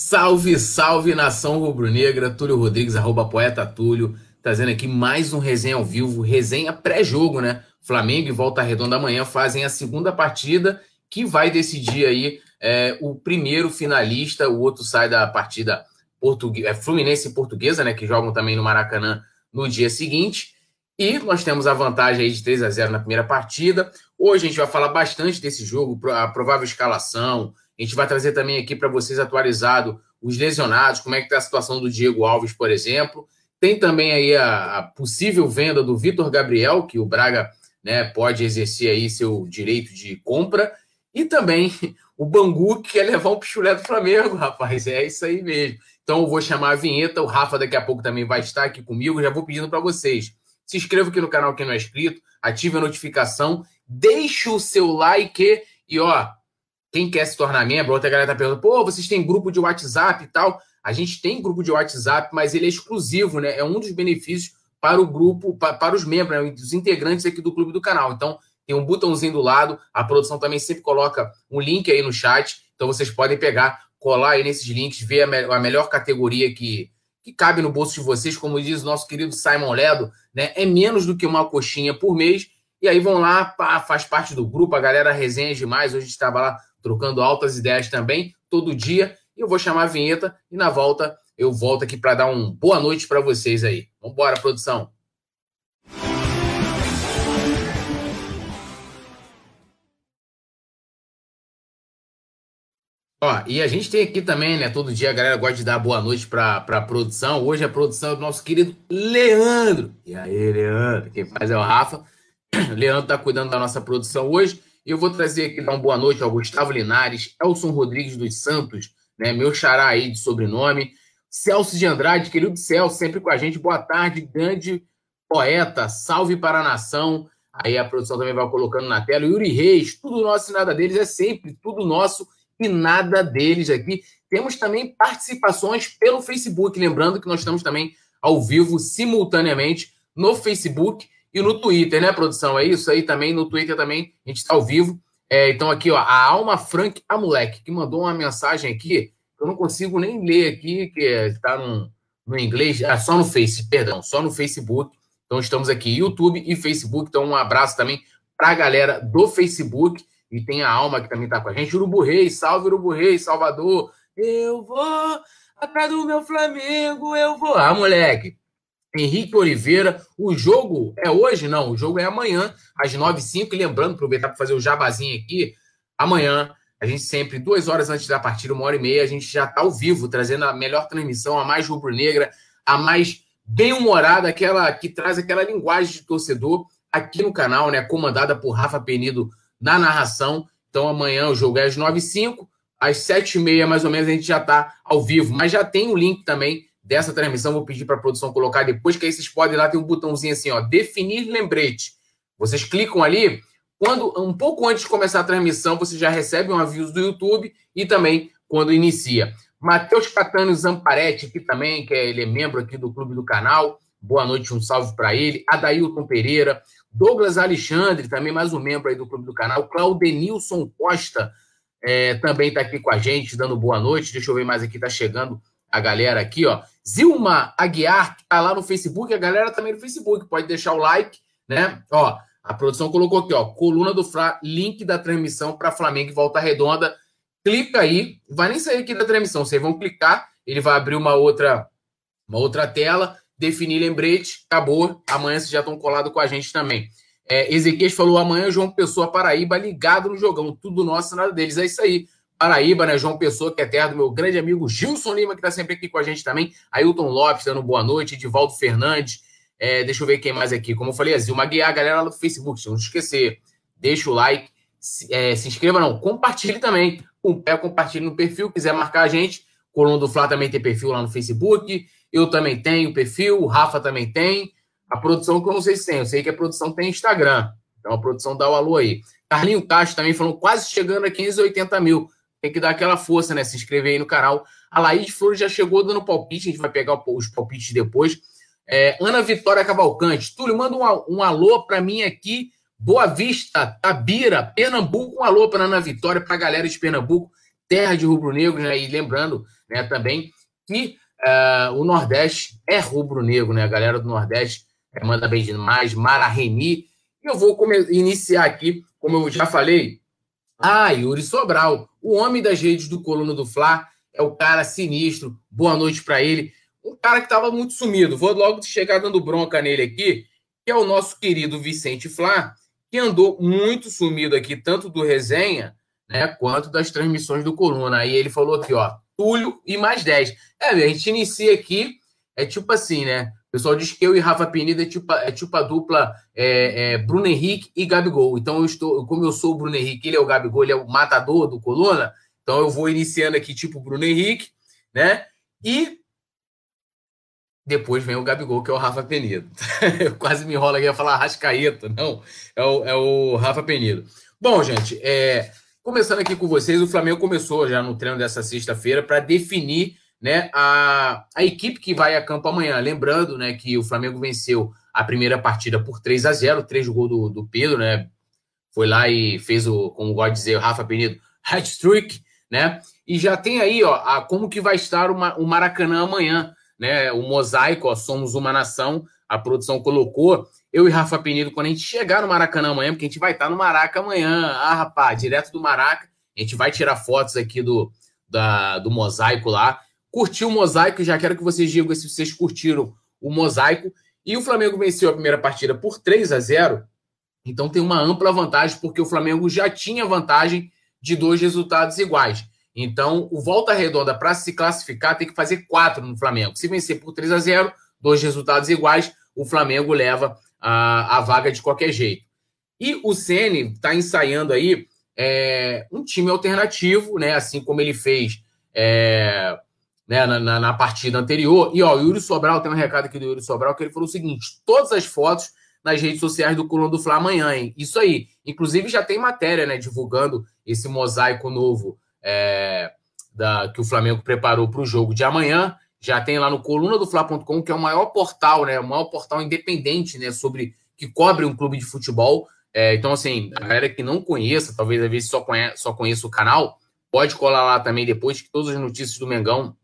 Salve, salve nação rubro-negra, Túlio Rodrigues, arroba poeta Túlio, trazendo aqui mais um resenha ao vivo, resenha pré-jogo, né? Flamengo e Volta Redonda amanhã fazem a segunda partida que vai decidir aí é, o primeiro finalista, o outro sai da partida é, Fluminense e Portuguesa, né? Que jogam também no Maracanã no dia seguinte. E nós temos a vantagem aí de 3 a 0 na primeira partida. Hoje a gente vai falar bastante desse jogo, a provável escalação, a gente vai trazer também aqui para vocês atualizado os lesionados, como é que está a situação do Diego Alves, por exemplo. Tem também aí a, a possível venda do Vitor Gabriel, que o Braga né, pode exercer aí seu direito de compra. E também o Bangu, que quer levar um pichulé do Flamengo, rapaz. É isso aí mesmo. Então eu vou chamar a vinheta. O Rafa daqui a pouco também vai estar aqui comigo. Já vou pedindo para vocês. Se inscreva aqui no canal quem não é inscrito, ative a notificação, deixe o seu like e ó, quem quer se tornar membro, outra galera tá perguntando, pô, vocês têm grupo de WhatsApp e tal. A gente tem grupo de WhatsApp, mas ele é exclusivo, né? É um dos benefícios para o grupo, para, para os membros, né? os integrantes aqui do clube do canal. Então, tem um botãozinho do lado, a produção também sempre coloca um link aí no chat, então vocês podem pegar, colar aí nesses links, ver a, me a melhor categoria que, que cabe no bolso de vocês, como diz o nosso querido Simon Ledo, né? É menos do que uma coxinha por mês. E aí vão lá, pá, faz parte do grupo, a galera resenha demais. Hoje estava lá trocando altas ideias também, todo dia. E eu vou chamar a vinheta e na volta eu volto aqui para dar um boa noite para vocês aí. Vamos embora, produção. Ó, e a gente tem aqui também, né? Todo dia a galera gosta de dar boa noite para a produção. Hoje a produção é do nosso querido Leandro. E aí, Leandro? Quem faz é o Rafa. Leandro tá cuidando da nossa produção hoje. Eu vou trazer aqui, dar uma boa noite ao Gustavo Linares, Elson Rodrigues dos Santos, né, meu xará aí de sobrenome, Celso de Andrade, querido Celso, sempre com a gente. Boa tarde, grande poeta, salve para a nação. Aí a produção também vai colocando na tela. Yuri Reis, tudo nosso e nada deles, é sempre tudo nosso e nada deles aqui. Temos também participações pelo Facebook, lembrando que nós estamos também ao vivo simultaneamente no Facebook e no Twitter, né, produção? É isso aí também. No Twitter também a gente está ao vivo. É, então, aqui, ó, a Alma Frank a moleque, que mandou uma mensagem aqui, que eu não consigo nem ler aqui, que está é, no, no inglês, ah, só no Face, perdão, só no Facebook. Então, estamos aqui, YouTube e Facebook. Então, um abraço também para a galera do Facebook. E tem a Alma que também está com a gente. Urubu Reis, salve Urubu Reis, Salvador. Eu vou atrás do meu Flamengo, eu vou. Ah, moleque, Henrique Oliveira. O jogo é hoje? Não, o jogo é amanhã, às 9h05. Lembrando, aproveitar para fazer o jabazinho aqui. Amanhã, a gente sempre, duas horas antes da partida, uma hora e meia, a gente já está ao vivo, trazendo a melhor transmissão, a mais rubro-negra, a mais bem-humorada, aquela que traz aquela linguagem de torcedor aqui no canal, né? Comandada por Rafa Penido na narração. Então, amanhã o jogo é às 9h05. Às 7h30, mais ou menos, a gente já está ao vivo. Mas já tem o link também dessa transmissão, vou pedir para a produção colocar depois, que aí vocês podem lá, tem um botãozinho assim, ó, definir lembrete. Vocês clicam ali, quando um pouco antes de começar a transmissão, você já recebe um aviso do YouTube e também quando inicia. Matheus Catânio Zamparetti aqui também, que é, ele é membro aqui do clube do canal. Boa noite, um salve para ele. Adailton Pereira, Douglas Alexandre, também mais um membro aí do clube do canal. Claudenilson Costa é, também está aqui com a gente, dando boa noite. Deixa eu ver mais aqui, está chegando a galera aqui, ó. Zilma Aguiar, tá lá no Facebook, a galera também no Facebook, pode deixar o like, né? Ó, a produção colocou aqui, ó, coluna do Fla, link da transmissão para Flamengo e Volta Redonda. Clica aí, vai nem sair aqui da transmissão, vocês vão clicar, ele vai abrir uma outra uma outra tela, definir lembrete, acabou. Amanhã vocês já estão colados com a gente também. É, Ezequiel falou amanhã João Pessoa Paraíba ligado no jogão, tudo nosso, nada deles. É isso aí. Paraíba, né? João Pessoa, que é terra do meu grande amigo Gilson Lima, que está sempre aqui com a gente também. Ailton Lopes dando boa noite. Edivaldo Fernandes. É, deixa eu ver quem mais aqui. Como eu falei, a Zilma Guiar, galera lá do Facebook. Não esquecer. Deixa o like. Se, é, se inscreva, não. Compartilhe também. Com pé, compartilhe no perfil. Quiser marcar a gente. Coluna do Flá também tem perfil lá no Facebook. Eu também tenho perfil. O Rafa também tem. A produção que eu não sei se tem. Eu sei que a produção tem Instagram. Então a produção dá o alô aí. Carlinho Castro também falou quase chegando a 580 mil tem que dar aquela força, né? Se inscrever aí no canal. A Laís Flores já chegou dando palpite, a gente vai pegar os palpites depois. É, Ana Vitória Cavalcante. Túlio, manda um, um alô para mim aqui. Boa Vista, Tabira, Pernambuco. Um alô para Ana Vitória, para a galera de Pernambuco, terra de rubro-negro, né? E lembrando, né, também, que uh, o Nordeste é rubro-negro, né? A galera do Nordeste é, manda bem demais, Mara Reni. E eu vou iniciar aqui, como eu já falei, ah, Yuri Sobral, o homem das redes do Coluna do Fla, é o cara sinistro. Boa noite para ele. Um cara que estava muito sumido. Vou logo chegar dando bronca nele aqui, que é o nosso querido Vicente Flá, que andou muito sumido aqui, tanto do resenha, né, quanto das transmissões do Coluna. Aí ele falou aqui, ó, Túlio e mais 10. É, a gente inicia aqui, é tipo assim, né? O pessoal diz que eu e Rafa Penida é tipo, é tipo a dupla é, é, Bruno Henrique e Gabigol. Então, eu estou, como eu sou o Bruno Henrique, ele é o Gabigol, ele é o matador do Coluna. Então, eu vou iniciando aqui, tipo Bruno Henrique, né? E depois vem o Gabigol, que é o Rafa Penido. eu quase me enrolo aqui a falar Rascaeta. Não, é o, é o Rafa Penido. Bom, gente, é, Começando aqui com vocês, o Flamengo começou já no treino dessa sexta-feira para definir né, a, a equipe que vai a campo amanhã. Lembrando né, que o Flamengo venceu a primeira partida por 3 a 0 três gols do, do Pedro, né? Foi lá e fez o, como gosta de dizer, o Rafa Penido, hat-trick, né? E já tem aí, ó, a, como que vai estar o, o Maracanã amanhã, né? O mosaico, ó, somos uma nação, a produção colocou eu e Rafa Penido, quando a gente chegar no Maracanã amanhã, porque a gente vai estar no Maraca amanhã. Ah, rapaz, direto do Maraca. A gente vai tirar fotos aqui do, da, do mosaico lá. Curtiu o mosaico, já quero que vocês digam se vocês curtiram o mosaico. E o Flamengo venceu a primeira partida por 3 a 0. Então tem uma ampla vantagem, porque o Flamengo já tinha vantagem de dois resultados iguais. Então, o Volta Redonda, para se classificar, tem que fazer quatro no Flamengo. Se vencer por 3 a 0, dois resultados iguais, o Flamengo leva a, a vaga de qualquer jeito. E o Ceni está ensaiando aí é, um time alternativo, né? Assim como ele fez é, né, na, na, na, partida anterior. E ó, o Yuri Sobral tem um recado aqui do Yuri Sobral que ele falou o seguinte: todas as fotos nas redes sociais do Coluna do Fla amanhã, hein? Isso aí. Inclusive já tem matéria, né? Divulgando esse mosaico novo é, da, que o Flamengo preparou para o jogo de amanhã já tem lá no coluna do Fla.com, que é o maior portal, né? O maior portal independente, né? Sobre que cobre um clube de futebol. É, então, assim, a galera que não conheça, talvez às vezes só, conhece, só conheça o canal, pode colar lá também depois, que todas as notícias do Mengão.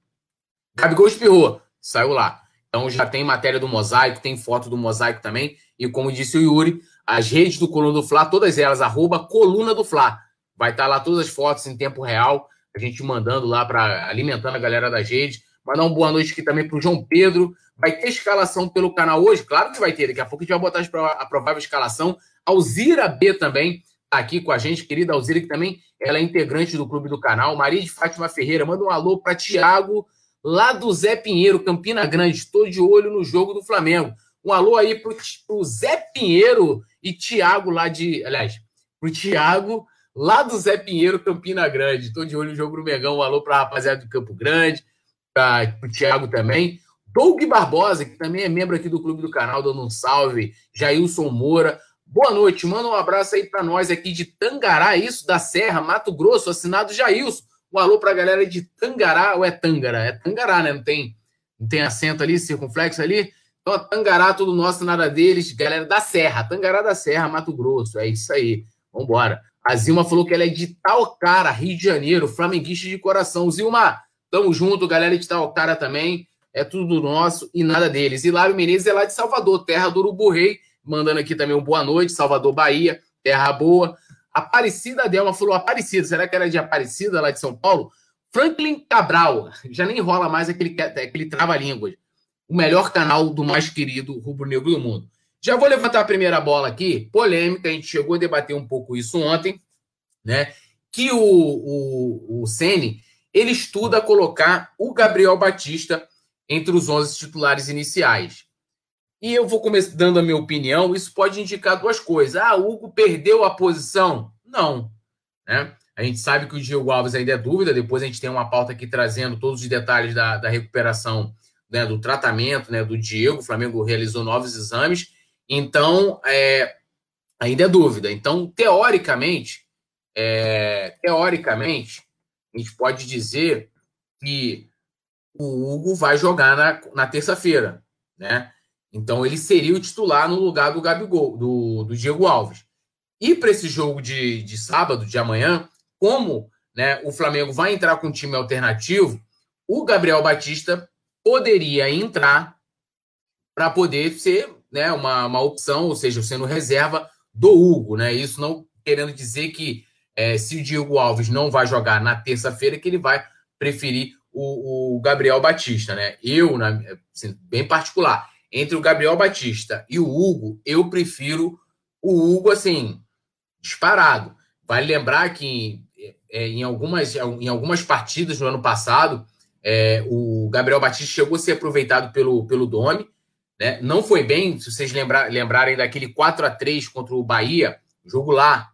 Gabigol espirrou, saiu lá. Então já tem matéria do mosaico, tem foto do mosaico também. E como disse o Yuri, as redes do Coluna do Fla, todas elas, arroba Coluna do Fla. Vai estar lá todas as fotos em tempo real, a gente mandando lá para alimentando a galera das redes. Mandar uma boa noite aqui também para o João Pedro. Vai ter escalação pelo canal hoje? Claro que vai ter. Daqui a pouco a gente vai botar a provável escalação. Alzira B também está aqui com a gente, querida Alzira, que também ela é integrante do clube do canal. Maria de Fátima Ferreira, manda um alô para Tiago, lá do Zé Pinheiro, Campina Grande. Estou de olho no jogo do Flamengo. Um alô aí para o Zé Pinheiro e Tiago lá de. Aliás, para o Tiago, lá do Zé Pinheiro, Campina Grande. Estou de olho no jogo do Megão. Um alô para a rapaziada do Campo Grande para o Thiago também. Doug Barbosa, que também é membro aqui do Clube do Canal, dando um salve. Jailson Moura. Boa noite, manda um abraço aí para nós aqui de Tangará, isso, da Serra, Mato Grosso, assinado Jailson. Um alô para a galera de Tangará, ou é Tangará? É Tangará, né? Não tem, não tem acento ali, circunflexo ali? Então, Tangará, tudo nosso, nada deles. Galera da Serra, Tangará da Serra, Mato Grosso. É isso aí. Vambora. A Zilma falou que ela é de Talcara, Rio de Janeiro, flamenguista de coração. Zilma, Tamo junto, galera de Talcara também. É tudo nosso e nada deles. Hilário Menezes é lá de Salvador, terra do Urubu Rei. Mandando aqui também um boa noite. Salvador, Bahia, terra boa. Aparecida Delma falou: Aparecida, será que era de Aparecida lá de São Paulo? Franklin Cabral, já nem rola mais aquele, aquele trava-línguas. O melhor canal do mais querido rubro-negro do mundo. Já vou levantar a primeira bola aqui, polêmica, a gente chegou a debater um pouco isso ontem, né? Que o, o, o Sene ele estuda colocar o Gabriel Batista entre os 11 titulares iniciais. E eu vou começar dando a minha opinião, isso pode indicar duas coisas. Ah, o Hugo perdeu a posição? Não. Né? A gente sabe que o Diego Alves ainda é dúvida, depois a gente tem uma pauta aqui trazendo todos os detalhes da, da recuperação, né, do tratamento né, do Diego. O Flamengo realizou novos exames, então é, ainda é dúvida. Então, teoricamente, é, teoricamente, a gente pode dizer que o Hugo vai jogar na, na terça-feira, né? Então ele seria o titular no lugar do Gabigol, do, do Diego Alves. E para esse jogo de, de sábado, de amanhã, como né, o Flamengo vai entrar com um time alternativo, o Gabriel Batista poderia entrar para poder ser né, uma, uma opção, ou seja, sendo reserva do Hugo, né? Isso não querendo dizer que é, se o Diego Alves não vai jogar na terça-feira, que ele vai preferir o, o Gabriel Batista, né? Eu, na, assim, bem particular, entre o Gabriel Batista e o Hugo, eu prefiro o Hugo, assim, disparado. Vale lembrar que é, em, algumas, em algumas partidas no ano passado, é, o Gabriel Batista chegou a ser aproveitado pelo, pelo Domi, né? Não foi bem, se vocês lembrar, lembrarem daquele 4 a 3 contra o Bahia, jogo lá,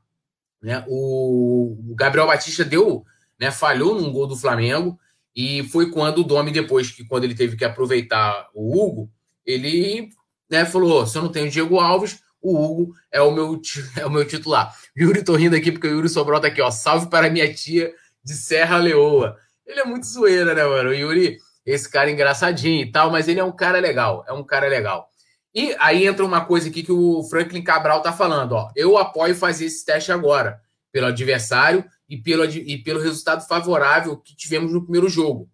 né? O, o Gabriel Batista deu, né, falhou num gol do Flamengo e foi quando o Domi depois que quando ele teve que aproveitar o Hugo, ele, né, falou: "Se eu não tenho o Diego Alves, o Hugo é o meu é o meu titular". Yuri tô rindo aqui porque o Yuri Sobral tá aqui, ó. Salve para minha tia de Serra Leoa. Ele é muito zoeira, né, mano? O Yuri, esse cara engraçadinho e tal, mas ele é um cara legal, é um cara legal. E aí entra uma coisa aqui que o Franklin Cabral tá falando, ó. Eu apoio fazer esse teste agora, pelo adversário e pelo, e pelo resultado favorável que tivemos no primeiro jogo.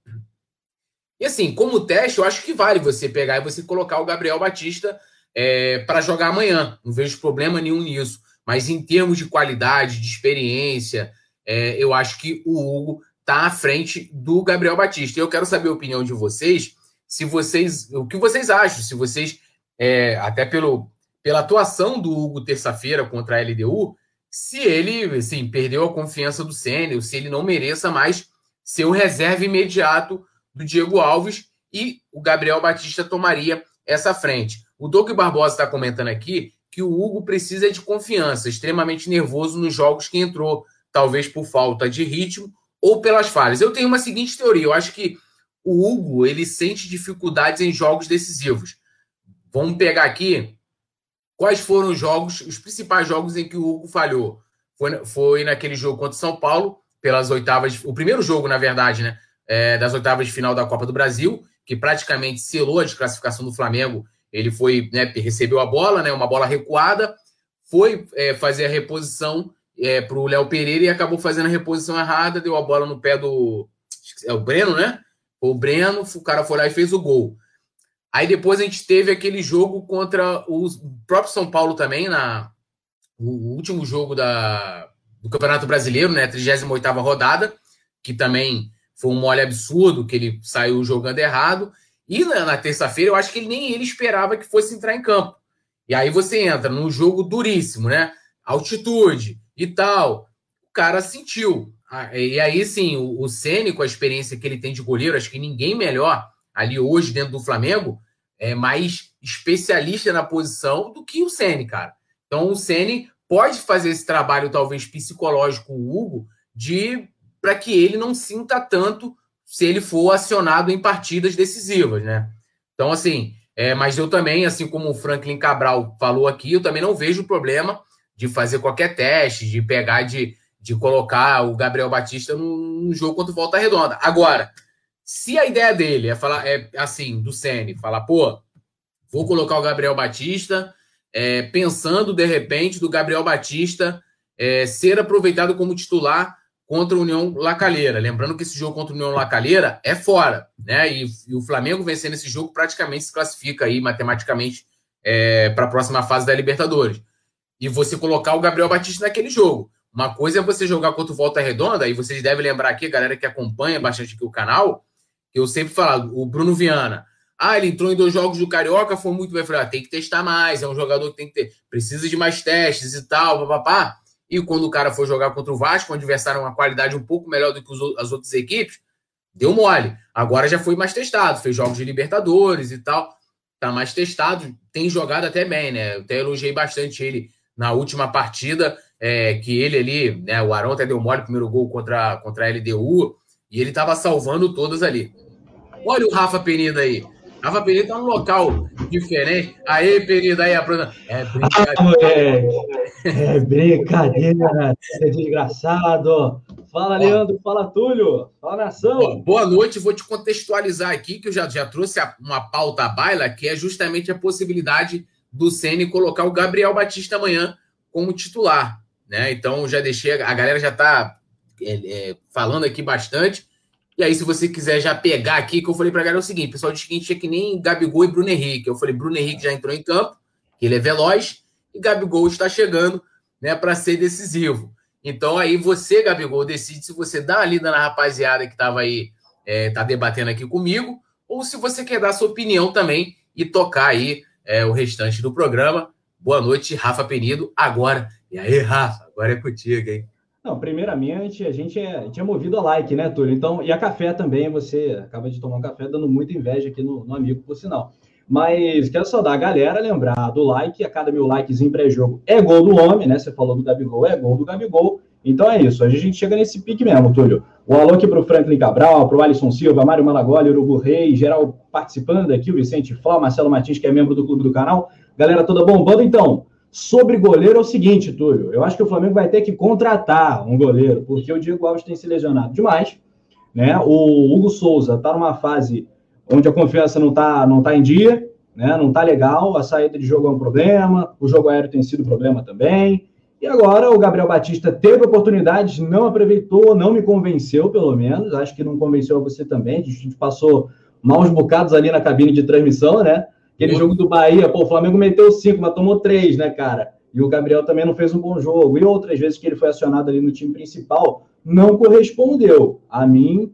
E assim, como teste, eu acho que vale você pegar e você colocar o Gabriel Batista é, para jogar amanhã. Não vejo problema nenhum nisso. Mas em termos de qualidade, de experiência, é, eu acho que o Hugo está à frente do Gabriel Batista. Eu quero saber a opinião de vocês, se vocês, o que vocês acham, se vocês é, até pelo, pela atuação do Hugo terça-feira contra a LDU, se ele assim, perdeu a confiança do Sênio, se ele não mereça mais ser o reserva imediato do Diego Alves e o Gabriel Batista tomaria essa frente. O Doug Barbosa está comentando aqui que o Hugo precisa de confiança, extremamente nervoso nos jogos que entrou, talvez por falta de ritmo ou pelas falhas. Eu tenho uma seguinte teoria, eu acho que o Hugo ele sente dificuldades em jogos decisivos. Vamos pegar aqui quais foram os jogos, os principais jogos em que o Hugo falhou. Foi, foi naquele jogo contra o São Paulo, pelas oitavas, o primeiro jogo, na verdade, né? É, das oitavas de final da Copa do Brasil, que praticamente selou a desclassificação do Flamengo. Ele foi, né, recebeu a bola, né, uma bola recuada, foi é, fazer a reposição é, para o Léo Pereira e acabou fazendo a reposição errada, deu a bola no pé do. É o Breno, né? O Breno, o cara foi lá e fez o gol. Aí depois a gente teve aquele jogo contra o próprio São Paulo também, na, o último jogo da, do Campeonato Brasileiro, né? 38 rodada, que também foi um mole absurdo, que ele saiu jogando errado. E na, na terça-feira, eu acho que ele, nem ele esperava que fosse entrar em campo. E aí você entra num jogo duríssimo, né? Altitude e tal. O cara sentiu. Ah, e aí, sim, o, o Ceni, com a experiência que ele tem de goleiro, acho que ninguém melhor ali hoje dentro do Flamengo, é, mais especialista na posição do que o Ceni, cara. Então o Ceni pode fazer esse trabalho talvez psicológico o Hugo de para que ele não sinta tanto se ele for acionado em partidas decisivas, né? Então assim, é, mas eu também, assim como o Franklin Cabral falou aqui, eu também não vejo problema de fazer qualquer teste, de pegar de, de colocar o Gabriel Batista num, jogo contra o Volta Redonda. Agora, se a ideia dele é falar, é assim, do Sene, falar, pô, vou colocar o Gabriel Batista, é, pensando de repente do Gabriel Batista é, ser aproveitado como titular contra a União Lacalheira. Lembrando que esse jogo contra a União Lacalheira é fora, né? E, e o Flamengo vencendo esse jogo praticamente se classifica aí matematicamente é, para a próxima fase da Libertadores. E você colocar o Gabriel Batista naquele jogo. Uma coisa é você jogar contra o Volta Redonda, e vocês devem lembrar aqui, galera que acompanha bastante aqui o canal, eu sempre falo, o Bruno Viana. Ah, ele entrou em dois jogos do Carioca, foi muito bem. Eu falei, ah, tem que testar mais, é um jogador que tem que ter, precisa de mais testes e tal, papapá. E quando o cara foi jogar contra o Vasco, um adversário uma qualidade um pouco melhor do que as outras equipes, deu mole. Agora já foi mais testado, fez jogos de Libertadores e tal, tá mais testado, tem jogado até bem, né? Eu até elogiei bastante ele na última partida, é, que ele ali, né? O Arão até deu mole, primeiro gol contra, contra a LDU, e ele tava salvando todas ali. Olha o Rafa Penida aí. Rafa Penida tá num local diferente. Aí, Penida, aí, a Bruna. É brincadeira. Ah, é brincadeira, é desgraçado. Fala, Leandro. Fala, Túlio. Fala, nação. boa noite. Vou te contextualizar aqui, que eu já, já trouxe uma pauta à baila, que é justamente a possibilidade do Ceni colocar o Gabriel Batista amanhã como titular. Né? Então, já deixei. A galera já está é, é, falando aqui bastante. E aí, se você quiser já pegar aqui, que eu falei pra galera é o seguinte: o pessoal disse que a é que nem Gabigol e Bruno Henrique. Eu falei, Bruno Henrique já entrou em campo, ele é veloz, e Gabigol está chegando né, para ser decisivo. Então aí você, Gabigol, decide se você dá uma lida na rapaziada que estava aí, é, tá debatendo aqui comigo, ou se você quer dar sua opinião também e tocar aí é, o restante do programa. Boa noite, Rafa Penido. Agora, e aí, Rafa, agora é contigo, hein? Não, primeiramente, a gente é, a é movido a like, né, Túlio? Então, e a café também, você acaba de tomar um café dando muita inveja aqui no, no amigo, por sinal. Mas quero só dar a galera lembrar do like, a cada mil likes em pré-jogo é gol do homem, né? Você falou do Gabigol, é gol do Gabigol. Então é isso, a gente chega nesse pique mesmo, Túlio. O alô aqui para o Franklin Cabral, para o Alisson Silva, Mário Malagoli, Urubu Rei, geral participando aqui, o Vicente Flá, Marcelo Martins, que é membro do clube do canal. Galera toda bombando. Então, sobre goleiro é o seguinte, Túlio. Eu acho que o Flamengo vai ter que contratar um goleiro, porque o Diego Alves tem se lesionado demais. Né? O Hugo Souza está numa fase onde a confiança não está não tá em dia, né? não está legal, a saída de jogo é um problema, o jogo aéreo tem sido problema também. E agora o Gabriel Batista teve oportunidades, não aproveitou, não me convenceu, pelo menos. Acho que não convenceu você também. A gente passou maus bocados ali na cabine de transmissão, né? Aquele jogo do Bahia, pô, o Flamengo meteu cinco, mas tomou três, né, cara? E o Gabriel também não fez um bom jogo. E outras vezes que ele foi acionado ali no time principal, não correspondeu. A mim,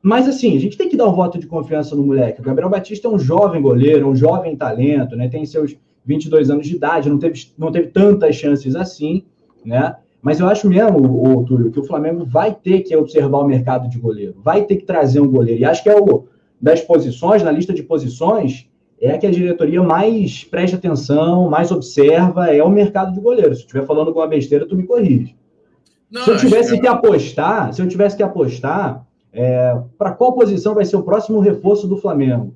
mas assim, a gente tem que dar um voto de confiança no moleque. O Gabriel Batista é um jovem goleiro, um jovem talento, né? Tem seus 22 anos de idade, não teve, não teve tantas chances assim, né? Mas eu acho mesmo, o, Túlio, que o Flamengo vai ter que observar o mercado de goleiro, vai ter que trazer um goleiro. E acho que é o das posições, na lista de posições, é a que a diretoria mais presta atenção, mais observa, é o mercado de goleiro. Se eu estiver falando alguma besteira, tu me corrige. Não, se eu tivesse que, que apostar, se eu tivesse que apostar, é, para qual posição vai ser o próximo reforço do Flamengo?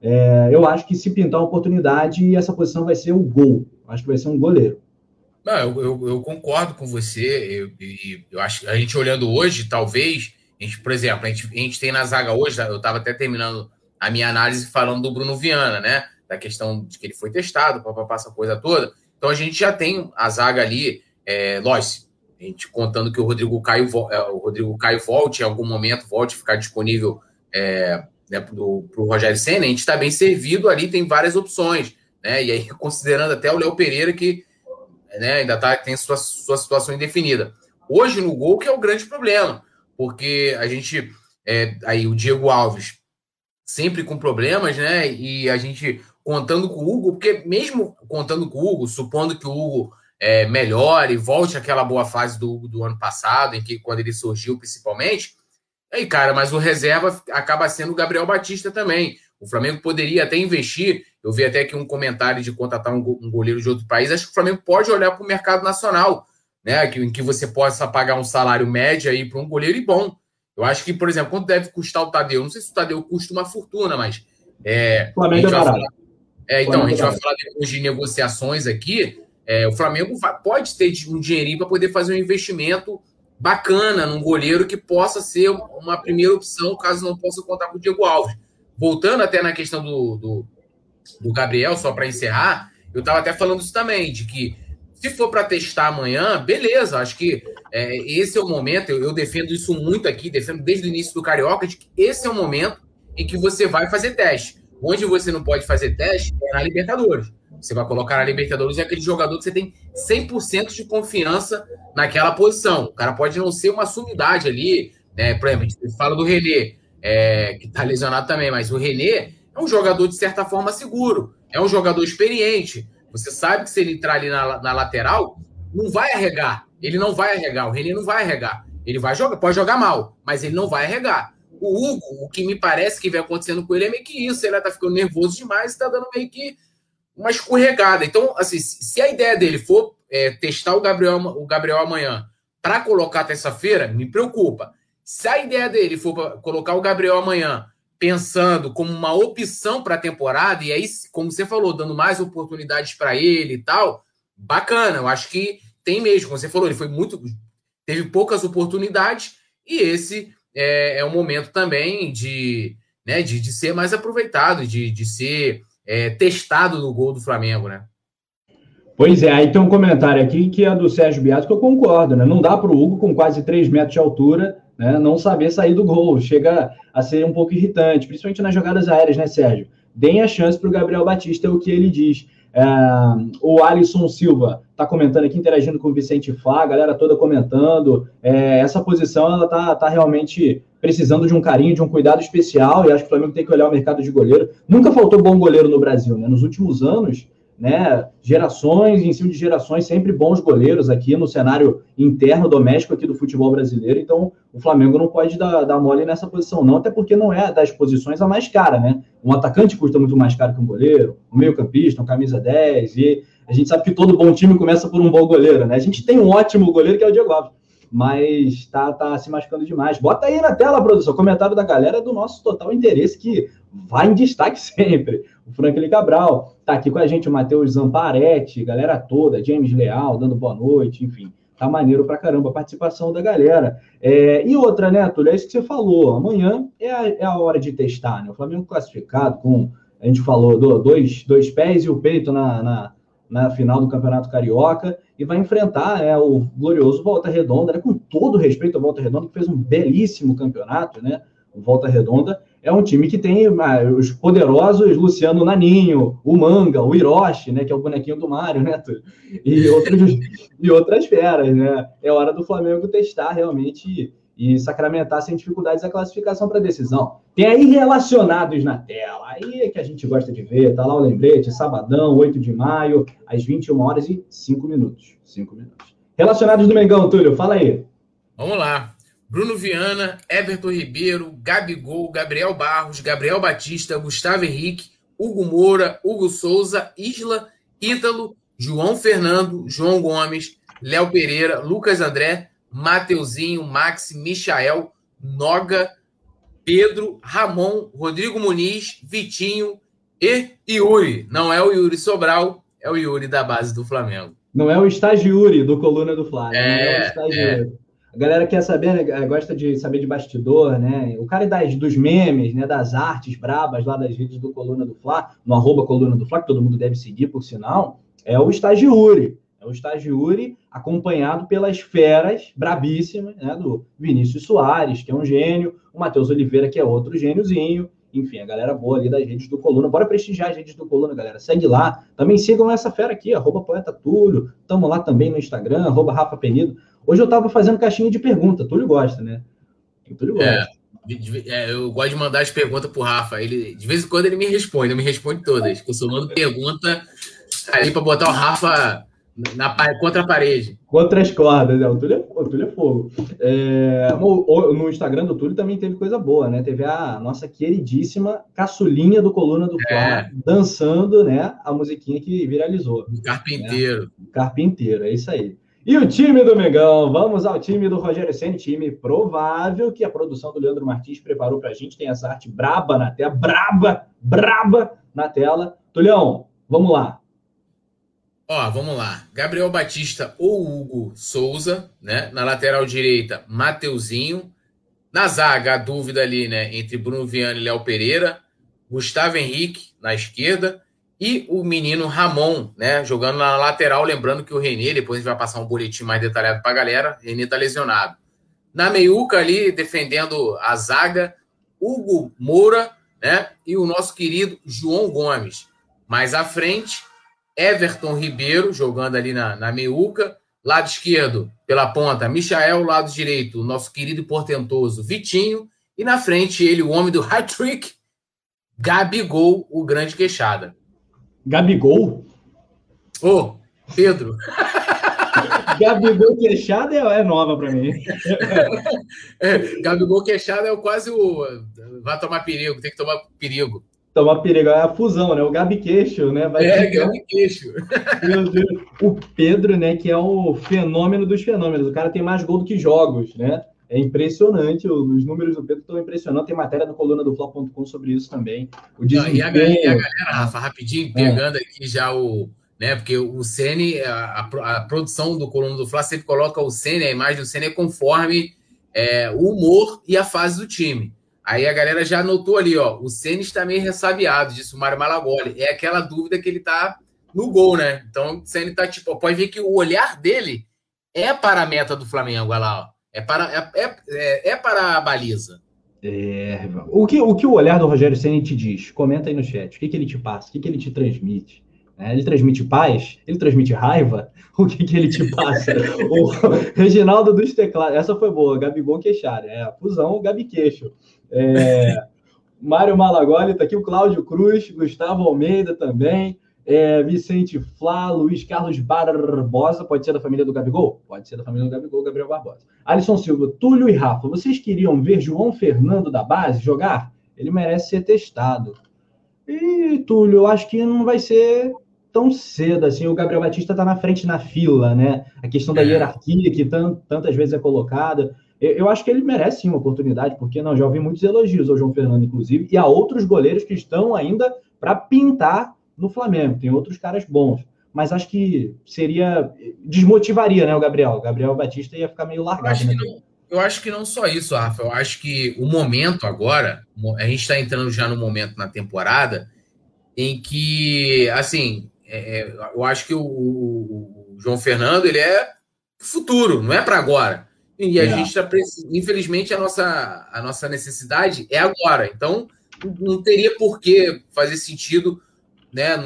É, eu acho que se pintar uma oportunidade, essa posição vai ser o gol. Acho que vai ser um goleiro. Não, eu, eu, eu concordo com você. Eu, eu, eu, acho a gente olhando hoje, talvez, a gente, por exemplo, a gente, a gente tem na zaga hoje, eu estava até terminando a minha análise falando do Bruno Viana, né? Da questão de que ele foi testado, papapá, essa coisa toda. Então a gente já tem a zaga ali, é, a gente contando que o Rodrigo Caio, é, o Rodrigo Caio volte em algum momento, volte a ficar disponível é, né, para o Rogério Senna, a gente está bem servido ali, tem várias opções. Né? E aí, considerando até o Léo Pereira, que né, ainda tá, tem sua, sua situação indefinida. Hoje, no gol, que é o grande problema, porque a gente. É, aí o Diego Alves sempre com problemas, né? E a gente contando com o Hugo, porque mesmo contando com o Hugo, supondo que o Hugo é, melhore, volte àquela boa fase do do ano passado, em que quando ele surgiu, principalmente, Aí, cara, mas o reserva acaba sendo o Gabriel Batista também. O Flamengo poderia até investir. Eu vi até aqui um comentário de contratar um goleiro de outro país. Acho que o Flamengo pode olhar para o mercado nacional, né? Em que você possa pagar um salário médio aí para um goleiro e bom. Eu acho que, por exemplo, quanto deve custar o Tadeu? Não sei se o Tadeu custa uma fortuna, mas. É, Flamengo é barato. Falar, é, então, a gente vai falar depois de negociações aqui. É, o Flamengo pode ter um dinheirinho para poder fazer um investimento bacana num goleiro que possa ser uma primeira opção, caso não possa contar com o Diego Alves. Voltando até na questão do, do, do Gabriel, só para encerrar, eu estava até falando isso também, de que se for para testar amanhã, beleza, acho que é, esse é o momento, eu, eu, defendo isso muito aqui, defendo desde o início do Carioca, de que esse é o momento em que você vai fazer teste. Onde você não pode fazer teste é na Libertadores. Você vai colocar na Libertadores é aquele jogador que você tem 100% de confiança naquela posição. O cara pode não ser uma sumidade ali, né? Por exemplo, a gente fala do René, é, que está lesionado também, mas o René é um jogador de certa forma seguro, é um jogador experiente. Você sabe que se ele entrar ali na, na lateral, não vai arregar. Ele não vai arregar. O René não vai arregar. Ele vai jogar, pode jogar mal, mas ele não vai arregar. O Hugo, o que me parece que vem acontecendo com ele é meio que isso. Ele tá ficando nervoso demais e tá dando meio que uma escorregada. Então, assim, se a ideia dele for é, testar o Gabriel, o Gabriel amanhã para colocar terça-feira, me preocupa. Se a ideia dele for colocar o Gabriel amanhã pensando como uma opção para a temporada, e aí, como você falou, dando mais oportunidades para ele e tal, bacana. Eu acho que tem mesmo, como você falou, ele foi muito. teve poucas oportunidades, e esse é, é um momento também de, né, de, de ser mais aproveitado, de, de ser é, testado no gol do Flamengo, né? Pois é, aí tem um comentário aqui que é do Sérgio Beato que eu concordo, né? Não dá para o Hugo, com quase 3 metros de altura, né? Não saber sair do gol. Chega a ser um pouco irritante, principalmente nas jogadas aéreas, né, Sérgio? Deem a chance para o Gabriel Batista, é o que ele diz. É, o Alisson Silva está comentando aqui, interagindo com o Vicente Fá, a galera toda comentando. É, essa posição ela tá, tá realmente precisando de um carinho, de um cuidado especial, e acho que o Flamengo tem que olhar o mercado de goleiro. Nunca faltou bom goleiro no Brasil, né? Nos últimos anos, né? Gerações em cima de gerações, sempre bons goleiros aqui no cenário interno, doméstico aqui do futebol brasileiro. Então, o Flamengo não pode dar, dar mole nessa posição, não, até porque não é das posições a mais cara, né? Um atacante custa muito mais caro que um goleiro, um meio-campista, um camisa 10, e a gente sabe que todo bom time começa por um bom goleiro, né? A gente tem um ótimo goleiro que é o Diego Alves mas tá, tá se machucando demais. Bota aí na tela, produção, comentário da galera do nosso total interesse, que vai em destaque sempre. O Franklin Cabral tá aqui com a gente, o Matheus Zamparetti, galera toda, James Leal, dando boa noite, enfim. Tá maneiro pra caramba a participação da galera. É, e outra, né, Túlio, é isso que você falou. Amanhã é a, é a hora de testar, né? O Flamengo classificado com, a gente falou, dois, dois pés e o peito na, na, na final do Campeonato Carioca e vai enfrentar né, o glorioso Volta Redonda, né, com todo respeito ao Volta Redonda, que fez um belíssimo campeonato, né? O Volta Redonda é um time que tem ah, os poderosos Luciano Naninho, o Manga, o Hiroshi, né, que é o bonequinho do Mario, né, e, outros, e outras feras, né? É hora do Flamengo testar realmente e sacramentar sem dificuldades a classificação para decisão. Tem aí relacionados na tela, aí é que a gente gosta de ver, tá lá o lembrete, sabadão, 8 de maio, às 21 horas e 5 minutos. 5 minutos. Relacionados do Mengão, Túlio, fala aí. Vamos lá. Bruno Viana, Everton Ribeiro, Gabigol, Gabriel Barros, Gabriel Batista, Gustavo Henrique, Hugo Moura, Hugo Souza, Isla, Ítalo, João Fernando, João Gomes, Léo Pereira, Lucas André, Mateuzinho, Max, Michael, Noga, Pedro, Ramon, Rodrigo Muniz, Vitinho e Yuri. Não é o Yuri Sobral, é o Yuri da base do Flamengo. Não é o estagiuri do Coluna do Flamengo. É, é, é. A galera quer saber, né, gosta de saber de bastidor, né? O cara das, dos memes, né? Das artes brabas lá das redes do Coluna do Fla, no arroba Coluna do Fla, que todo mundo deve seguir, por sinal, é o estagiuri. É o estagiuri acompanhado pelas feras brabíssimas, né? Do Vinícius Soares, que é um gênio, o Matheus Oliveira, que é outro gêniozinho, enfim, a galera boa ali das redes do Coluna. Bora prestigiar as redes do Coluna, galera. Segue lá. Também sigam essa fera aqui, arroba Poeta Túlio. Tamo lá também no Instagram, arroba Rafa Penido. Hoje eu estava fazendo caixinha de pergunta. Túlio gosta, né? Túlio gosta. É, é, eu gosto de mandar as perguntas pro Rafa. Ele, de vez em quando ele me responde, eu me responde todas. Eu só mando pergunta ali para botar o Rafa na, contra a parede. Contra as cordas, né? O Túlio é, o Túlio é fogo. É, no, no, Instagram do Túlio também teve coisa boa, né? Teve a nossa queridíssima caçulinha do Coluna do é. dançando, né? A musiquinha que viralizou. O carpinteiro. Né? Carpinteiro, é isso aí. E o time do Mengão, vamos ao time do Rogério Senna, time provável que a produção do Leandro Martins preparou para a gente. Tem essa arte braba na tela, braba, braba na tela. Tulhão, vamos lá. Ó, vamos lá. Gabriel Batista ou Hugo Souza, né? Na lateral direita, Mateuzinho. Na zaga, a dúvida ali, né? Entre Bruno Viana e Léo Pereira. Gustavo Henrique na esquerda e o menino Ramon, né, jogando na lateral, lembrando que o Renê, depois a gente vai passar um boletim mais detalhado para a galera, Renê tá lesionado. Na meiuca ali, defendendo a zaga, Hugo Moura, né, e o nosso querido João Gomes. Mais à frente, Everton Ribeiro, jogando ali na, na meiuca, lado esquerdo, pela ponta, Michael, lado direito, nosso querido e portentoso Vitinho, e na frente ele, o homem do hat-trick, Gabigol, o grande queixada. Gabigol? Ô, oh, Pedro. Gabigol queixada é, é nova para mim. É, Gabigol queixada é quase o. Vai tomar perigo, tem que tomar perigo. Tomar perigo, é a fusão, né? O Gabi Queixo, né? Vai é, ficar... Gabi Queixo. Meu Deus. O Pedro, né? Que é o fenômeno dos fenômenos. O cara tem mais gol do que jogos, né? É impressionante, os números do Pedro estão impressionantes. Tem matéria no coluna do Fla.com sobre isso também. O desempenho... e, a galera, e a galera, Rafa, rapidinho, é. pegando é. aqui já o. Né, porque o Ceni, a, a, produção do coluna do Fla sempre coloca o Ceni, a imagem do Ceni é conforme é, o humor e a fase do time. Aí a galera já anotou ali, ó, o Ceni está meio ressabiado, disse o Mário Malagoli. É aquela dúvida que ele tá no gol, né? Então o Ceni tá tipo, pode ver que o olhar dele é para a meta do Flamengo, olha lá, ó. É para, é, é, é, é para a baliza. É, o, que, o que o olhar do Rogério Senna te diz? Comenta aí no chat. O que, que ele te passa? O que, que ele te transmite? É, ele transmite paz? Ele transmite raiva? O que, que ele te passa? o Reginaldo dos Teclados. Essa foi boa. Gabigol Queixário. É a fusão Gabi Queixo. É, Mário Malagoli está aqui. O Cláudio Cruz. Gustavo Almeida também. É, Vicente Flá, Luiz Carlos Barbosa, pode ser da família do Gabigol? Pode ser da família do Gabigol, Gabriel Barbosa. Alisson Silva, Túlio e Rafa, vocês queriam ver João Fernando da base jogar? Ele merece ser testado. E, Túlio, eu acho que não vai ser tão cedo assim. O Gabriel Batista está na frente na fila, né? A questão da é. hierarquia que tantas vezes é colocada. Eu, acho que ele merece sim uma oportunidade, porque não, já ouvi muitos elogios ao João Fernando, inclusive, e a outros goleiros que estão ainda para pintar no Flamengo. Tem outros caras bons. Mas acho que seria. Desmotivaria, né, o Gabriel? O Gabriel Batista ia ficar meio largado. Eu acho, né? que, não, eu acho que não só isso, Rafa. Eu acho que o momento agora, a gente está entrando já no momento na temporada em que, assim, é, é eu acho que o, o, João Fernando ele é futuro, não é para agora. E a é. gente está infelizmente a nossa a nossa necessidade é agora. Então não teria por que fazer sentido né?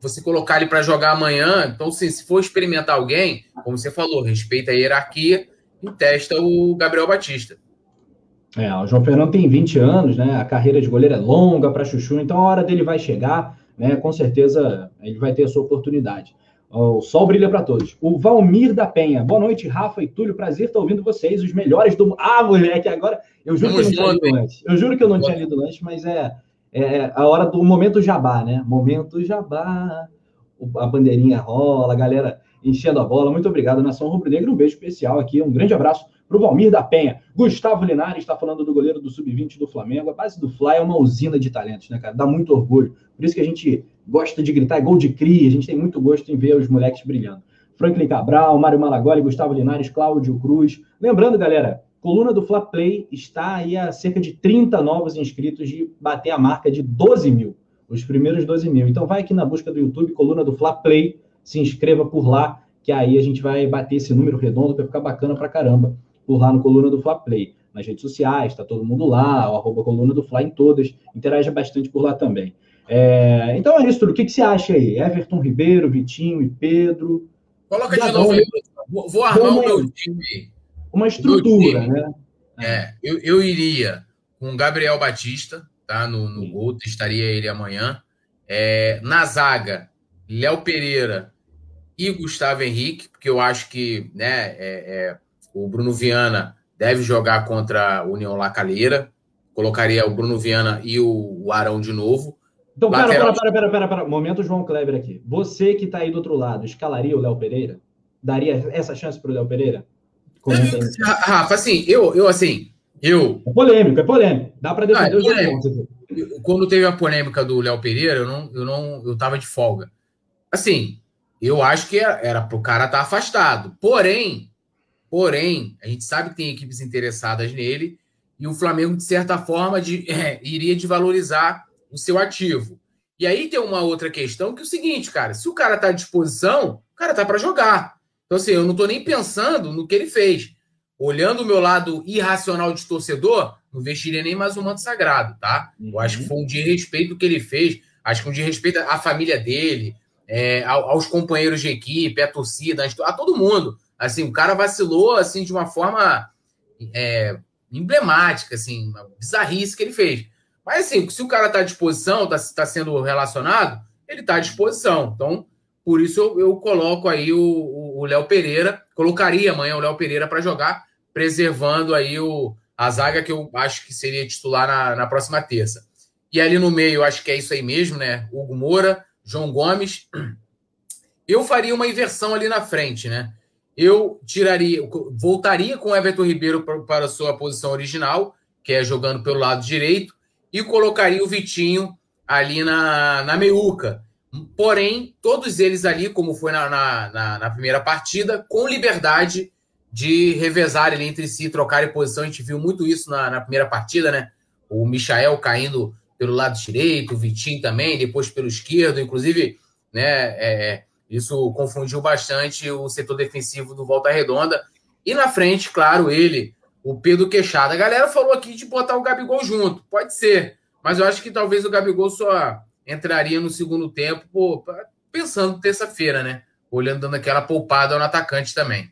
Você colocar ele para jogar amanhã. Então, assim, se for experimentar alguém, como você falou, respeita a hierarquia e testa o Gabriel Batista. É, o João Fernando tem 20 anos, né? A carreira de goleiro é longa para Chuchu, então a hora dele vai chegar, né? Com certeza ele vai ter a sua oportunidade. O sol brilha para todos. O Valmir da Penha. Boa noite, Rafa e Túlio. Prazer estar ouvindo vocês, os melhores do. Ah, moleque, agora. Eu juro Vamos que eu não tinha lido antes. Eu juro que eu não tinha lido antes, mas é é a hora do momento jabá, né? Momento jabá, a bandeirinha rola, a galera enchendo a bola. Muito obrigado, Nação Rubro-Negra. Um beijo especial aqui, um grande abraço para o Valmir da Penha. Gustavo Linares está falando do goleiro do Sub-20 do Flamengo. A base do Fly é uma usina de talentos, né, cara? Dá muito orgulho. Por isso que a gente gosta de gritar, é gol de cria. A gente tem muito gosto em ver os moleques brilhando. Franklin Cabral, Mário Malagoli, Gustavo Linares, Cláudio Cruz. Lembrando, galera, Coluna do Fla Play está aí a cerca de 30 novos inscritos de bater a marca de 12 mil, os primeiros 12 mil. Então vai aqui na busca do YouTube, Coluna do Fla Play, se inscreva por lá, que aí a gente vai bater esse número redondo, vai ficar bacana pra caramba, por lá no Coluna do Fla Play. Nas redes sociais, está todo mundo lá, o arroba Coluna do Fla em todas, interaja bastante por lá também. É, então é isso, tudo. O que, que você acha aí? Everton Ribeiro, Vitinho e Pedro. Coloca de novo aí. Vou, vou armar o meu time uma estrutura, né? É, eu, eu iria com Gabriel Batista, tá? No, no gol, testaria ele amanhã. É, na zaga, Léo Pereira e Gustavo Henrique, porque eu acho que né, é, é, o Bruno Viana deve jogar contra a União Lacaleira. Colocaria o Bruno Viana e o, o Arão de novo. Então, pera, Lateral... pera, pera, pera, pera, Momento João Kleber aqui. Você que está aí do outro lado, escalaria o Léo Pereira? Daria essa chance para o Léo Pereira? Rafa, assim, eu, eu assim, eu. É polêmico, é polêmico. Dá para defender ah, é os pontos. Quando teve a polêmica do Léo Pereira, eu não, eu não, eu tava de folga. Assim, eu acho que era, era pro cara estar tá afastado. Porém, porém, a gente sabe que tem equipes interessadas nele e o Flamengo, de certa forma, de, é, iria desvalorizar o seu ativo. E aí tem uma outra questão que é o seguinte, cara, se o cara tá à disposição, o cara tá para jogar. Então, assim, eu não estou nem pensando no que ele fez. Olhando o meu lado irracional de torcedor, não vestiria nem mais um manto sagrado, tá? Eu acho que uhum. foi um de respeito que ele fez. Acho que um de respeito à família dele, é, aos companheiros de equipe, à torcida, a todo mundo. Assim, o cara vacilou assim de uma forma é, emblemática, assim, uma bizarrice que ele fez. Mas assim, se o cara está à disposição, está tá sendo relacionado, ele está à disposição. Então, por isso eu, eu coloco aí o Léo Pereira, colocaria amanhã o Léo Pereira para jogar, preservando aí o, a zaga que eu acho que seria titular na, na próxima terça. E ali no meio, eu acho que é isso aí mesmo, né? Hugo Moura, João Gomes. Eu faria uma inversão ali na frente, né? Eu tiraria, voltaria com o Everton Ribeiro para a sua posição original, que é jogando pelo lado direito, e colocaria o Vitinho ali na, na meiuca, Porém, todos eles ali, como foi na, na, na primeira partida, com liberdade de revezar ele entre si, trocar posição. A gente viu muito isso na, na primeira partida, né? O Michael caindo pelo lado direito, o Vitinho também, depois pelo esquerdo, inclusive, né? É, isso confundiu bastante o setor defensivo do Volta Redonda. E na frente, claro, ele, o Pedro Queixada. A galera falou aqui de botar o Gabigol junto. Pode ser. Mas eu acho que talvez o Gabigol só entraria no segundo tempo, pô, pensando terça-feira, né? Olhando, dando aquela poupada no atacante também.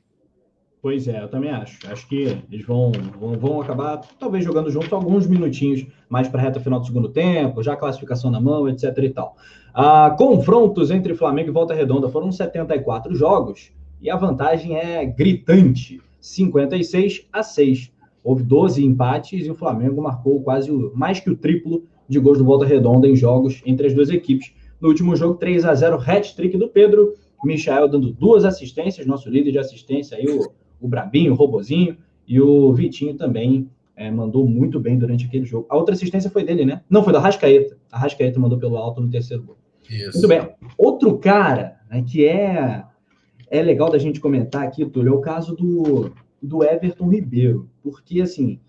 Pois é, eu também acho. Acho que eles vão, vão, vão acabar, talvez, jogando juntos alguns minutinhos mais para a reta final do segundo tempo, já classificação na mão, etc. e tal. Ah, confrontos entre Flamengo e Volta Redonda foram 74 jogos e a vantagem é gritante: 56 a 6. Houve 12 empates e o Flamengo marcou quase o, mais que o triplo de gols do Volta Redonda em jogos entre as duas equipes. No último jogo, 3 a 0 hat-trick do Pedro. Michael dando duas assistências, nosso líder de assistência aí, o, o Brabinho, o Robozinho, e o Vitinho também é, mandou muito bem durante aquele jogo. A outra assistência foi dele, né? Não, foi da Rascaeta. A Rascaeta mandou pelo alto no terceiro gol. Isso. Muito bem. Outro cara né, que é, é legal da gente comentar aqui, Túlio, é o caso do, do Everton Ribeiro. Porque, assim,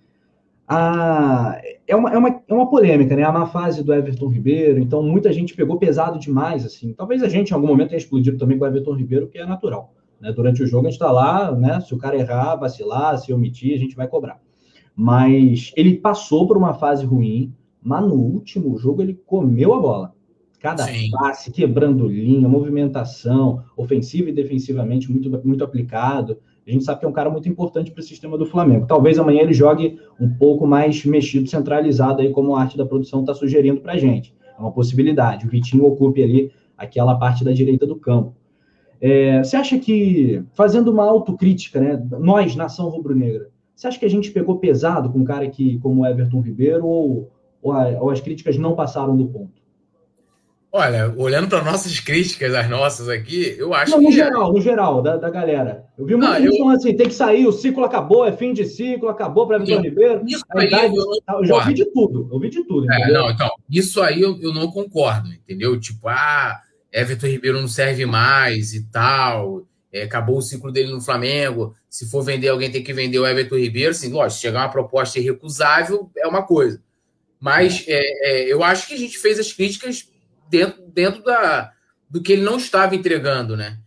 a, é, uma, é, uma, é uma polêmica, né? A má fase do Everton Ribeiro, então muita gente pegou pesado demais, assim. Talvez a gente em algum momento tenha explodido também com o Everton Ribeiro, que é natural. Né? Durante o jogo a gente está lá, né? Se o cara errar, vacilar, se omitir, a gente vai cobrar. Mas ele passou por uma fase ruim, mas no último jogo ele comeu a bola. Cada Sim. passe, quebrando linha, movimentação, ofensiva e defensivamente muito, muito aplicado. A gente sabe que é um cara muito importante para o sistema do Flamengo. Talvez amanhã ele jogue um pouco mais mexido, centralizado, aí, como a arte da produção está sugerindo para a gente. É uma possibilidade. O Vitinho ocupe ali aquela parte da direita do campo. É, você acha que, fazendo uma autocrítica, né, nós, nação rubro-negra, você acha que a gente pegou pesado com um cara que, como o Everton Ribeiro ou, ou, a, ou as críticas não passaram do ponto? Olha, olhando para nossas críticas, as nossas aqui, eu acho não, que. No geral, no geral, da, da galera. Eu vi muita gente falando assim: tem que sair, o ciclo acabou, é fim de ciclo, acabou para Vitor Ribeiro. Isso aí idade, eu, eu, já ouvi de tudo. Eu ouvi de tudo. É, não, então, isso aí eu, eu não concordo, entendeu? Tipo, ah, Everton Ribeiro não serve mais e tal. É, acabou o ciclo dele no Flamengo. Se for vender, alguém tem que vender o Everton Ribeiro. Assim, lógico, se chegar uma proposta irrecusável, é uma coisa. Mas é, é, eu acho que a gente fez as críticas dentro, dentro da, do que ele não estava entregando, né?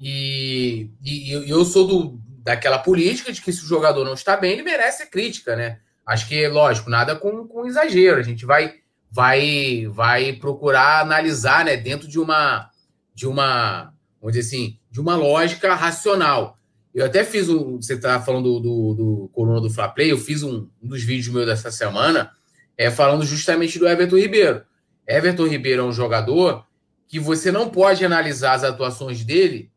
E, e, eu sou do, daquela política de que se o jogador não está bem, ele merece a crítica, né? Acho que, lógico, nada com, com exagero. A gente vai, vai, vai procurar analisar, né, dentro de uma, de uma, vamos dizer assim, de uma lógica racional. Eu até fiz um. Você está falando do, do, do Corona do Fla Play, eu fiz um, um dos vídeos meus dessa semana é, falando justamente do Everton Ribeiro. Everton Ribeiro é um jogador que você não pode analisar as atuações dele,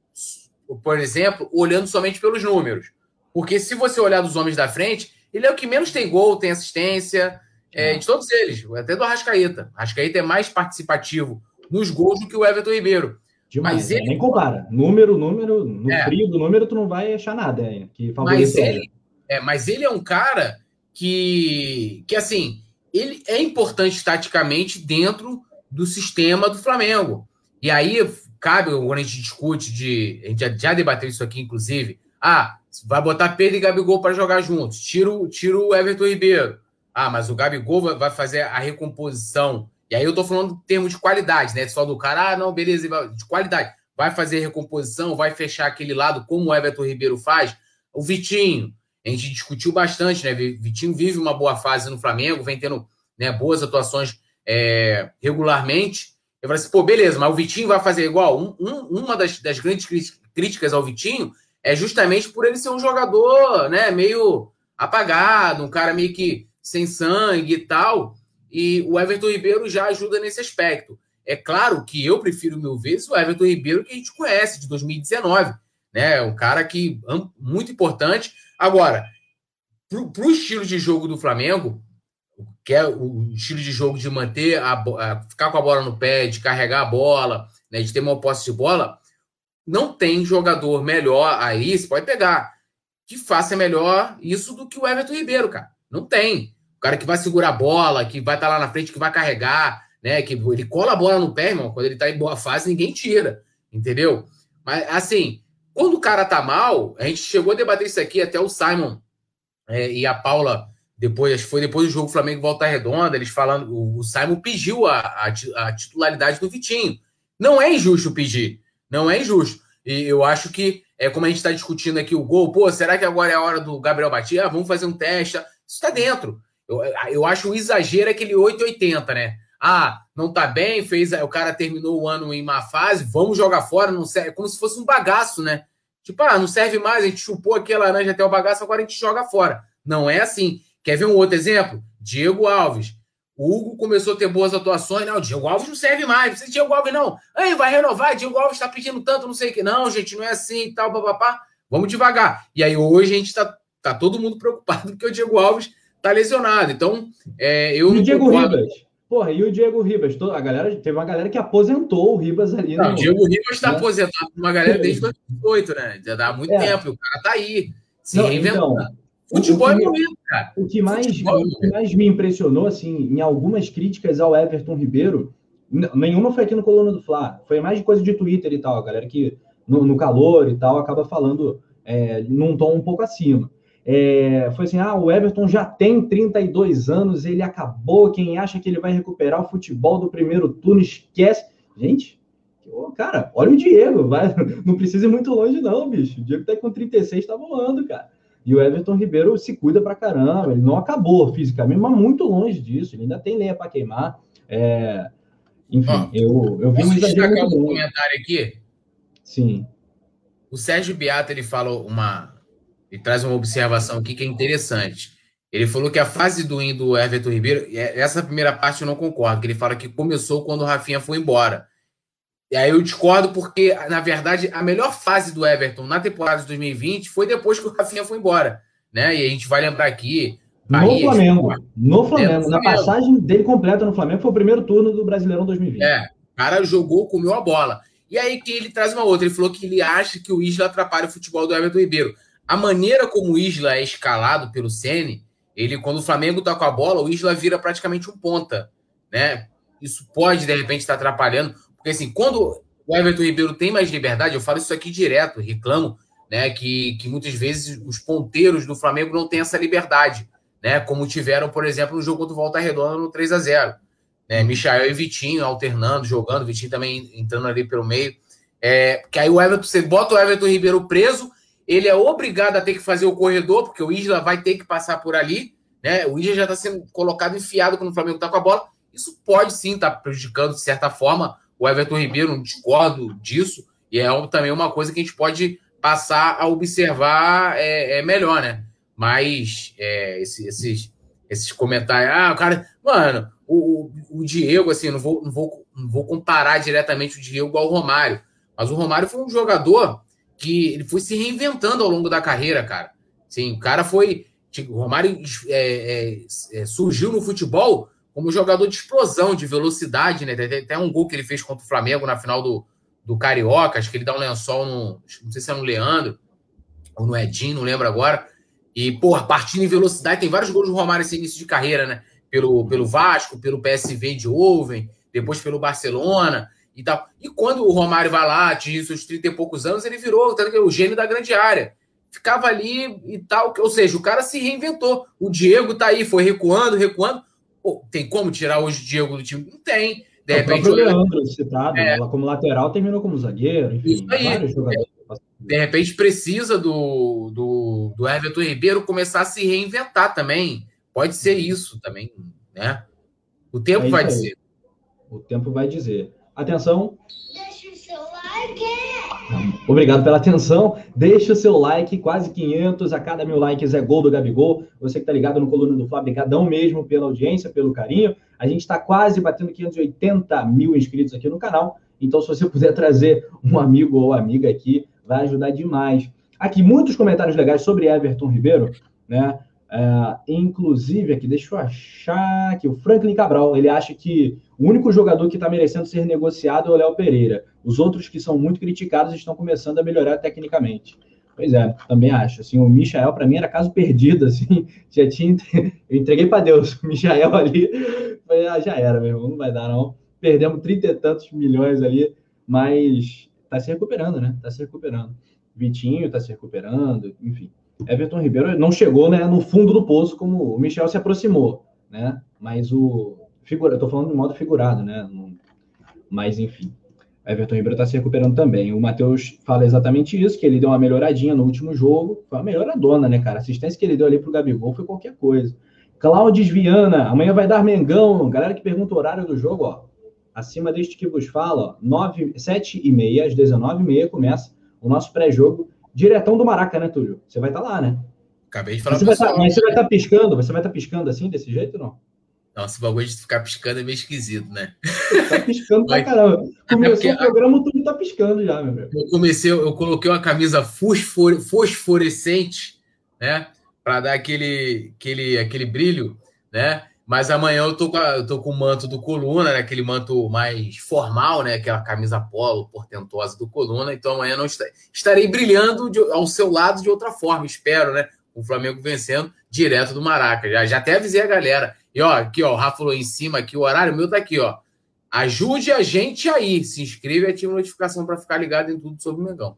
por exemplo, olhando somente pelos números. Porque se você olhar dos homens da frente, ele é o que menos tem gol, tem assistência, é, de todos eles, até do Arrascaeta. Arrascaeta é mais participativo nos gols do que o Everton Ribeiro. Demais, mas ele... nem compara. Número, número, no é. frio do número, tu não vai achar nada é, que mas ele, é, mas ele é um cara que, que assim, ele é importante taticamente dentro do sistema do Flamengo. E aí cabe, quando a gente discute de. A gente já, já debateu isso aqui, inclusive. Ah, vai botar Pedro e Gabigol para jogar juntos. Tira, tira o Everton Ribeiro. Ah, mas o Gabigol vai fazer a recomposição. E aí eu tô falando em termos de qualidade, né? Só do cara, ah, não, beleza, de qualidade. Vai fazer recomposição, vai fechar aquele lado, como o Everton Ribeiro faz. O Vitinho, a gente discutiu bastante, né? Vitinho vive uma boa fase no Flamengo, vem tendo né, boas atuações é, regularmente. Eu falei assim, pô, beleza, mas o Vitinho vai fazer igual. Um, um, uma das, das grandes críticas ao Vitinho é justamente por ele ser um jogador, né, meio apagado, um cara meio que sem sangue e tal. E o Everton Ribeiro já ajuda nesse aspecto. É claro que eu prefiro mil vezes o Everton Ribeiro que a gente conhece, de 2019. Né? Um cara que muito importante. Agora, para o estilo de jogo do Flamengo, que é o estilo de jogo de manter a, a, ficar com a bola no pé, de carregar a bola, né, de ter uma posse de bola, não tem jogador melhor aí, você pode pegar, que faça melhor isso do que o Everton Ribeiro, cara. Não tem. O cara que vai segurar a bola, que vai estar tá lá na frente, que vai carregar, né? Que ele cola a bola no pé, irmão. Quando ele tá em boa fase, ninguém tira. Entendeu? Mas, assim, quando o cara tá mal, a gente chegou a debater isso aqui, até o Simon é, e a Paula, depois, foi depois do jogo Flamengo Volta Redonda, eles falando, o, o Simon pediu a, a, a titularidade do Vitinho. Não é injusto pedir. Não é injusto. E eu acho que É como a gente está discutindo aqui o gol, pô, será que agora é a hora do Gabriel bater? Ah, vamos fazer um teste. Isso está dentro. Eu, eu acho um exagero aquele 880, né? Ah, não tá bem, fez, o cara terminou o ano em má fase, vamos jogar fora, não serve, é como se fosse um bagaço, né? Tipo, ah, não serve mais, a gente chupou aqui a laranja até o bagaço, agora a gente joga fora. Não é assim. Quer ver um outro exemplo? Diego Alves. O Hugo começou a ter boas atuações. Não, o Diego Alves não serve mais. Não precisa de Diego Alves, não. Aí, vai renovar. Diego Alves está pedindo tanto, não sei o que. Não, gente, não é assim e tal, papapá. Vamos devagar. E aí, hoje, a gente está tá todo mundo preocupado porque o Diego Alves está lesionado. Então, é, eu. E o Diego concordo. Ribas? Porra, e o Diego Ribas? A galera, teve uma galera que aposentou o Ribas ali. Não, o Diego Ribas está né? aposentado uma galera desde 2008, né? Já dá muito é. tempo. O cara tá aí, se não, reinventando. Então, Futebol é momento, cara. O que, mais, é o que mais me impressionou, assim, em algumas críticas ao Everton Ribeiro, nenhuma foi aqui no Coluna do Fla, foi mais de coisa de Twitter e tal, a galera que no, no calor e tal acaba falando é, num tom um pouco acima. É, foi assim: ah, o Everton já tem 32 anos, ele acabou. Quem acha que ele vai recuperar o futebol do primeiro turno, esquece. Gente, cara, olha o Diego, vai, não precisa ir muito longe, não, bicho. O Diego tá com 36, tá voando, cara. E o Everton Ribeiro se cuida pra caramba, ele não acabou fisicamente, mas muito longe disso, ele ainda tem lenha para queimar. É... Enfim, eu, eu vi um destacar um comentário aqui? Sim. O Sérgio Beato, ele fala uma... Ele traz uma observação aqui que é interessante. Ele falou que a fase do in do Everton Ribeiro, essa primeira parte eu não concordo, que ele fala que começou quando o Rafinha foi embora. E aí eu discordo porque, na verdade, a melhor fase do Everton na temporada de 2020 foi depois que o Rafinha foi embora. Né? E a gente vai lembrar aqui. Bahia, no Flamengo. No Flamengo. Na passagem dele completa no Flamengo foi o primeiro turno do Brasileirão 2020. É. O cara jogou, comeu a bola. E aí que ele traz uma outra. Ele falou que ele acha que o Isla atrapalha o futebol do Everton Ribeiro. A maneira como o Isla é escalado pelo Sene, ele, quando o Flamengo tá com a bola, o Isla vira praticamente um ponta. Né? Isso pode, de repente, estar atrapalhando. Porque assim, quando o Everton Ribeiro tem mais liberdade, eu falo isso aqui direto, reclamo, né, que, que muitas vezes os ponteiros do Flamengo não têm essa liberdade, né, como tiveram, por exemplo, no jogo do Volta Redonda no 3 a 0 né, Michael e Vitinho alternando, jogando, Vitinho também entrando ali pelo meio. É, que aí o Everton, você bota o Everton Ribeiro preso, ele é obrigado a ter que fazer o corredor, porque o Isla vai ter que passar por ali, né? O Isla já está sendo colocado enfiado quando o Flamengo está com a bola. Isso pode sim estar tá prejudicando, de certa forma, o Everton Ribeiro, não discordo disso, e é também uma coisa que a gente pode passar a observar é, é melhor, né? Mas é, esse, esses, esses comentários, ah, o cara, mano, o, o Diego, assim, não vou, não, vou, não vou comparar diretamente o Diego ao Romário, mas o Romário foi um jogador que ele foi se reinventando ao longo da carreira, cara. Sim, o cara foi. Tipo, o Romário é, é, é, surgiu no futebol como jogador de explosão, de velocidade, né? Tem até um gol que ele fez contra o Flamengo na final do, do Carioca, acho que ele dá um lençol no. Não sei se é no Leandro ou no Edinho, não lembro agora. E, porra, partindo em velocidade, tem vários gols do Romário nesse início de carreira, né? Pelo, pelo Vasco, pelo PSV de Oven, depois pelo Barcelona e tal. E quando o Romário vai lá, atinge seus 30 e poucos anos, ele virou o gênio da grande área. Ficava ali e tal. Ou seja, o cara se reinventou. O Diego tá aí, foi recuando, recuando. Pô, tem como tirar hoje o Diego do time? Não tem. De o repente. O Leandro, citado, é, como lateral, terminou como zagueiro. Enfim, vários jogadores. De repente precisa do, do, do Everton Ribeiro começar a se reinventar também. Pode ser isso também, né? O tempo é vai dizer. O tempo vai dizer. Atenção. Deixa o seu like. Obrigado pela atenção. Deixe o seu like, quase 500. A cada mil likes é gol do Gabigol. Você que está ligado no Coluna do Flá, brigadão mesmo pela audiência, pelo carinho. A gente está quase batendo 580 mil inscritos aqui no canal. Então, se você puder trazer um amigo ou amiga aqui, vai ajudar demais. Aqui, muitos comentários legais sobre Everton Ribeiro, né? É, inclusive, aqui, deixa eu achar que o Franklin Cabral, ele acha que o único jogador que está merecendo ser negociado é o Léo Pereira. Os outros que são muito criticados estão começando a melhorar tecnicamente. Pois é, também acho. Assim, o Michael, para mim, era caso perdido. Assim, já tinha. Eu entreguei para Deus. O Michael ali. Ah, já era, meu irmão. Não vai dar, não. Perdemos trinta e tantos milhões ali, mas está se recuperando, né? Está se recuperando. Vitinho está se recuperando, enfim. Everton Ribeiro não chegou né, no fundo do poço como o Michel se aproximou, né? Mas o figura, eu tô falando de modo figurado, né? Mas enfim. Everton Ribeiro está se recuperando também. O Matheus fala exatamente isso, que ele deu uma melhoradinha no último jogo. Foi uma melhoradona, né, cara? A assistência que ele deu ali pro Gabigol foi qualquer coisa. Cláudio Viana, amanhã vai dar Mengão. Galera que pergunta o horário do jogo, ó. Acima deste que vos fala, 9, 7 e meia, às 19 e meia, começa o nosso pré-jogo diretão do Maraca, né, Túlio? Você vai estar tá lá, né? Acabei de falar você vai tá, Mas você vai estar tá piscando? Você vai estar tá piscando assim, desse jeito ou não? Não, esse bagulho de ficar piscando é meio esquisito, né? Tá piscando pra caramba. Começou o programa, tudo tá piscando já, meu velho. Eu comecei, eu coloquei uma camisa fosfor, fosforescente, né? Para dar aquele, aquele, aquele brilho, né? Mas amanhã eu tô com, a, eu tô com o manto do Coluna, né? aquele manto mais formal, né? Aquela camisa polo portentosa do Coluna. Então amanhã não está, estarei brilhando de, ao seu lado de outra forma, espero, né? O Flamengo vencendo direto do Maraca. Já, já até avisei a galera. E ó, aqui, ó, o Rafa falou em cima aqui, o horário meu tá aqui, ó. Ajude a gente aí. Se inscreve e ativa a notificação para ficar ligado em tudo sobre o Mengão.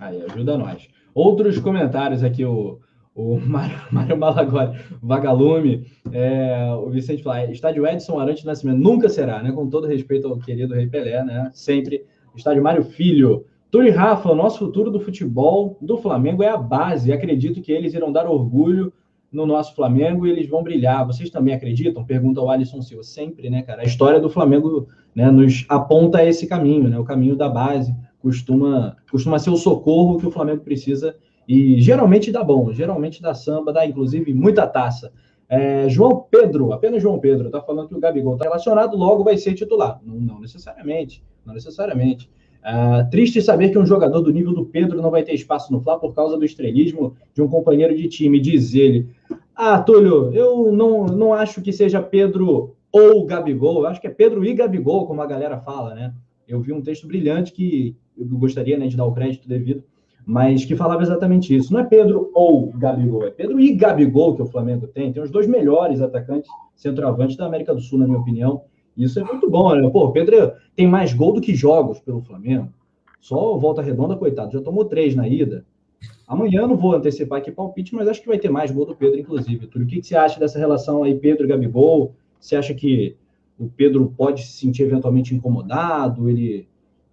Aí, ajuda nós. Outros comentários aqui, o, o Mário Malagoli, Vagalume, é, o Vicente fala, estádio Edson Arantes Nascimento nunca será, né? Com todo respeito ao querido Rei Pelé, né? Sempre. Estádio Mário Filho. Turi Rafa, o nosso futuro do futebol do Flamengo é a base. Acredito que eles irão dar orgulho no nosso Flamengo e eles vão brilhar. Vocês também acreditam? Pergunta o Alisson Silva. Sempre, né, cara? A história do Flamengo né, nos aponta esse caminho, né? O caminho da base costuma, costuma ser o socorro que o Flamengo precisa e geralmente dá bom, geralmente dá samba, dá inclusive muita taça. É, João Pedro, apenas João Pedro, tá falando que o Gabigol está relacionado, logo vai ser titular. Não, não necessariamente, não necessariamente. Uh, triste saber que um jogador do nível do Pedro não vai ter espaço no Fla por causa do estrelismo de um companheiro de time, diz ele. Ah, Túlio, eu não, não acho que seja Pedro ou Gabigol, eu acho que é Pedro e Gabigol, como a galera fala, né? Eu vi um texto brilhante que eu gostaria né, de dar o crédito devido, mas que falava exatamente isso. Não é Pedro ou Gabigol, é Pedro e Gabigol que o Flamengo tem. Tem os dois melhores atacantes centroavantes da América do Sul, na minha opinião. Isso é muito bom, né? Pô, o Pedro tem mais gol do que jogos pelo Flamengo. Só volta redonda, coitado, já tomou três na ida. Amanhã não vou antecipar aqui palpite, mas acho que vai ter mais gol do Pedro, inclusive. Tudo o que, que você acha dessa relação aí, Pedro e Gabigol? Você acha que o Pedro pode se sentir eventualmente incomodado? Ele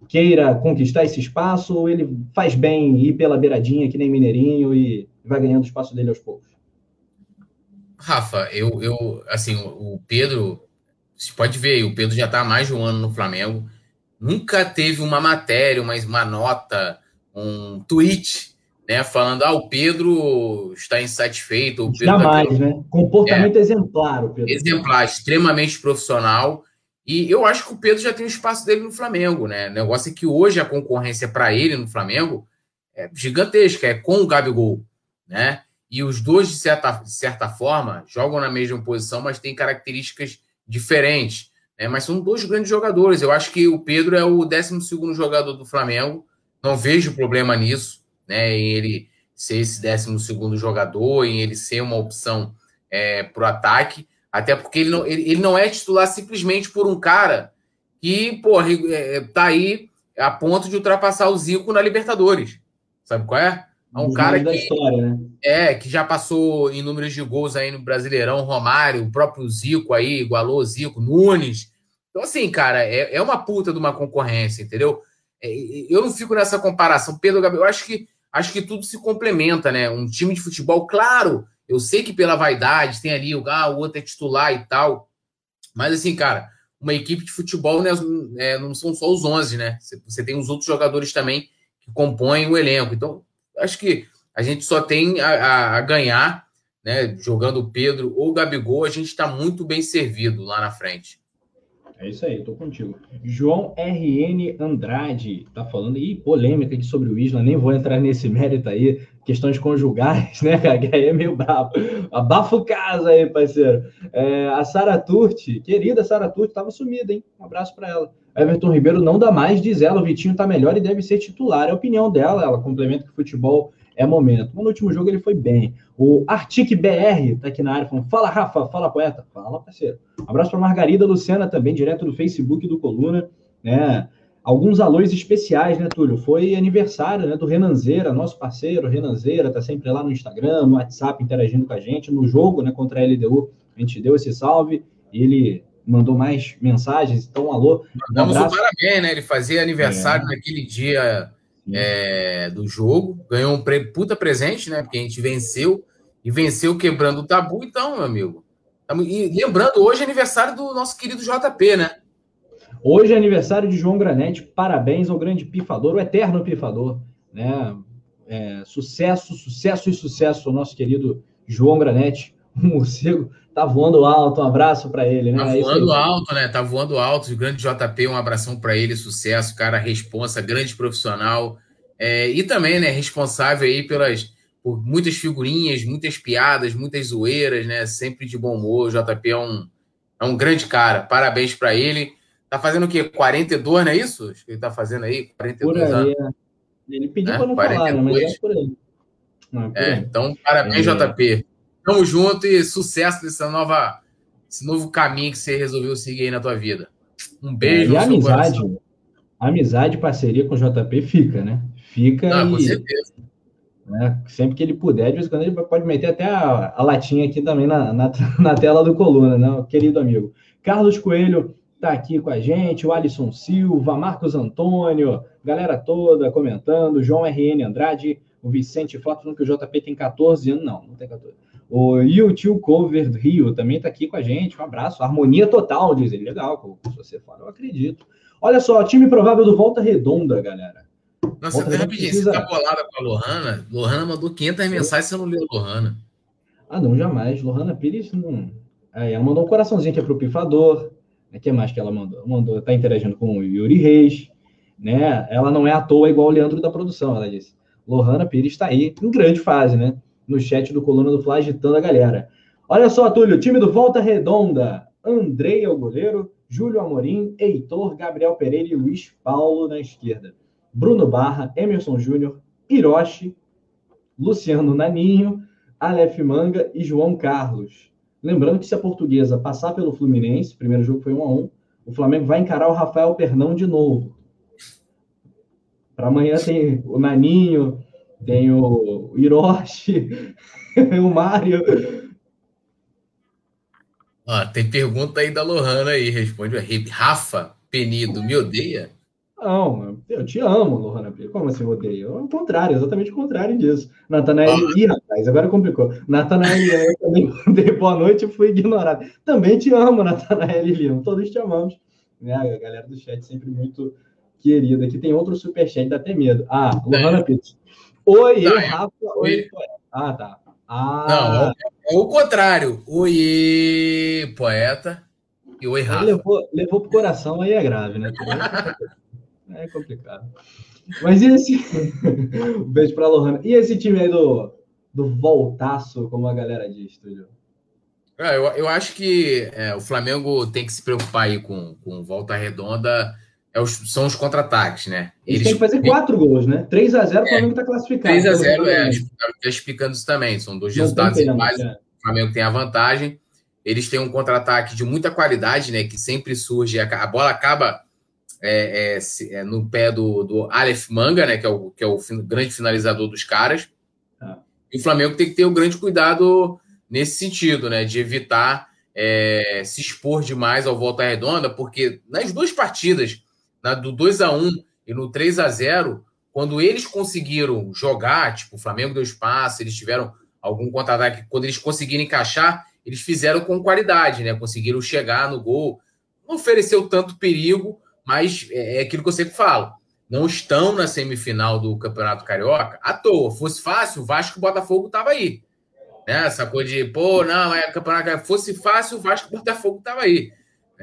queira conquistar esse espaço? Ou ele faz bem ir pela beiradinha, que nem Mineirinho, e vai ganhando o espaço dele aos poucos? Rafa, eu, eu assim, o Pedro você pode ver, o Pedro já está há mais de um ano no Flamengo. Nunca teve uma matéria, uma, uma nota, um tweet, né? Falando, ah, o Pedro está insatisfeito. O Pedro Jamais, né? Comportamento é, exemplar, o Pedro. Exemplar, extremamente profissional. E eu acho que o Pedro já tem o espaço dele no Flamengo, né? O negócio é que hoje a concorrência para ele no Flamengo é gigantesca, é com o Gabigol, né? E os dois, de certa, de certa forma, jogam na mesma posição, mas têm características diferentes. Né? Mas são dois grandes jogadores. Eu acho que o Pedro é o 12 jogador do Flamengo. Não vejo problema nisso, né? Em ele ser esse 12 jogador, em ele ser uma opção é, para o ataque. Até porque ele não, ele, ele, não é titular simplesmente por um cara que, porra, é, tá aí a ponto de ultrapassar o Zico na Libertadores. Sabe qual é? É um cara que, história, né? É, que já passou em números de gols aí no Brasileirão, Romário, o próprio Zico aí, igualou o Zico, Nunes. Então, assim, cara, é, é uma puta de uma concorrência, entendeu? É, eu não fico nessa comparação. Pedro Gabriel, eu acho que, acho que tudo se complementa, né? Um time de futebol, claro, eu sei que pela vaidade tem ali o, ah, o outro é titular e tal. Mas, assim, cara, uma equipe de futebol né, é, não são só os 11, né? Você tem os outros jogadores também que compõem o elenco. Então, acho que a gente só tem a, a, ganhar, né? Jogando o Pedro ou o Gabigol, a gente está muito bem servido lá na frente. É isso aí, tô contigo. João RN Andrade tá falando aí polêmica aqui sobre o Isla, nem vou entrar nesse mérito aí, questões conjugais, né? Que aí é meio brabo. Abafa o caso aí, parceiro. É, a Sara Turti, querida Sara Turti, tava sumida, hein? Um abraço para ela. Everton Ribeiro não dá mais, diz ela, o Vitinho tá melhor e deve ser titular. É a opinião dela, ela complementa que o futebol é momento. No último jogo ele foi bem. O Artic BR tá aqui na área falando: fala, Rafa, fala, poeta. Fala, parceiro. Abraço para Margarida Luciana também, direto do Facebook do Coluna. Né? Alguns alôs especiais, né, Túlio? Foi aniversário né, do Renanzeira, nosso parceiro, Renanzeira, tá sempre lá no Instagram, no WhatsApp, interagindo com a gente. No jogo né, contra a LDU, a gente deu esse salve. E ele mandou mais mensagens. Então, alô. Mandamos um o parabéns, né? Ele fazia aniversário é. naquele dia é, do jogo, ganhou um puta presente, né? Porque a gente venceu e venceu quebrando o tabu, então, meu amigo. E lembrando, hoje é aniversário do nosso querido JP, né? Hoje é aniversário de João Granete. Parabéns ao grande pifador, o eterno pifador, né? É, sucesso, sucesso e sucesso ao nosso querido João Granete. O morcego tá voando alto. Um abraço para ele, né? Tá é voando alto, né? Tá voando alto. O grande JP, um abração para ele, sucesso, cara, responsa, grande profissional. É, e também, né, responsável aí pelas por muitas figurinhas, muitas piadas, muitas zoeiras, né? Sempre de bom humor. O JP é um, é um grande cara. Parabéns para ele. Tá fazendo o quê? 42, não é isso? Acho que ele tá fazendo aí, 42 por aí, anos. É. Ele pediu é, para não 42. falar, né? Mas é por aí. Não, é, por é, aí. então, parabéns, é. JP. Tamo junto e sucesso nessa nova, esse novo caminho que você resolveu seguir aí na tua vida. Um beijo. É, e amizade, amizade, parceria com o JP fica, né? Fica Não, e... com certeza. Né? Sempre que ele puder, de vez em quando ele pode meter até a, a latinha aqui também na, na, na, tela do Coluna, né? Querido amigo. Carlos Coelho está aqui com a gente, o Alisson Silva, Marcos Antônio, galera toda comentando, João RN Andrade, o Vicente Foto falando que o JP tem 14 anos. Não, não tem 14. O YouTube Cover do Rio também está aqui com a gente. Um abraço. Harmonia total, diz ele. Legal, se você fala, eu acredito. Olha só, time provável do Volta Redonda, galera. Nossa, Volta rapidinho, precisa... você tá bolada com a Lohana? Lohana mandou 500 mensagens, você não leu a Lohana. Ah, não, jamais. Lohana Pires não... Aí, ela mandou um coraçãozinho aqui pro Pifador. O que mais que ela mandou? Mandou, tá interagindo com o Yuri Reis, né? Ela não é à toa igual o Leandro da produção, ela disse. Lohana Pires está aí em grande fase, né? No chat do Coluna do Fla, agitando a galera. Olha só, Túlio, time do Volta Redonda. Andrei é o goleiro, Júlio Amorim, Heitor, Gabriel Pereira e Luiz Paulo na esquerda. Bruno Barra, Emerson Júnior, Hiroshi, Luciano Naninho, Aleph Manga e João Carlos. Lembrando que se a portuguesa passar pelo Fluminense, primeiro jogo foi 1 a 1 o Flamengo vai encarar o Rafael Pernão de novo. Para amanhã tem o Naninho, tem o Hiroshi, o Mário. Ah, tem pergunta aí da Lohana aí, responde. Rafa Penido, me odeia? Não, eu te amo, Lohana Pires. Como assim odeio? É o contrário, exatamente o contrário disso. Natanael, ah. ih, rapaz, agora complicou. Natanael eu também dei boa noite e fui ignorado. Também te amo, Natanael Lima. Todos te amamos. Né? A galera do chat sempre muito querida. Aqui tem outro superchat, dá até medo. Ah, Lohana Pires. Oi, tá, Rafa. Oi. Ah, tá. Ah. Não, é, é o contrário. Oi, poeta. E oi, Rafa. Levou, levou pro coração, aí é grave, né? É complicado. Mas e esse. um beijo pra Lohana. E esse time aí do, do voltaço, como a galera diz, Túlio? É, eu, eu acho que é, o Flamengo tem que se preocupar aí com, com volta redonda. É os, são os contra-ataques, né? Eles, Eles têm que fazer quatro gols, né? 3 a 0 o Flamengo está classificado. 3 a 0 é, está explicando isso também. São dois resultados iguais. É. O Flamengo tem a vantagem. Eles têm um contra-ataque de muita qualidade, né? Que sempre surge. A, a bola acaba é, é, é, no pé do, do Aleph Manga, né, que é o, que é o grande finalizador dos caras. Ah. E o Flamengo tem que ter um grande cuidado nesse sentido, né, de evitar é, se expor demais ao volta redonda, porque nas duas partidas, na, do 2 a 1 e no 3 a 0 quando eles conseguiram jogar, tipo, o Flamengo deu espaço, eles tiveram algum contra-ataque, quando eles conseguiram encaixar, eles fizeram com qualidade, né? Conseguiram chegar no gol, não ofereceu tanto perigo, mas é, é aquilo que eu sempre falo. Não estão na semifinal do Campeonato Carioca à toa. Fosse fácil, o Vasco e o Botafogo tava aí. Né? Essa coisa de, pô, não, é Campeonato Carioca. Fosse fácil, o Vasco e o Botafogo tava aí.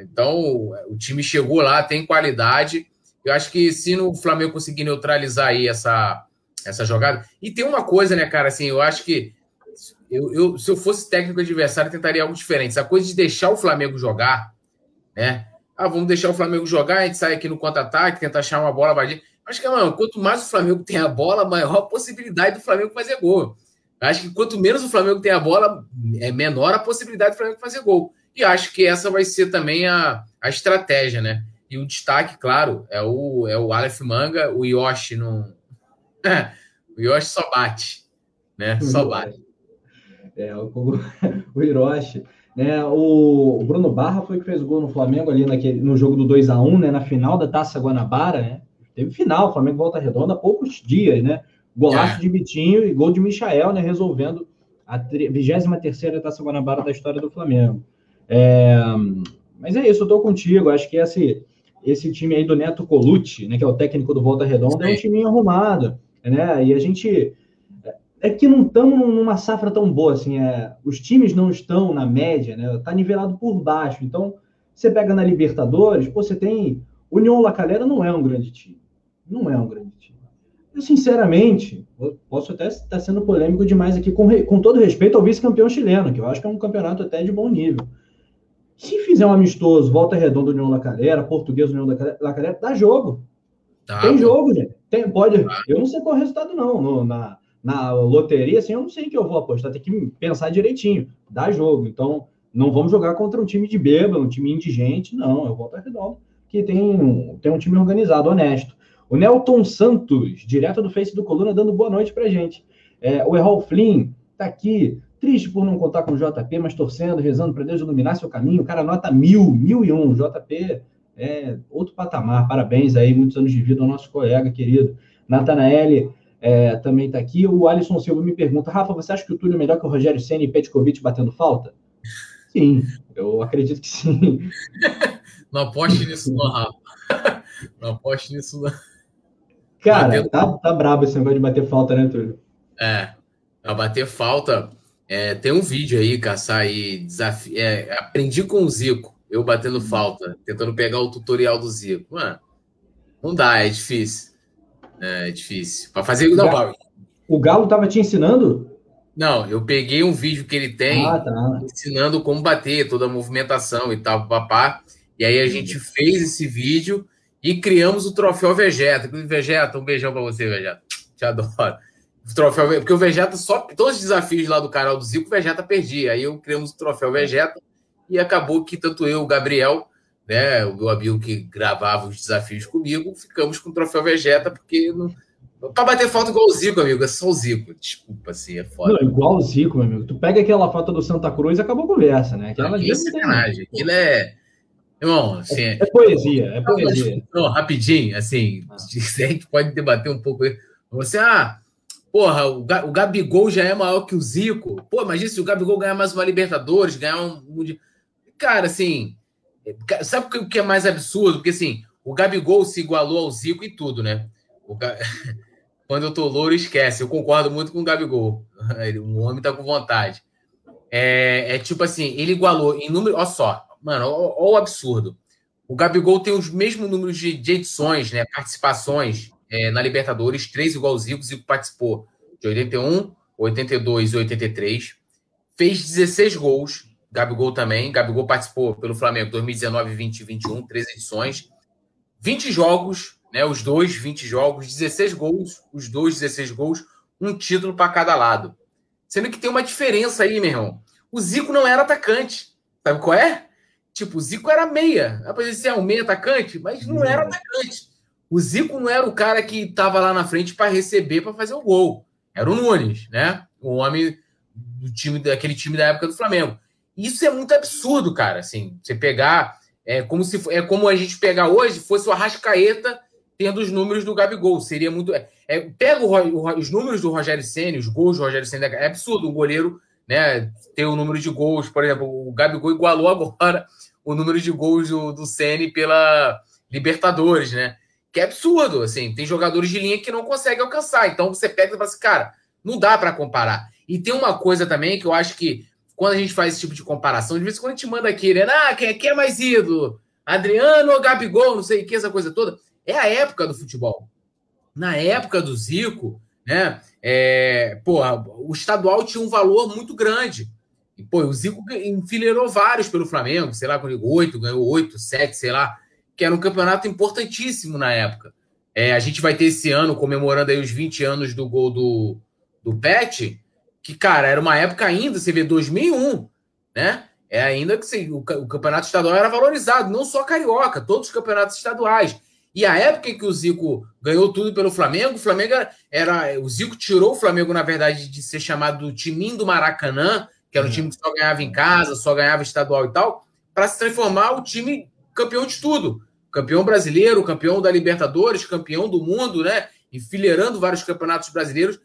Então, o time chegou lá, tem qualidade. Eu acho que se o Flamengo conseguir neutralizar aí essa, essa jogada. E tem uma coisa, né, cara, assim, eu acho que eu, eu, se eu fosse técnico adversário, eu tentaria algo diferente. Essa coisa de deixar o Flamengo jogar, né? Ah, vamos deixar o Flamengo jogar, a gente sai aqui no contra-ataque, tentar achar uma bola vadia. Acho que, mano, quanto mais o Flamengo tem a bola, maior a possibilidade do Flamengo fazer gol. Acho que quanto menos o Flamengo tem a bola, é menor a possibilidade do Flamengo fazer gol. E acho que essa vai ser também a, a estratégia, né? E o destaque, claro, é o, é o Aleph Manga, o Yoshi não. o Yoshi só bate, né? Só bate. É, o, o Hiroshi Né? O, Bruno Barra foi que fez o gol no Flamengo ali naquele, no jogo do 2 a 1 né? Na final da Taça Guanabara, né? Teve final, Flamengo volta redonda há poucos dias, né? Golaço é. de Vitinho e gol de Michael, né? Resolvendo a 23 Taça Guanabara da história do Flamengo. É, mas é isso, eu tô contigo. Acho que esse, esse time aí do Neto Colucci, né? Que é o técnico do Volta Redonda, Sim. é um time arrumado, né? E a gente é que não estamos numa safra tão boa, assim, é, os times não estão na média, né? Tá nivelado por baixo. Então, você pega na Libertadores, pô, você tem. União La Calera não é um grande time. Não é um grande time. Eu, sinceramente, eu posso até estar sendo polêmico demais aqui, com, com todo respeito ao vice-campeão chileno, que eu acho que é um campeonato até de bom nível. Se fizer um amistoso, volta redonda União La Calera, português União La Calera, dá jogo. Tá, tem jogo, gente. Tem, pode. Eu não sei qual é o resultado, não. No, na, na loteria, assim, eu não sei que eu vou apostar, tem que pensar direitinho, dá jogo. Então, não vamos jogar contra um time de bêbado, um time indigente, não, eu volto a Redondo, que tem, tem um time organizado, honesto. O Nelton Santos, direto do Face do Coluna, dando boa noite pra gente. É, o Errol Flynn tá aqui, triste por não contar com o JP, mas torcendo, rezando para Deus iluminar seu caminho. O cara nota mil, mil e um. JP é outro patamar. Parabéns aí, muitos anos de vida ao nosso colega querido. Natanael é, também está aqui. O Alisson Silva me pergunta: Rafa, você acha que o Túlio é melhor que o Rogério Senna e Petkovic batendo falta? Sim, eu acredito que sim. Não aposte nisso, não, Rafa. Não aposte nisso, não. Cara, tá, tá brabo esse negócio de bater falta, né, Túlio? É, a bater falta. É, tem um vídeo aí, caçar aí, desafio. É, aprendi com o Zico, eu batendo hum. falta, tentando pegar o tutorial do Zico. Mano, não dá, é difícil. É, é difícil. Para fazer. O, não, Galo, o Galo tava te ensinando? Não, eu peguei um vídeo que ele tem ah, tá. ensinando como bater, toda a movimentação e tal, papá. E aí a gente fez esse vídeo e criamos o troféu Vegeta. Vegeta, um beijão para você, Vegeta. Te adoro. Troféu, porque o Vegeta só todos os desafios lá do canal do Zico, o Vegeta perdia. Aí eu criamos o troféu Vegeta e acabou que tanto eu, o Gabriel, né, o meu amigo que gravava os desafios comigo, ficamos com o troféu Vegeta, porque não. Pra bater falta igual o Zico, amigo. É só o Zico. Desculpa, assim, é foda. Não, igual o Zico, meu amigo. Tu pega aquela foto do Santa Cruz e acabou a conversa, né? Aquela é sacanagem. Aquilo é. Irmão, assim. É, é poesia, é poesia. Não, rapidinho, assim, ah. a gente pode debater um pouco. Você, ah, porra, o, o Gabigol já é maior que o Zico. Pô, imagina se o Gabigol ganhar mais uma Libertadores, ganhar um. Cara, assim, Sabe o que é mais absurdo? Porque assim, o Gabigol se igualou ao Zico e tudo, né? Ga... Quando eu tô louro, esquece. Eu concordo muito com o Gabigol. O homem tá com vontade. É, é tipo assim, ele igualou em número. Olha só, mano, olha o absurdo. O Gabigol tem os mesmos números de, de edições, né? Participações é, na Libertadores, três igual o Zico. O Zico participou de 81, 82 e 83. Fez 16 gols, Gabigol também. Gabigol participou pelo Flamengo 2019, 20 21, três edições. 20 jogos, né? Os dois 20 jogos, 16 gols, os dois 16 gols, um título para cada lado. Sendo que tem uma diferença aí, meu irmão. O Zico não era atacante. Sabe qual é? Tipo, o Zico era meia. Apesar de ser um meia atacante, mas não era atacante. O Zico não era o cara que estava lá na frente para receber, para fazer o gol. Era o Nunes, né? O homem do time daquele time da época do Flamengo. Isso é muito absurdo, cara. Assim, você pegar. É como se é como a gente pegar hoje fosse o Arrascaeta tendo os números do Gabigol. Seria muito. É, é pega o, o, os números do Rogério Senna, os gols do Rogério Senna. É absurdo um goleiro né, ter o número de gols. Por exemplo, o Gabigol igualou agora o número de gols do, do pela Libertadores, né? Que é absurdo. Assim, tem jogadores de linha que não conseguem alcançar. Então você pega e fala assim, cara, não dá para comparar. E tem uma coisa também que eu acho que quando a gente faz esse tipo de comparação, de vez em quando a gente manda aqui, né? Ah, quem, quem é mais ídolo? Adriano ou Gabigol, não sei o que, essa coisa toda. É a época do futebol. Na época do Zico, né? É, porra, o estadual tinha um valor muito grande. E, pô, o Zico enfileirou vários pelo Flamengo, sei lá, com oito, ganhou oito, sete, sei lá, que era um campeonato importantíssimo na época. É, a gente vai ter esse ano, comemorando aí os 20 anos do gol do, do Pet, que, cara, era uma época ainda, você vê 2001, né? É ainda que o, o campeonato estadual era valorizado, não só carioca, todos os campeonatos estaduais. E a época em que o Zico ganhou tudo pelo Flamengo, o Flamengo era, era, O Zico tirou o Flamengo, na verdade, de ser chamado do Timinho do Maracanã, que era um time que só ganhava em casa, só ganhava estadual e tal, para se transformar o time campeão de tudo. Campeão brasileiro, campeão da Libertadores, campeão do mundo, né? Enfileirando vários campeonatos brasileiros.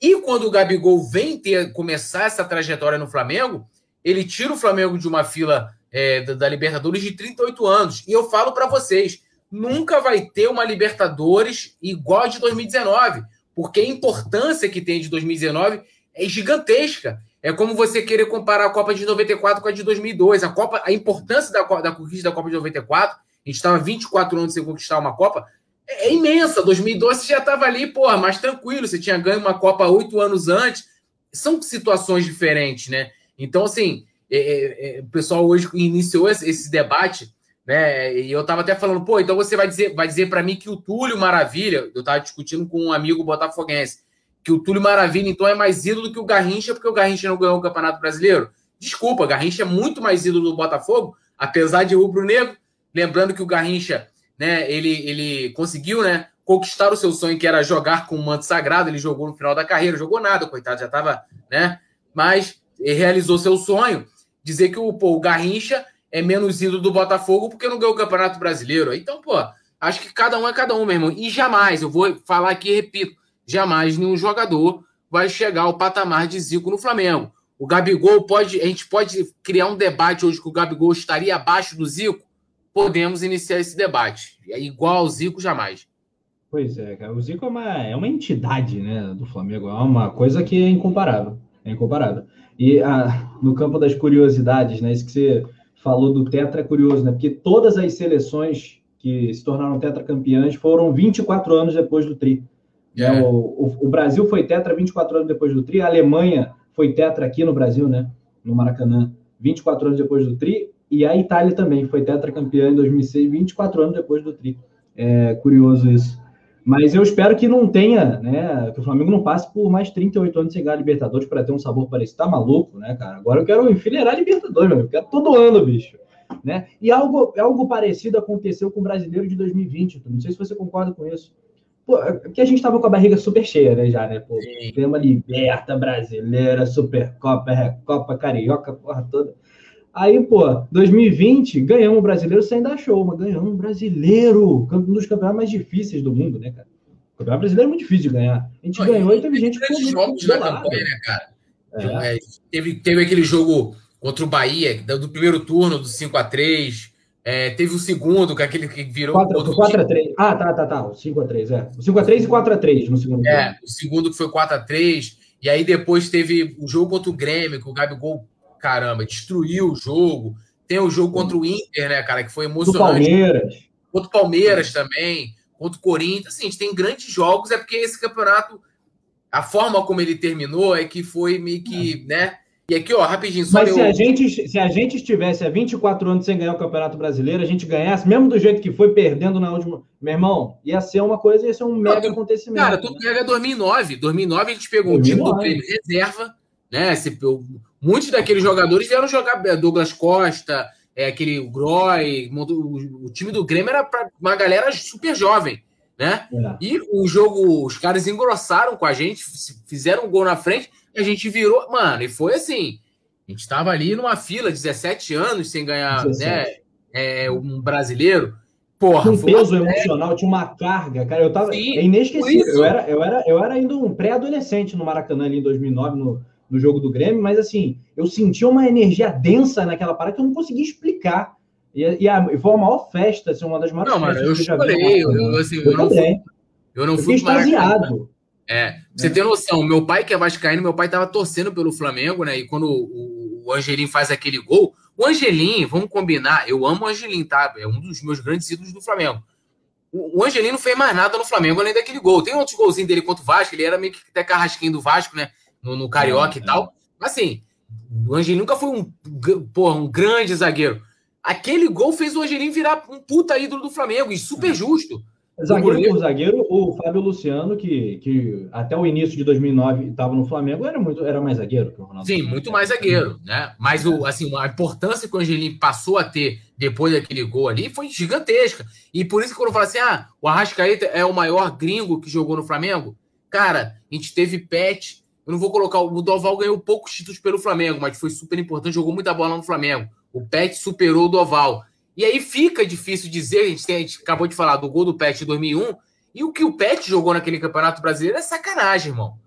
E quando o Gabigol vem ter, começar essa trajetória no Flamengo, ele tira o Flamengo de uma fila é, da, da, Libertadores de 38 anos. E eu falo para vocês, nunca vai ter uma Libertadores igual a de 2019, porque a importância que tem de 2019 é gigantesca. É como você querer comparar a Copa de 94 com a de 2002. A Copa, a importância da, da conquista da Copa de 94, a gente estava 24 anos sem conquistar uma Copa, é, é imensa. 2012 você já estava ali, porra, mais tranquilo. Você tinha ganho uma Copa oito anos antes. São situações diferentes, né? Então, assim, é, é, é o pessoal hoje iniciou esse, esse, debate, né? E eu estava até falando, pô, então você vai dizer, vai dizer para mim que o Túlio Maravilha, eu estava discutindo com um amigo botafoguense, que o Túlio Maravilha, então, é mais ídolo do que o Garrincha, porque o Garrincha não ganhou o Campeonato Brasileiro. Desculpa, Garrincha é muito mais ídolo do Botafogo, apesar de rubro-negro. Lembrando que o Garrincha né, ele, ele conseguiu, né, conquistar o seu sonho, que era jogar com o manto sagrado. Ele jogou no final da carreira, jogou nada, coitado, já estava, né? Mas realizou seu sonho. Dizer que o, pô, o Garrincha é menos ídolo do Botafogo porque não ganhou o Campeonato Brasileiro. Então, pô, acho que cada um é cada um, meu irmão. E jamais, eu vou falar aqui repito, jamais nenhum jogador vai chegar ao patamar de Zico no Flamengo. O Gabigol pode, a gente pode criar um debate hoje que o Gabigol estaria abaixo do Zico podemos iniciar esse debate. É igual ao Zico, jamais. Pois é, cara. O Zico é uma, é uma entidade né, do Flamengo, é uma coisa que é incomparável. É incomparável. E ah, no campo das curiosidades, né? Isso que você falou do Tetra é curioso, né? Porque todas as seleções que se tornaram tetracampeãs foram 24 anos depois do Tri. É. O, o, o, Brasil foi tetra 24 anos depois do Tri, a Alemanha foi tetra aqui no Brasil, né? No Maracanã, 24 anos depois do Tri. E a Itália também foi tetracampeã em 2006, 24 anos depois do tri. É curioso isso. Mas eu espero que não tenha, né? Que o Flamengo não passe por mais 38 anos sem ganhar a Libertadores para ter um sabor parecido. Tá maluco, né, cara? Agora eu quero enfileirar a Libertadores, meu. Eu quero todo ano, bicho. Né? E algo, algo parecido aconteceu com o brasileiro de 2020. Não sei se você concorda com isso. Pô, que a gente tava com a barriga super cheia, né, já, né? Pô, tema liberta brasileira, Supercopa, Recopa, Carioca, porra toda. Aí, pô, 2020, ganhamos o brasileiro sem dar show, mas ganhamos um brasileiro, um dos campeonatos mais difíceis do mundo, né, cara? O campeonato brasileiro é muito difícil de ganhar. A gente ganhou e teve gente que. jogos na campanha, né, cara? É. É, teve, teve aquele jogo contra o Bahia, do primeiro turno, do 5x3. É, teve o segundo, que é aquele que virou. 4x3. Ah, tá, tá, tá. O 5x3, é. O 5x3 e 4x3 no segundo É, turno. o segundo que foi 4x3. E aí depois teve o jogo contra o Grêmio, que o Gabigol caramba, destruiu o jogo. Tem o jogo contra o Inter, né, cara, que foi emocionante. Contra o Palmeiras. Contra o Palmeiras também, contra o Corinthians. Assim, a gente tem grandes jogos, é porque esse campeonato, a forma como ele terminou é que foi meio que, é. né? E aqui, ó, rapidinho. Mas se, a gente, se a gente estivesse há 24 anos sem ganhar o Campeonato Brasileiro, a gente ganhasse, mesmo do jeito que foi, perdendo na última. Meu irmão, ia ser uma coisa, ia ser um mega acontecimento. Cara, tu pega 2009. 2009 a gente pegou 2009. um time do Grêmio reserva, né? Muitos daqueles jogadores vieram jogar é, Douglas Costa, é, aquele Groy, o, o, time do Grêmio era para uma galera super jovem, né? É. E o jogo, os caras engrossaram com a gente, fizeram um gol na frente, a gente virou, mano, e foi assim. A gente estava ali numa fila, 17 anos sem ganhar, 17. né? É, um brasileiro. Porra, um peso emocional, tinha uma carga, cara. Eu tava. Sim, é inesquecível. Eu era, eu, era, eu era ainda um pré-adolescente no Maracanã ali em 2009, no, no jogo do Grêmio, mas assim, eu senti uma energia densa naquela parada que eu não conseguia explicar. E, e, a, e foi a maior festa, assim, uma das maiores não, festas. Não, mano, eu chorei. Eu, eu, assim, eu, eu, não fui, eu não fui extasiado. É, pra você é. ter noção, meu pai que é vascaíno, meu pai tava torcendo pelo Flamengo, né? E quando o, o Angelim faz aquele gol, o Angelim, vamos combinar, eu amo o Angelim, tá? É um dos meus grandes ídolos do Flamengo. O, o Angelim não fez mais nada no Flamengo além daquele gol. Tem outros golzinhos dele contra o Vasco, ele era meio que até carrasquinho do Vasco, né? No, no Carioca é, e tal. Mas assim, o Angelim nunca foi um, porra, um grande zagueiro. Aquele gol fez o Angelim virar um puta ídolo do Flamengo, e super justo. Zagueiro por zagueiro, o Fábio Luciano, que, que até o início de 2009 estava no Flamengo, era muito era mais zagueiro que o Ronaldo. Sim, muito mais zagueiro, né? Mas o, assim, a importância que o Angelim passou a ter depois daquele gol ali foi gigantesca. E por isso que quando eu falo assim, ah, o Arrascaeta é o maior gringo que jogou no Flamengo, cara, a gente teve Pet, eu não vou colocar. O Doval ganhou poucos títulos pelo Flamengo, mas foi super importante, jogou muita bola no Flamengo. O Pet superou o Doval. E aí fica difícil dizer, a gente, tem, a gente acabou de falar do gol do Pet em 2001, e o que o Pet jogou naquele Campeonato Brasileiro é sacanagem, irmão.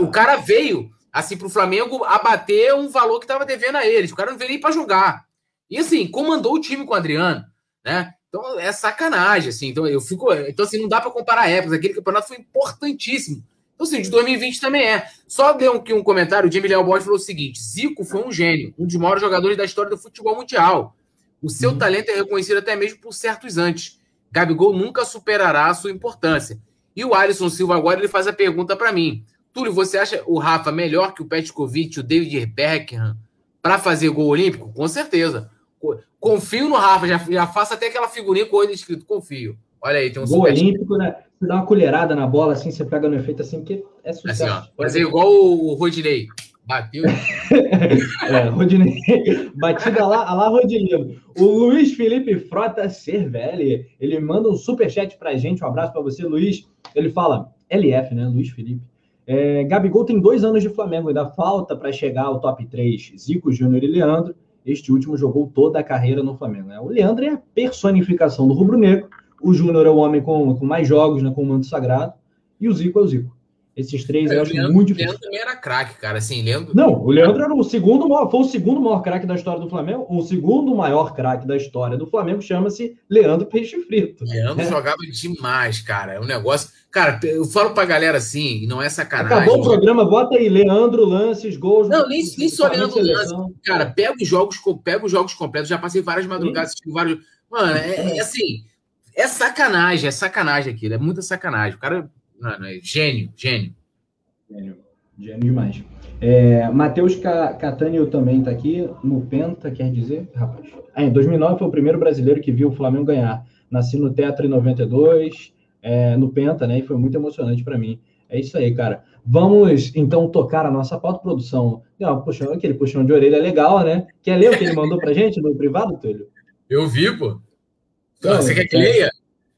O cara veio, assim, pro Flamengo abater um valor que estava devendo a eles. O cara não veio nem para jogar. E assim, comandou o time com o Adriano, né? Então é sacanagem, assim. Então eu fico. Então, assim, não dá para comparar épocas. Aquele campeonato foi importantíssimo. Assim, de 2020 também é. Só deu aqui um comentário, o Jimmy Léo Borges falou o seguinte: Zico foi um gênio, um dos maiores jogadores da história do futebol mundial. O seu uhum. talento é reconhecido até mesmo por certos antes. Gabigol nunca superará a sua importância. E o Alisson Silva agora ele faz a pergunta para mim. Túlio, você acha o Rafa melhor que o Petkovic, o David Beckham para fazer gol olímpico? Com certeza. Confio no Rafa, já, já faço até aquela figurinha com ele escrito, confio. Olha aí, tem um Gol olímpico, né? Dá uma colherada na bola assim, você pega no efeito assim, que é sucesso. Assim, ó, fazer igual o Rodinei. Bateu. é, Rodinei. Batida lá, lá Rodinei. O Luiz Felipe Frota Cervelli, ele manda um superchat pra gente. Um abraço para você, Luiz. Ele fala, LF, né? Luiz Felipe. É, Gabigol tem dois anos de Flamengo, ainda falta para chegar ao top 3. Zico, Júnior e Leandro. Este último jogou toda a carreira no Flamengo. Né? O Leandro é a personificação do rubro-negro. O Júnior é o homem com, com mais jogos, né, com o manto sagrado. E o Zico é o Zico. Esses três é, eu acho Leandro, muito difícil. O Leandro também era craque, cara. Assim, Leandro... Não, o Leandro era o segundo maior, foi o segundo maior craque da história do Flamengo. O segundo maior craque da história do Flamengo chama-se Leandro Peixe Frito. Leandro é. jogava demais, cara. É um negócio. Cara, eu falo pra galera assim, não é sacanagem. Acabou o programa, bota aí, Leandro, lances, gols. Não, nem, nem só Leandro lances. Cara, pega os jogos, pega os jogos completos. Já passei várias madrugadas vários. Mano, é, é, assim. É sacanagem, é sacanagem aquilo. É muita sacanagem. O cara, mano, é gênio, gênio. Gênio, gênio demais. É, Matheus Catânio também está aqui no Penta, quer dizer, rapaz. Ah, em 2009 foi o primeiro brasileiro que viu o Flamengo ganhar. Nasci no Tetra em 92 é, no Penta, né? E foi muito emocionante para mim. É isso aí, cara. Vamos então tocar a nossa pauta produção. Não, puxão, aquele puxão de orelha legal, né? Quer ler o que ele mandou pra gente no privado, Túlio? Eu vi, pô. Não, você quer que é. leia?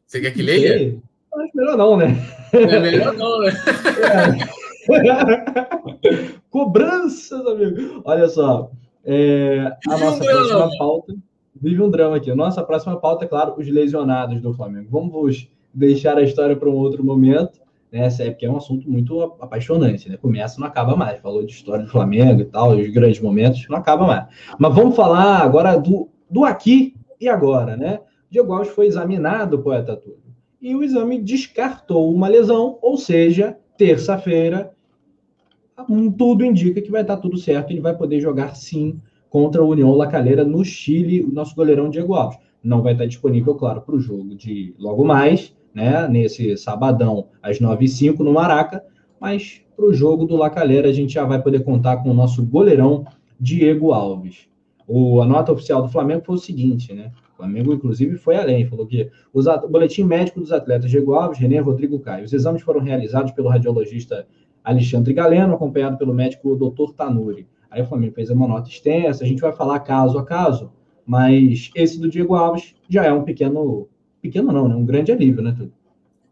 Você quer que leia? Acho melhor não, né? É melhor não, né? É. Cobranças, amigo. Olha só. É, a nossa um próxima drama. pauta. Vive um drama aqui. Nossa próxima pauta, é claro, os lesionados do Flamengo. Vamos deixar a história para um outro momento, né? É porque é um assunto muito apaixonante, né? Começa e não acaba mais. Falou de história do Flamengo e tal, os grandes momentos, não acaba mais. Mas vamos falar agora do, do aqui e agora, né? Diego Alves foi examinado, poeta Túlio, e o exame descartou uma lesão, ou seja, terça-feira, tudo indica que vai estar tudo certo, ele vai poder jogar sim contra a União Lacalheira no Chile, o nosso goleirão Diego Alves. Não vai estar disponível, claro, para o jogo de logo mais, né? Nesse sabadão, às 9h05 no Maraca, mas para o jogo do Lacalheira a gente já vai poder contar com o nosso goleirão Diego Alves. O, a nota oficial do Flamengo foi o seguinte, né? O Flamengo, inclusive, foi além, falou que os, o boletim médico dos atletas Diego Alves, René Rodrigo Caio. Os exames foram realizados pelo radiologista Alexandre Galeno, acompanhado pelo médico Dr. Tanuri. Aí o Flamengo fez uma nota extensa, a gente vai falar caso a caso, mas esse do Diego Alves já é um pequeno, pequeno não, né? Um grande alívio, né, Tudo?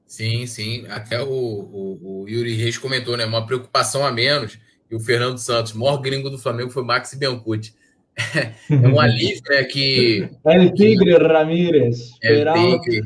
Sim, sim. Até o, o, o, Yuri Reis comentou, né? Uma preocupação a menos. E o Fernando Santos, maior gringo do Flamengo, foi Maxi Biancucci. é um alívio, né? Que. El Tigre Ramírez. El Tigre.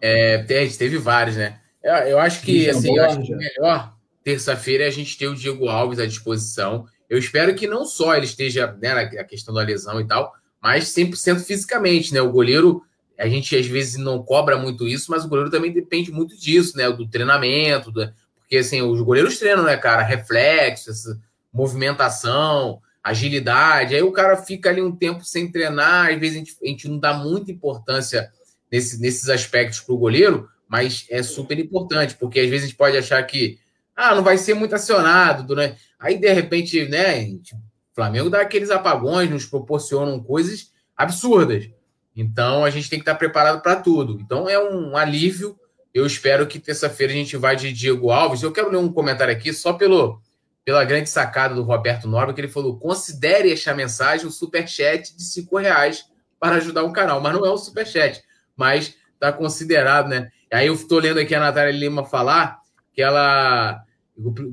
É, teve vários, né? Eu, eu acho que, assim, eu acho que melhor terça-feira é a gente ter o Diego Alves à disposição. Eu espero que não só ele esteja né, na questão da lesão e tal, mas 100% fisicamente, né? O goleiro, a gente às vezes não cobra muito isso, mas o goleiro também depende muito disso, né? Do treinamento, do... porque assim, os goleiros treinam, né, cara? Reflexo, essa movimentação, agilidade. Aí o cara fica ali um tempo sem treinar, às vezes a gente, a gente não dá muita importância nesse, nesses aspectos para o goleiro, mas é super importante, porque às vezes a gente pode achar que ah, não vai ser muito acionado durante. Aí, de repente, né? O Flamengo dá aqueles apagões, nos proporcionam coisas absurdas. Então a gente tem que estar preparado para tudo. Então é um alívio. Eu espero que terça-feira a gente vá de Diego Alves. Eu quero ler um comentário aqui só pelo, pela grande sacada do Roberto Norma, que ele falou: considere esta mensagem um superchat de cinco reais para ajudar o canal. Mas não é um superchat, mas está considerado, né? Aí eu estou lendo aqui a Natália Lima falar que ela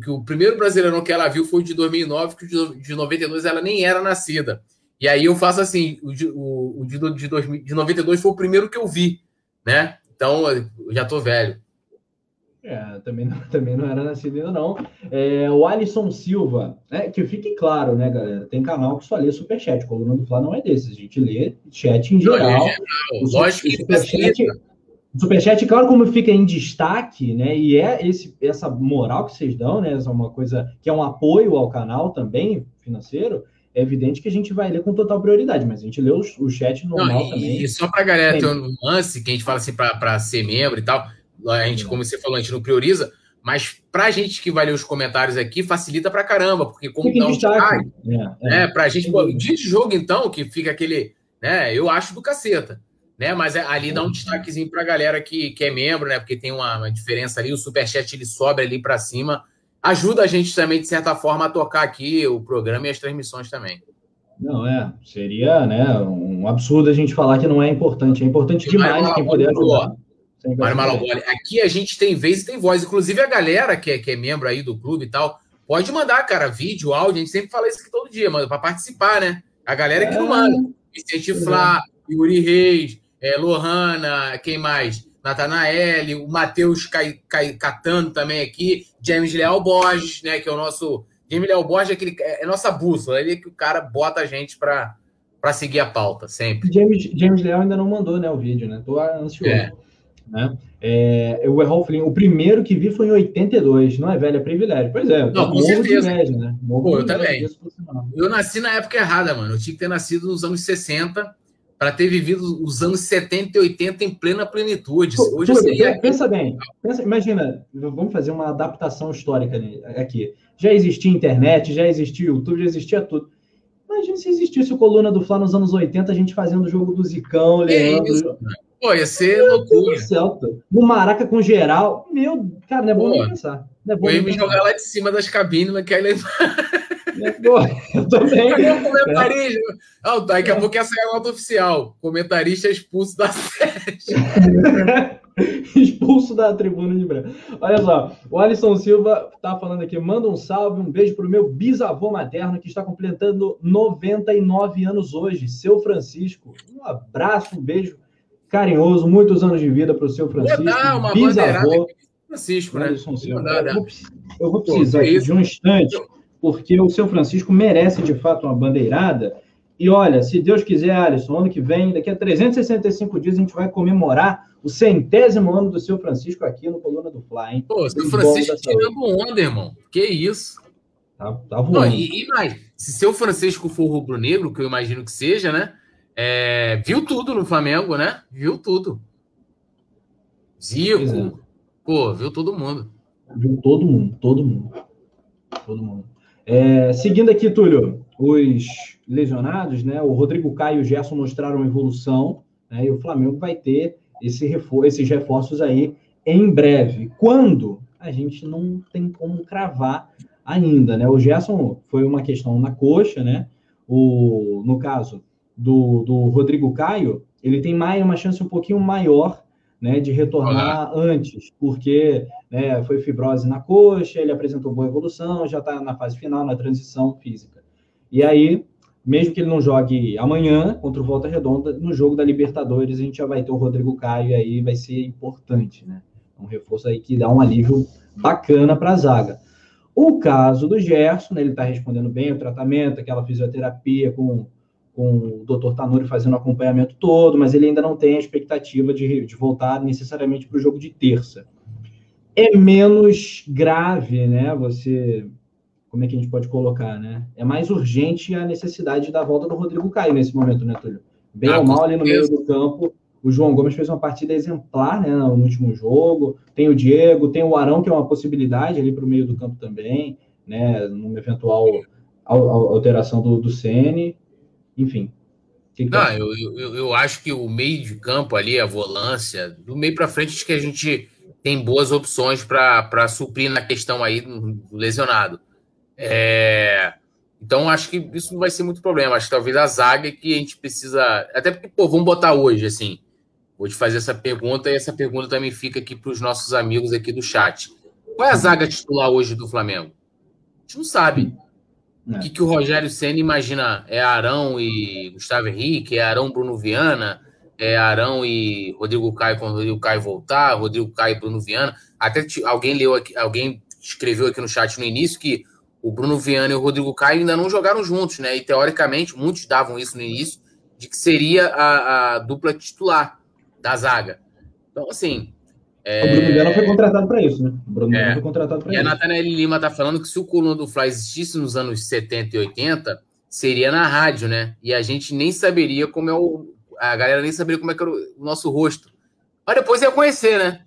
que o primeiro brasileirão que ela viu foi o de 2009, que o de 92 ela nem era nascida. E aí eu faço assim, o de, o, o de, 2000, de 92 foi o primeiro que eu vi, né? Então, eu já tô velho. É, também não, também não era nascido ainda não. É, o Alisson Silva, né, que fique claro, né, galera? Tem canal que só lê superchat. O Coluna do Fla não é desses. A gente lê chat em geral. Não, é. Lógico que superchat, o superchat, claro, como fica em destaque, né? E é esse, essa moral que vocês dão, né? Essa é uma coisa que é um apoio ao canal também, financeiro é evidente que a gente vai ler com total prioridade, mas a gente lê o, o chat normal Não, e, também. E só para galera ter um lance, que a gente fala assim para ser membro e tal, a gente, como você falou, a gente não prioriza, mas para a gente que vai ler os comentários aqui, facilita para caramba, porque como um destaque, é, é. né, para a gente, pô, de jogo então, que fica aquele, né, eu acho do caceta, né, mas é, ali dá um destaquezinho para a galera que, que é membro, né, porque tem uma, uma diferença ali, o superchat ele sobe ali para cima, ajuda a gente também, de certa forma, a tocar aqui o programa e as transmissões também. Não, é. Seria né, um absurdo a gente falar que não é importante. É importante e demais quem puder ajudar. Mário Malagoli, aqui a gente tem vez e tem voz. Inclusive a galera que é, que é membro aí do clube e tal, pode mandar, cara, vídeo, áudio. A gente sempre fala isso aqui todo dia, mano, para participar, né? A galera é, que não manda. Vicente Flá, Yuri Reis, é, Lohana, quem mais? Natanael, o Matheus Catano também aqui, James Leal Borges, né? Que é o nosso. James Leal Borges é, aquele, é, é nossa bússola, ele é que o cara bota a gente para seguir a pauta, sempre. James, James Leal ainda não mandou né, o vídeo, né? Tô ansioso. É. Né? É, o Errol Flynn, o primeiro que vi foi em 82, não é velho, é privilégio. Pois é, não, com certeza. Inveja, né? Pô, eu também. Eu nasci na época errada, mano. Eu tinha que ter nascido nos anos 60 para ter vivido os anos 70 e 80 em plena plenitude. Hoje Túlio, seria... Pensa bem, pensa, imagina, vamos fazer uma adaptação histórica aqui. Já existia internet, já existia YouTube, já existia tudo. Imagina se existisse o Coluna do Fla nos anos 80, a gente fazendo o jogo do Zicão, Leandro. Isso, Pô, ia ser meu loucura. no Maraca com geral. Meu, cara, não é bom Pô, nem pensar. Não é bom eu ia me jogar lá de cima das cabines naquela. Eu também. comentarista. Oh, daqui a pouco ia sair a nota oficial. Comentarista expulso da sede. expulso da tribuna de branco. Olha só, o Alisson Silva tá falando aqui. Manda um salve, um beijo pro meu bisavô materno que está completando 99 anos hoje, seu Francisco. Um abraço, um beijo carinhoso, muitos anos de vida para o seu Francisco. Dar uma bisavô. Francisco, né? Eu vou, eu vou precisar de um instante porque o seu Francisco merece de fato uma bandeirada. E olha, se Deus quiser, Alisson, ano que vem, daqui a 365 dias, a gente vai comemorar o centésimo ano do seu Francisco aqui no Coluna do Fly, hein? Pô, seu Francisco tirando onda, irmão. Que isso? Tá, tá voando. Não, e, e, mais, se seu Francisco for rubro-negro, que eu imagino que seja, né? É, viu tudo no Flamengo, né? Viu tudo. Zico, é. pô, viu todo mundo. Viu todo mundo, todo mundo. Todo mundo. É, seguindo aqui, Túlio, os lesionados, né? O Rodrigo Caio e o Gerson mostraram evolução, né? E o Flamengo vai ter esse refor esses reforços aí em breve. Quando? A gente não tem como cravar ainda, né? O Gerson foi uma questão na coxa, né? O, no caso do, do Rodrigo Caio, ele tem mais uma chance um pouquinho maior né, de retornar antes, porque né, foi fibrose na coxa, ele apresentou boa evolução, já está na fase final, na transição física. E aí, mesmo que ele não jogue amanhã contra o Volta Redonda, no jogo da Libertadores a gente já vai ter o Rodrigo Caio e aí vai ser importante, né? Um reforço aí que dá um alívio bacana para a zaga. O caso do Gerson, né, ele está respondendo bem o tratamento, aquela fisioterapia com com o Dr. Tanuri fazendo o acompanhamento todo, mas ele ainda não tem a expectativa de, de voltar necessariamente para o jogo de terça. É menos grave, né? Você. Como é que a gente pode colocar, né? É mais urgente a necessidade da volta do Rodrigo Caio nesse momento, né, Túlio? Bem ah, ou mal ali no meio do campo. O João Gomes fez uma partida exemplar né, no último jogo. Tem o Diego, tem o Arão, que é uma possibilidade ali para o meio do campo também, né? Numa eventual alteração do, do Sene enfim. Que que Não, eu, eu, eu, acho que o meio de campo ali, a volância, do meio para frente, acho que a gente tem boas opções para suprir na questão aí do lesionado. É, então, acho que isso não vai ser muito problema. Acho que talvez a zaga que a gente precisa. Até porque, pô, vamos botar hoje, assim. Vou te fazer essa pergunta e essa pergunta também fica aqui para os nossos amigos aqui do chat. Qual é a zaga titular hoje do Flamengo? A gente não sabe. É. O que, que o Rogério Senna imagina? É Arão e Gustavo Henrique? É Arão Bruno Viana? É Arão e Rodrigo Caio quando o Rodrigo Caio voltar? Rodrigo Caio e Bruno Viana? Até alguém leu aqui, alguém escreveu aqui no chat no início que o Bruno Viana e o Rodrigo Caio ainda não jogaram juntos, né? E teoricamente, muitos davam isso no início, de que seria a, a dupla titular da zaga. Então, assim. É... O Bruno Viana foi contratado para isso, né? O Bruno é. Foi contratado para isso. E a Nathanael Lima tá falando que se o Coluna do Fly existisse nos anos 70 e 80, seria na rádio, né? E a gente nem saberia como é o. A galera nem saberia como é que era o nosso rosto. Mas depois ia conhecer, né?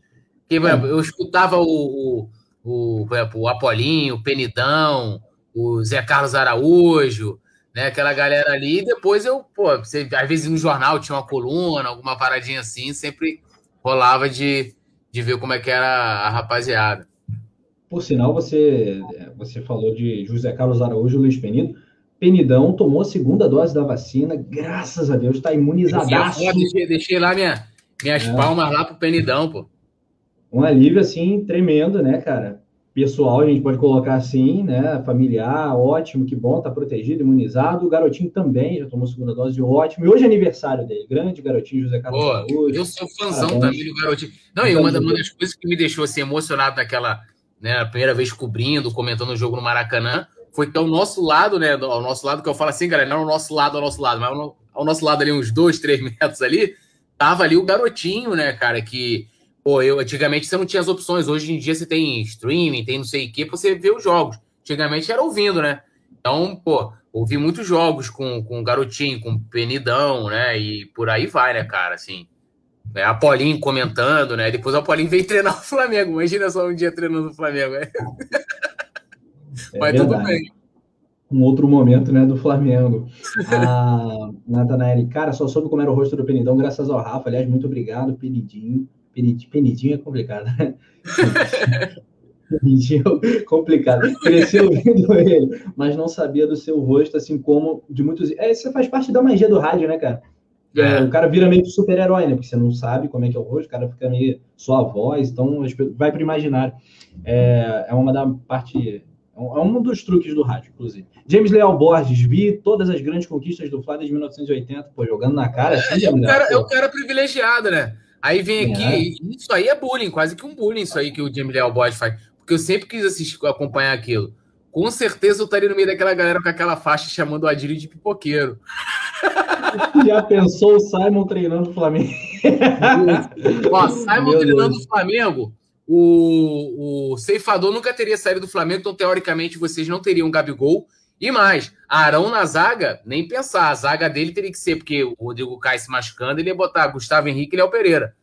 Porque, é. eu escutava o, o o, o Apolinho, o Penidão, o Zé Carlos Araújo, né? Aquela galera ali. E depois eu, pô, você, às vezes no jornal tinha uma coluna, alguma paradinha assim, sempre rolava de, de ver como é que era a rapaziada. Por sinal, você, você falou de José Carlos Araújo e Luiz Penido. Penidão tomou a segunda dose da vacina, graças a Deus, está imunizadaço. Deixei, deixei lá minha, minhas é. palmas lá pro Penidão, pô um alívio assim tremendo, né, cara? Pessoal, a gente pode colocar assim, né? Familiar, ótimo, que bom, tá protegido, imunizado. O garotinho também já tomou segunda dose, ótimo. E hoje é aniversário dele, grande garotinho, José Carlos Pô, Eu sou fãzão Parabéns. também do garotinho. Não, e uma, uma, das coisas que me deixou assim, emocionado naquela, né, a primeira vez cobrindo, comentando o jogo no Maracanã, foi que ao nosso lado, né, ao nosso lado, que eu falo assim, galera, não ao nosso lado, ao nosso lado, mas ao, ao nosso lado ali, uns dois, três metros ali, tava ali o garotinho, né, cara, que Pô, eu antigamente você não tinha as opções. Hoje em dia você tem streaming, tem não sei o que, pra você ver os jogos. Antigamente era ouvindo, né? Então, pô, ouvi muitos jogos com, com Garotinho, com Penidão, né? E por aí vai, né, cara? Assim, é, Apolinho comentando, né? Depois o Apolinho veio treinar o Flamengo. Imagina só um dia treinando o Flamengo. Né? É Mas verdade. tudo bem. Um outro momento, né, do Flamengo. A Natanael, cara, só soube como era o rosto do Penidão, graças ao Rafa. Aliás, muito obrigado, Penidinho. Penidinho é complicado, né? Penidinho é complicado. Cresceu ouvindo ele, mas não sabia do seu rosto, assim como de muitos. É, isso faz parte da magia do rádio, né, cara? É. O cara vira meio super-herói, né? Porque você não sabe como é que é o rosto, o cara fica meio só a voz, então vai para o imaginário. É, é uma da parte. É um dos truques do rádio, inclusive. James Leal Borges, vi todas as grandes conquistas do Flávio de 1980, pô, jogando na cara. Assim, é, é, um cara, é um cara privilegiado, né? Aí vem aqui, é. isso aí é bullying, quase que um bullying isso aí que o Jamie Leal Boyd faz. Porque eu sempre quis assistir, acompanhar aquilo. Com certeza eu estaria no meio daquela galera com aquela faixa chamando o Adílio de pipoqueiro. Já pensou o Simon treinando o Flamengo? Ó, Simon Meu treinando o Flamengo, o, o ceifador nunca teria saído do Flamengo, então teoricamente vocês não teriam Gabigol. E mais, Arão na zaga, nem pensar. A zaga dele teria que ser, porque o Rodrigo Caio se machucando, ele ia botar Gustavo Henrique e Léo Pereira.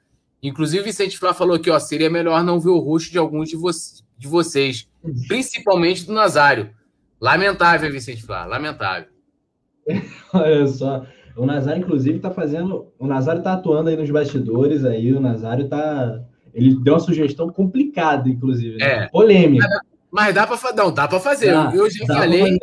Inclusive, Vicente Flá falou que ó, seria melhor não ver o rosto de alguns de, vo de vocês, principalmente do Nazário. Lamentável, Vicente Flá, lamentável. Olha só. O Nazário, inclusive, está fazendo. O Nazário está atuando aí nos bastidores aí. O Nazário está. Ele deu uma sugestão complicada, inclusive. Né? É. Polêmica. Mas dá para não, dá para fazer. Dá, eu já falei.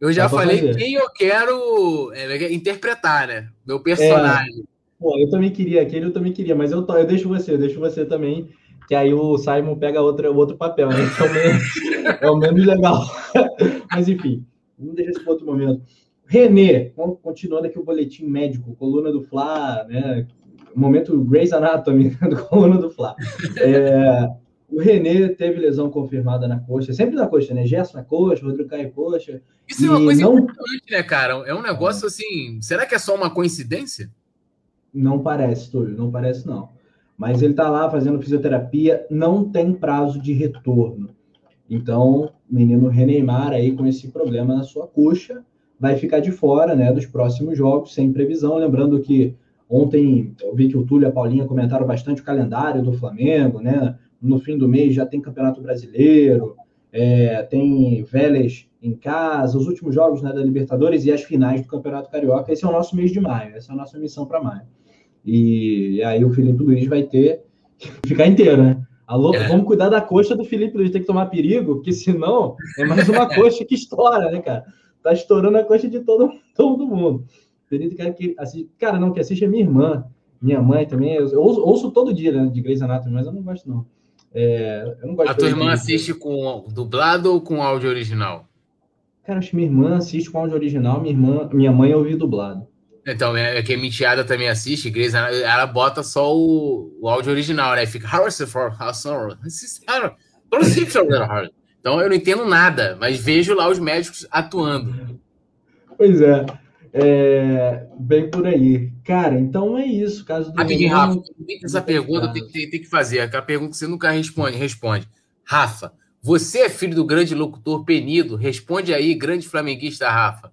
Eu já falei quem eu quero é, é, interpretar, né? Meu personagem. É, pô, eu também queria aquele, eu também queria, mas eu, eu deixo você, eu deixo você também, que aí o Simon pega outra, outro papel, né? Que é o menos, é o menos legal. mas enfim, vamos deixar esse para outro momento. Renê, continuando aqui o boletim médico, coluna do Fla, né? Momento Grey's Anatomy coluna do Fla. É, o René teve lesão confirmada na coxa, sempre na coxa, né? Gerson na coxa, Rodrigo Caio coxa. Isso é uma coisa não... importante, né, cara? É um negócio assim. Será que é só uma coincidência? Não parece, Túlio, não parece, não. Mas ele tá lá fazendo fisioterapia, não tem prazo de retorno. Então, o menino Reneimar aí com esse problema na sua coxa vai ficar de fora, né, dos próximos jogos, sem previsão. Lembrando que ontem eu vi que o Túlio e a Paulinha comentaram bastante o calendário do Flamengo, né? No fim do mês já tem Campeonato Brasileiro, é, tem Vélez em casa, os últimos jogos né, da Libertadores e as finais do Campeonato Carioca. Esse é o nosso mês de maio, essa é a nossa missão para maio. E, e, aí o Felipe Luiz vai ter que ficar inteiro, né? Alô, é. vamos cuidar da coxa do Felipe Luiz, tem que tomar perigo, porque senão é mais uma coxa que estoura, né, cara? Tá estourando a coxa de todo, todo mundo. Felipe, cara, que assiste, cara, não, que assiste é minha irmã, minha mãe também. Eu, ouço, ouço todo dia, né, de Grey's Anatomy, mas eu não gosto, não. É, a tua irmã assiste com dublado ou com áudio original? Cara, acho que minha irmã assiste com áudio original, minha irmã, minha mãe ouve dublado. Então, é que a minha também assiste, Grace, ela bota só o, o áudio original, né? Fica Então eu não entendo nada, mas vejo lá os médicos atuando. Pois é. É, bem por aí. Cara, então é isso. Caso do Rapidinho, Rafa, essa pergunta tem que, tem que fazer. Aquela pergunta que você nunca responde. Responde. Rafa, você é filho do grande locutor Penido? Responde aí, grande flamenguista Rafa.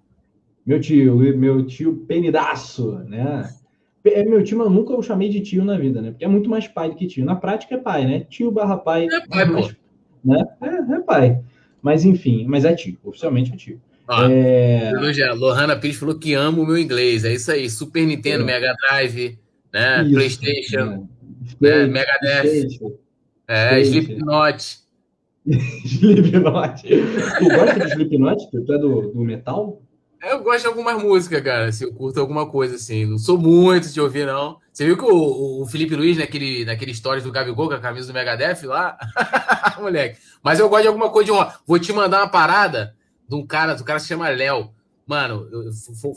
Meu tio, meu tio Penidaço, né? É meu tio, mas eu nunca o chamei de tio na vida, né? Porque é muito mais pai do que tio. Na prática é pai, né? Tio barra pai. É pai, mas, né? É, é pai. Mas enfim, mas é tio. Oficialmente é tio. Ó, é... Lohana Pires falou que ama o meu inglês. É isso aí. Super Nintendo, é. Mega Drive, né? Isso, PlayStation, é. né? Megadeth. É, Slipknot. Slipknot. Tu gosta de Slipknot? Tu é do, do metal? Eu gosto de algumas músicas, cara. Assim, eu curto alguma coisa, assim. Não sou muito de ouvir, não. Você viu que o, o Felipe Luiz, naquele, naquele stories do Gabigol, com a camisa do Megadeth lá? Moleque. Mas eu gosto de alguma coisa de rock. Vou te mandar uma parada de um cara, do cara se chama Léo. Mano,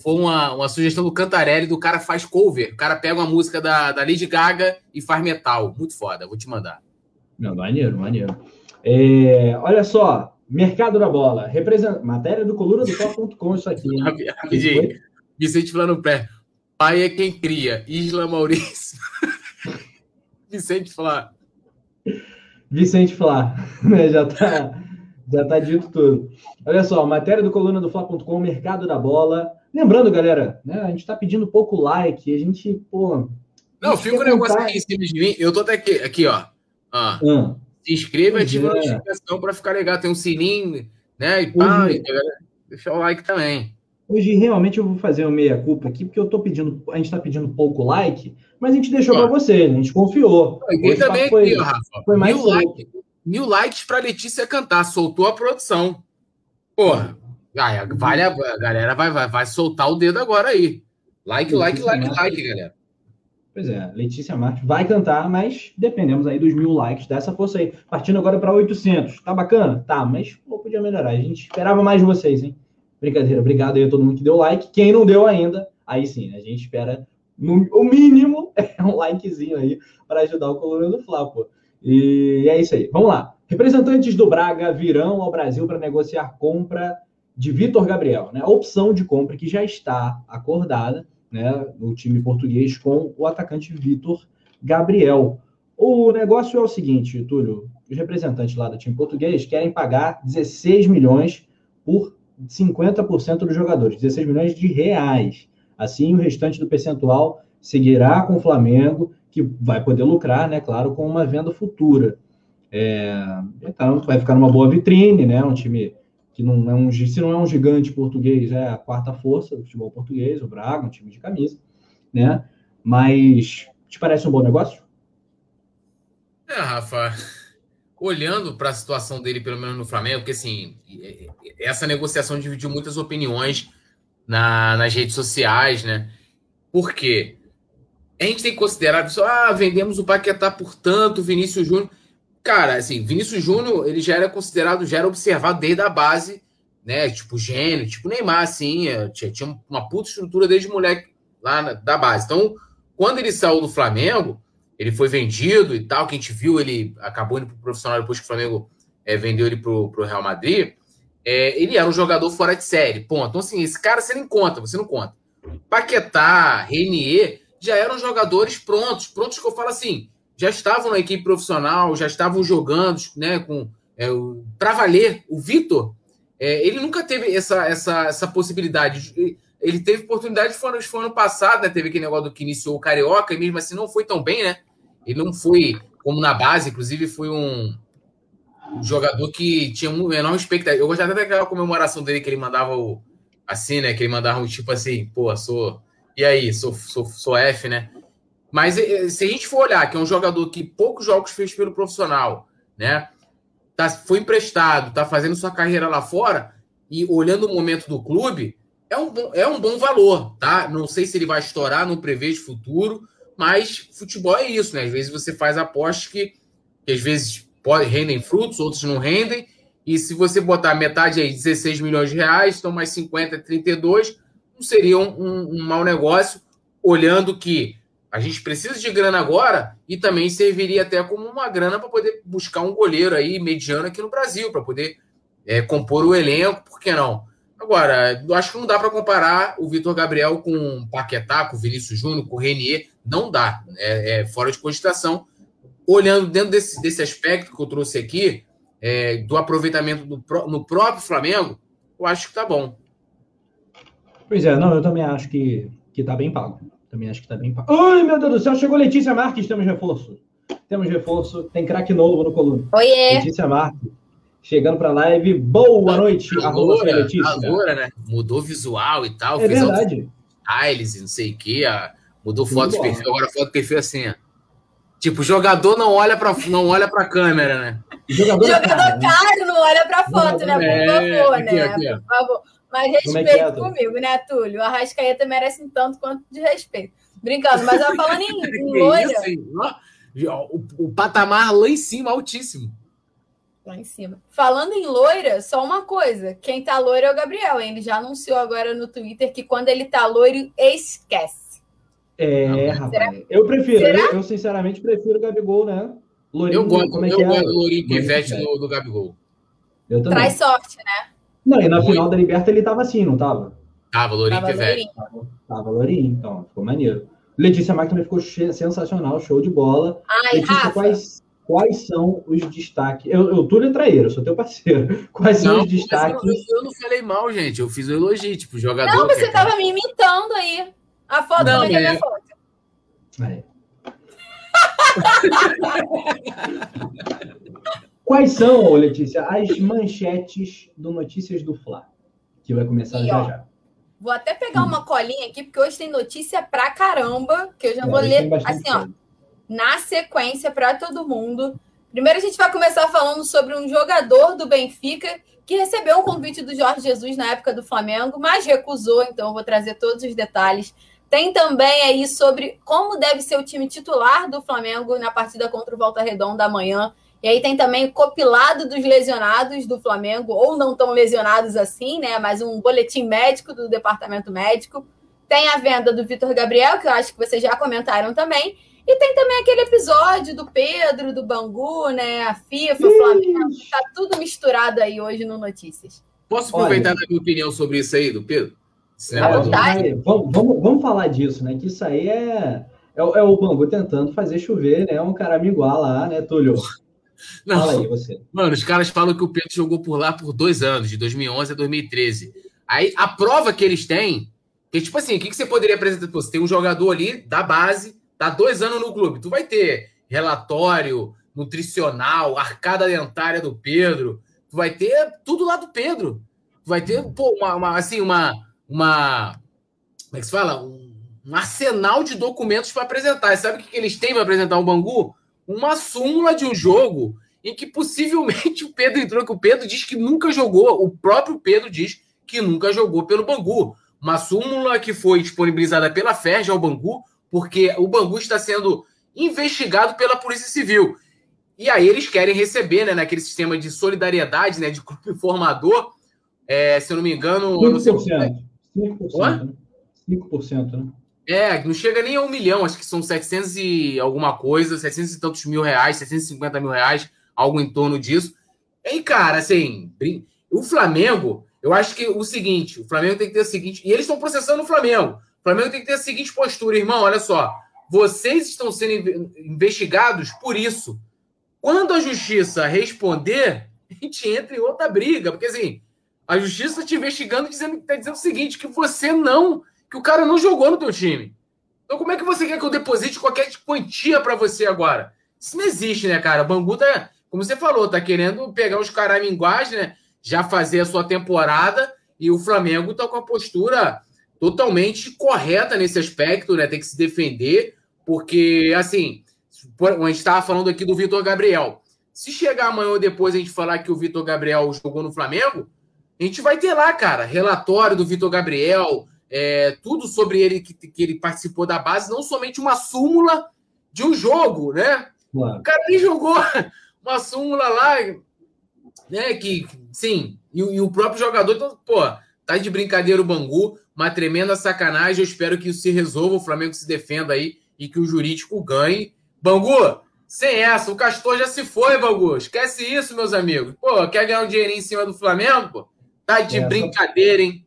foi uma, uma sugestão do Cantarelli, do cara faz cover. O cara pega uma música da, da Lady Gaga e faz metal. Muito foda, vou te mandar. Não, maneiro, maneiro. É, olha só, mercado da bola. Represent... Matéria do coluna do top.com, isso aqui. Rapidinho. Vicente no pé. Pai é quem cria. Isla Maurício. Vicente Flá. Vicente Flá. Né, já tá já está dito tudo. Olha só, matéria do coluna do Fla.com, mercado da bola. Lembrando, galera, né, a gente está pedindo pouco like, a gente, pô. Não, fica o um negócio aqui em cima de mim. Eu tô até aqui, aqui ó. Ah, hum. Se inscreva e ativa a é. notificação para ficar legal. Tem um sininho, né? E pá, Hoje... deixa o like também. Hoje realmente eu vou fazer uma meia-culpa aqui, porque eu tô pedindo, a gente está pedindo pouco like, mas a gente deixou para você, a gente confiou. E também foi, aqui, Rafa. Foi mais mil like, mil likes para Letícia cantar. Soltou a produção. Porra, vale a, a galera vai, vai, vai soltar o dedo agora aí. Like, like, like, like, galera. Pois é, Letícia Marques vai cantar, mas dependemos aí dos mil likes dessa força aí. Partindo agora para 800. Tá bacana? Tá, mas pô, podia melhorar. A gente esperava mais de vocês, hein? Brincadeira. Obrigado aí a todo mundo que deu like. Quem não deu ainda, aí sim, né? a gente espera no, o mínimo é um likezinho aí para ajudar o Coluna do Fla, pô. E é isso aí. Vamos lá. Representantes do Braga virão ao Brasil para negociar compra de Vitor Gabriel, né? A opção de compra que já está acordada, né, no time português com o atacante Vitor Gabriel. O negócio é o seguinte, Túlio, os representantes lá do time português querem pagar 16 milhões por 50% dos jogadores, 16 milhões de reais. Assim, o restante do percentual seguirá com o Flamengo que vai poder lucrar, né, claro, com uma venda futura. É, então, vai ficar numa boa vitrine, né, um time que não é um, se não é um gigante português, é a quarta força do futebol português, o Braga, um time de camisa, né, mas te parece um bom negócio? É, Rafa, olhando para a situação dele, pelo menos no Flamengo, porque assim, essa negociação dividiu muitas opiniões na, nas redes sociais, né? Por quê? A gente tem que considerar só, ah, vendemos o Paquetá por tanto, Vinícius Júnior. Cara, assim, Vinícius Júnior, ele já era considerado, já era observado desde a base, né? Tipo, gênio, tipo Neymar, assim, é, tinha, tinha uma puta estrutura desde moleque lá na, da base. Então, quando ele saiu do Flamengo, ele foi vendido e tal, que a gente viu, ele acabou indo pro profissional depois que o Flamengo é, vendeu ele pro, pro Real Madrid. É, ele era um jogador fora de série, ponto. Então, assim, esse cara você nem conta, você não conta. Paquetá, Renier, já eram jogadores prontos, prontos que eu falo assim, já estavam na equipe profissional, já estavam jogando, né, com é, para valer. O Vitor, é, ele nunca teve essa, essa, essa possibilidade. Ele teve oportunidade, foi, foi ano passado, né, teve aquele negócio do que iniciou o Carioca, e mesmo assim não foi tão bem, né? Ele não foi como na base, inclusive foi um, um jogador que tinha um enorme expectativa. Eu gostava até daquela comemoração dele que ele mandava o assim, né? Que ele mandava um tipo assim, pô, sou e aí, sou, sou, sou F, né? Mas eh, se a gente for olhar que é um jogador que poucos jogos fez pelo profissional, né? Tá, foi emprestado, tá fazendo sua carreira lá fora e olhando o momento do clube, é um, bom, é um bom valor, tá? Não sei se ele vai estourar, não prevejo futuro, mas futebol é isso, né? Às vezes você faz apostas que, que às vezes pode, rendem frutos, outros não rendem. E se você botar metade aí, 16 milhões de reais, então mais 50, 32, não seria um, um, um mau negócio, olhando que a gente precisa de grana agora e também serviria até como uma grana para poder buscar um goleiro aí mediano aqui no Brasil, para poder é, compor o elenco, por que não? Agora, acho que não dá para comparar o Vitor Gabriel com o Paquetá, com o Vinícius Júnior, com o Renier, não dá, é, é, fora de cogitação. Olhando dentro desse, desse aspecto que eu trouxe aqui, é, do aproveitamento do, no próprio Flamengo, eu acho que tá bom. Pois é, não, eu também acho que, que tá bem pago. Também acho que tá bem pago. Ai, meu Deus do céu, chegou Letícia Marques, temos reforço. Temos reforço, tem craque novo no coluna. Oiê! Letícia Marques, chegando pra live. Boa noite, arroba Letícia. Agora, né? Mudou visual e tal. É verdade. Styles e não sei o quê. Mudou foto de perfil, agora foto de perfil é assim, ó. Tipo, jogador não olha para não olha para câmera, né? Jogador, jogador caro, né? não olha para foto, né? Por é, favor, aqui, né? Aqui, Por favor. Mas é respeito é é, comigo, né, Túlio? A Rascaeta merece um tanto quanto de respeito. Brincando, mas ela falando em, em loira. Isso, o, o patamar lá em cima, altíssimo. Lá em cima. Falando em loira, só uma coisa. Quem tá loiro é o Gabriel. Hein? Ele já anunciou agora no Twitter que quando ele tá loiro, esquece. É, rapaz. Eu prefiro. Eu, eu, sinceramente prefiro o Gabigol, né? Lourinho, eu gosto, como é eu que é? gosto do Lourinho que veste do, do Gabigol. Eu também. Traz sorte, né? Não, e na Muito. final da Liberta ele tava assim, não tava? Tava, Lourinho que veste. Tava, tava Lourinho, então, ficou maneiro. Letícia Marques também ficou sensacional, show de bola. Ai, Letícia, Rafa. quais, quais são os destaques? Eu, eu Túlio é traíra, sou teu parceiro. Quais não, são os destaques? Eu, eu, não falei mal, gente. Eu fiz o um elogio, tipo, jogador. Não, você é tava me imitando aí. A foto, não, é, é minha foto. É. Quais são, Letícia, as manchetes do Notícias do Fla? Que vai começar e, já ó, já. Vou até pegar hum. uma colinha aqui, porque hoje tem notícia pra caramba, que eu já é, vou ler assim, ó, na sequência para todo mundo. Primeiro a gente vai começar falando sobre um jogador do Benfica que recebeu um convite do Jorge Jesus na época do Flamengo, mas recusou, então eu vou trazer todos os detalhes. Tem também aí sobre como deve ser o time titular do Flamengo na partida contra o Volta Redonda amanhã. E aí tem também o copilado dos lesionados do Flamengo, ou não tão lesionados assim, né? Mas um boletim médico do departamento médico. Tem a venda do Vitor Gabriel, que eu acho que vocês já comentaram também. E tem também aquele episódio do Pedro, do Bangu, né? A FIFA, o Flamengo. Tá tudo misturado aí hoje no Notícias. Posso aproveitar Olha, a minha opinião sobre isso aí, do Pedro? É vamos, vamos, vamos falar disso, né? Que isso aí é, é, é, o Bangu tentando fazer chover, né? Um cara igual lá, né, Túlio? Não, Fala aí, você. Mano, os caras falam que o Pedro jogou por lá por dois anos, de 2011 a 2013. Aí a prova que eles têm, que tipo assim, o que, que você poderia apresentar? Você tem um jogador ali da base, tá dois anos no clube. Tu vai ter relatório nutricional, arcada dentária do Pedro, tu vai ter tudo lá do Pedro. Tu vai ter, pô, uma, uma assim, uma uma. Como é que se fala? Um, um arsenal de documentos para apresentar. E sabe o que, que eles têm para apresentar o Bangu? Uma súmula de um jogo em que possivelmente o Pedro entrou, que o Pedro diz que nunca jogou, o próprio Pedro diz que nunca jogou pelo Bangu. Uma súmula que foi disponibilizada pela FERJ ao Bangu, porque o Bangu está sendo investigado pela Polícia Civil. E aí eles querem receber, né, naquele sistema de solidariedade, né, de grupo formador, é, se eu não me engano... 5%. 5%, né? 5%, né? É, não chega nem a um milhão, acho que são 700 e alguma coisa, 700 e tantos mil reais, 750 mil reais, algo em torno disso. E cara, assim, o Flamengo, eu acho que o seguinte, o Flamengo tem que ter o seguinte, e eles estão processando o Flamengo. O Flamengo tem que ter a seguinte postura, irmão, olha só, vocês estão sendo investigados por isso. Quando a justiça responder, a gente entra em outra briga, porque assim, a justiça te investigando dizendo está dizendo o seguinte: que você não, que o cara não jogou no teu time. Então, como é que você quer que eu deposite qualquer quantia para você agora? Isso não existe, né, cara? Bangu tá, como você falou, tá querendo pegar os caraminguás, né? Já fazer a sua temporada e o Flamengo tá com a postura totalmente correta nesse aspecto, né? Tem que se defender, porque, assim, a gente estava falando aqui do Vitor Gabriel. Se chegar amanhã ou depois a gente falar que o Vitor Gabriel jogou no Flamengo, a gente vai ter lá, cara, relatório do Vitor Gabriel, é, tudo sobre ele que, que ele participou da base, não somente uma súmula de um jogo, né? Claro. O cara nem jogou uma súmula lá, né? Que, sim, e, e o próprio jogador, então, pô, tá de brincadeira o Bangu, uma tremenda sacanagem. Eu espero que isso se resolva, o Flamengo se defenda aí e que o jurídico ganhe. Bangu, sem essa, o Castor já se foi, Bangu. Esquece isso, meus amigos. Pô, quer ganhar um dinheirinho em cima do Flamengo? Pô? Tá de essa, brincadeira, hein?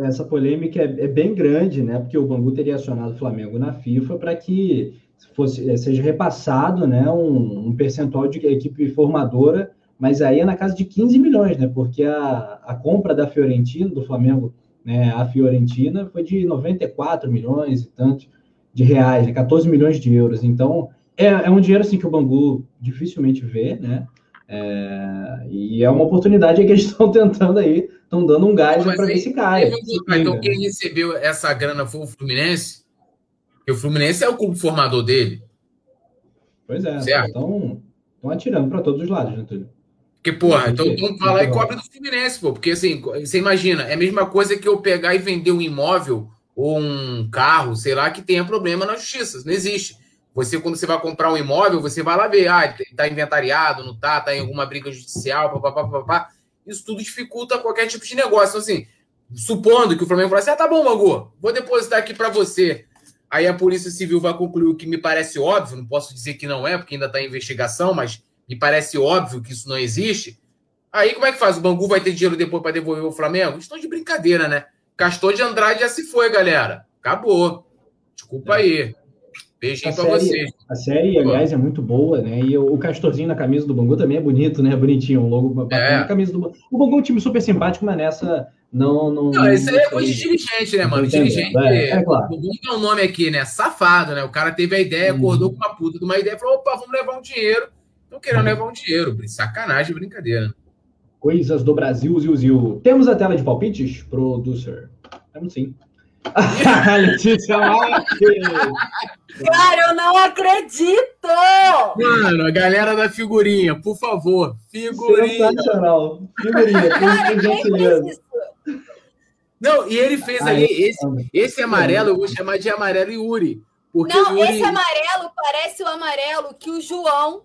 Essa polêmica é, é, bem grande, né? Porque o Bangu teria acionado o Flamengo na FIFA para que fosse, seja repassado né, um, um, percentual de equipe formadora, mas aí é na casa de 15 milhões, né? Porque a, a compra da Fiorentina, do Flamengo, né, a Fiorentina, foi de 94 milhões e tanto de reais, né, 14 milhões de euros. Então, é, é um dinheiro assim que o Bangu dificilmente vê, né? É, e é uma oportunidade que eles estão tentando aí, estão dando um gás para ver se cai. Então, quem recebeu essa grana foi o Fluminense? Porque o Fluminense é o clube formador dele. Pois é, estão atirando para todos os lados, né, Túlio? Porque, porra, então vamos falar e cobre do Fluminense, pô. Porque assim, você imagina, é a mesma coisa que eu pegar e vender um imóvel ou um carro, sei lá, que tenha problema na justiça. Não existe. Você, quando você vai comprar um imóvel, você vai lá ver, ah, está inventariado, não está, está em alguma briga judicial, papapá, papapá. Isso tudo dificulta qualquer tipo de negócio. Então, assim, supondo que o Flamengo fale assim, ah, tá bom, Mangu, vou depositar aqui para você. Aí a Polícia Civil vai concluir o que me parece óbvio, não posso dizer que não é, porque ainda está em investigação, mas me parece óbvio que isso não existe. Aí como é que faz? O Bangu vai ter dinheiro depois para devolver o Flamengo? Estou de brincadeira, né? Castor de Andrade já se foi, galera. Acabou. Desculpa é. aí. Beijinho para vocês. A série, aliás, é muito boa, né? E o Castorzinho na camisa do Bangu também é bonito, né? Bonitinho, um logo é. na camisa do Bangu. O Bangu é um time super simpático, mas nessa não. Não, não isso aí é coisa de dirigente, né, mano? Dirigente. É, é claro. Tem um nome aqui, né? Safado, né? O cara teve a ideia, acordou uhum. com uma puta de uma ideia e falou: opa, vamos levar um dinheiro. Estão querendo uhum. levar um dinheiro. Sacanagem, brincadeira. Coisas do Brasil, Zil, Zil. Temos a tela de palpites, producer? Temos sim. Letícia Cara, eu não acredito! Mano, a galera da figurinha, por favor. Figurinha. Sensacional. Figurinha, Cara, Não, e ele fez ali, esse, esse amarelo, eu vou chamar de amarelo Yuri. Porque não, Yuri... esse amarelo parece o amarelo que o João.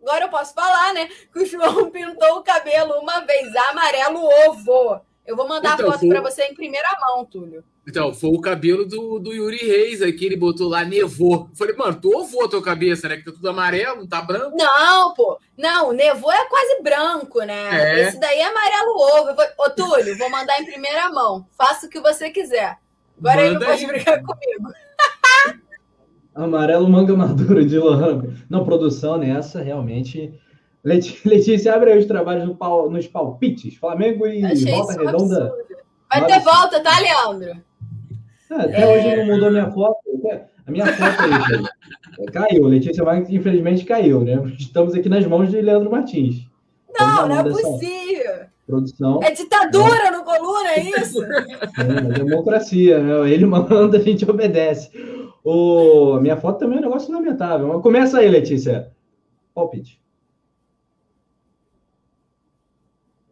Agora eu posso falar, né? Que o João pintou o cabelo uma vez, amarelo ovo. Eu vou mandar então, a foto foi... para você em primeira mão, Túlio. Então, foi o cabelo do, do Yuri Reis aqui, ele botou lá, nevou. Eu falei, mano, tu ovou a tua cabeça, né? Que tá tudo amarelo, não tá branco? Não, pô. Não, nevou é quase branco, né? É. Esse daí é amarelo ovo. Vou... Ô, Túlio, vou mandar em primeira mão. Faça o que você quiser. Agora aí não pode brigar comigo. amarelo manga madura de Lohan. Não, produção nessa, realmente Letícia, abre aí os trabalhos no pau, nos palpites. Flamengo e Achei volta redonda. Absurdo. Vai ter volta, tá, Leandro? É, até é... hoje não mudou minha foto. A minha foto aí, caiu. Letícia Marques, infelizmente, caiu, né? Estamos aqui nas mãos de Leandro Martins. Não, não é possível. Produção. É ditadura é. no coluna, é isso? É, democracia, né? Ele manda, a gente obedece. O... A minha foto também é um negócio lamentável. Começa aí, Letícia. Palpite.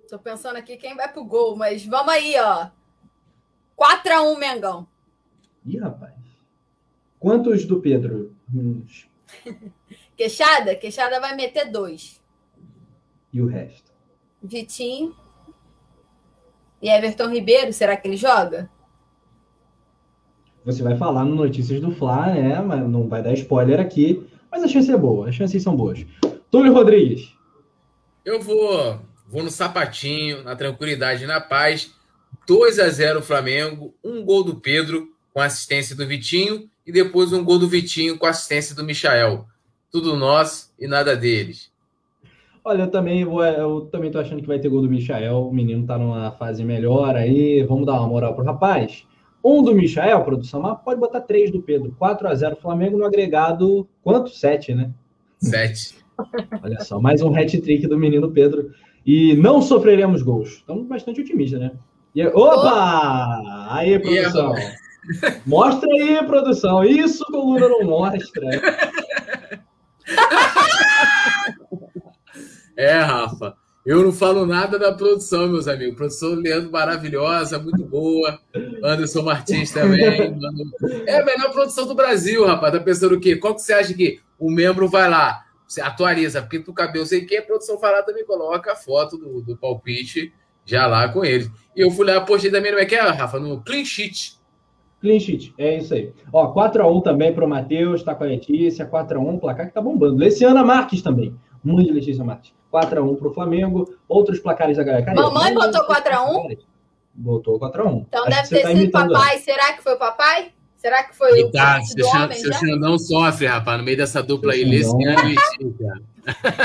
Tô pensando aqui quem vai pro gol, mas vamos aí, ó. 4x1 Mengão. Ih, rapaz. Quantos do Pedro? Queixada? Queixada vai meter dois. E o resto? Vitinho. E Everton Ribeiro, será que ele joga? Você vai falar no Notícias do Fla, né? Mas não vai dar spoiler aqui. Mas a chance é boa, as chances são boas. Túlio Rodrigues. Eu vou Vou no sapatinho, na tranquilidade, na paz. 2 a 0 Flamengo, um gol do Pedro com assistência do Vitinho e depois um gol do Vitinho com assistência do Michael. Tudo nós e nada deles. Olha, eu também vou, eu também tô achando que vai ter gol do Michael. O menino tá numa fase melhor aí. Vamos dar uma moral pro rapaz. Um do Michael, produção, mas pode botar três do Pedro. 4 a 0 Flamengo no agregado. Quanto? Sete, né? Sete. Olha só, mais um hat-trick do menino Pedro e não sofreremos gols. Estamos bastante otimistas, né? E, opa! Aí, produção. Mostra aí, produção. Isso o Lula não mostra. É, Rafa. Eu não falo nada da produção, meus amigos. Produção Leandro maravilhosa, muito boa. Anderson Martins também. É a melhor produção do Brasil, rapaz. Tá pensando o quê? Qual que você acha que o membro vai lá? você atualiza, porque tu cabelo sei que a produção falar também coloca a foto do, do palpite já lá com eles. E eu fui lá, postei também, não é que é, Rafa? No clean sheet. Clean sheet, é isso aí. Ó, 4x1 também para o Matheus, tá com a Letícia, 4x1, placar que tá bombando. Luciana Marques também, mãe de Letícia Marques. 4x1 para o Flamengo, outros placares da galera. Mamãe botou 4x1? Botou 4x1. Então Acho deve ter tá sido o papai. Será que foi o papai? Será que foi o tá, seu, homem, seu Xandão sofre, rapaz, no meio dessa dupla aí, Luciano e Letícia.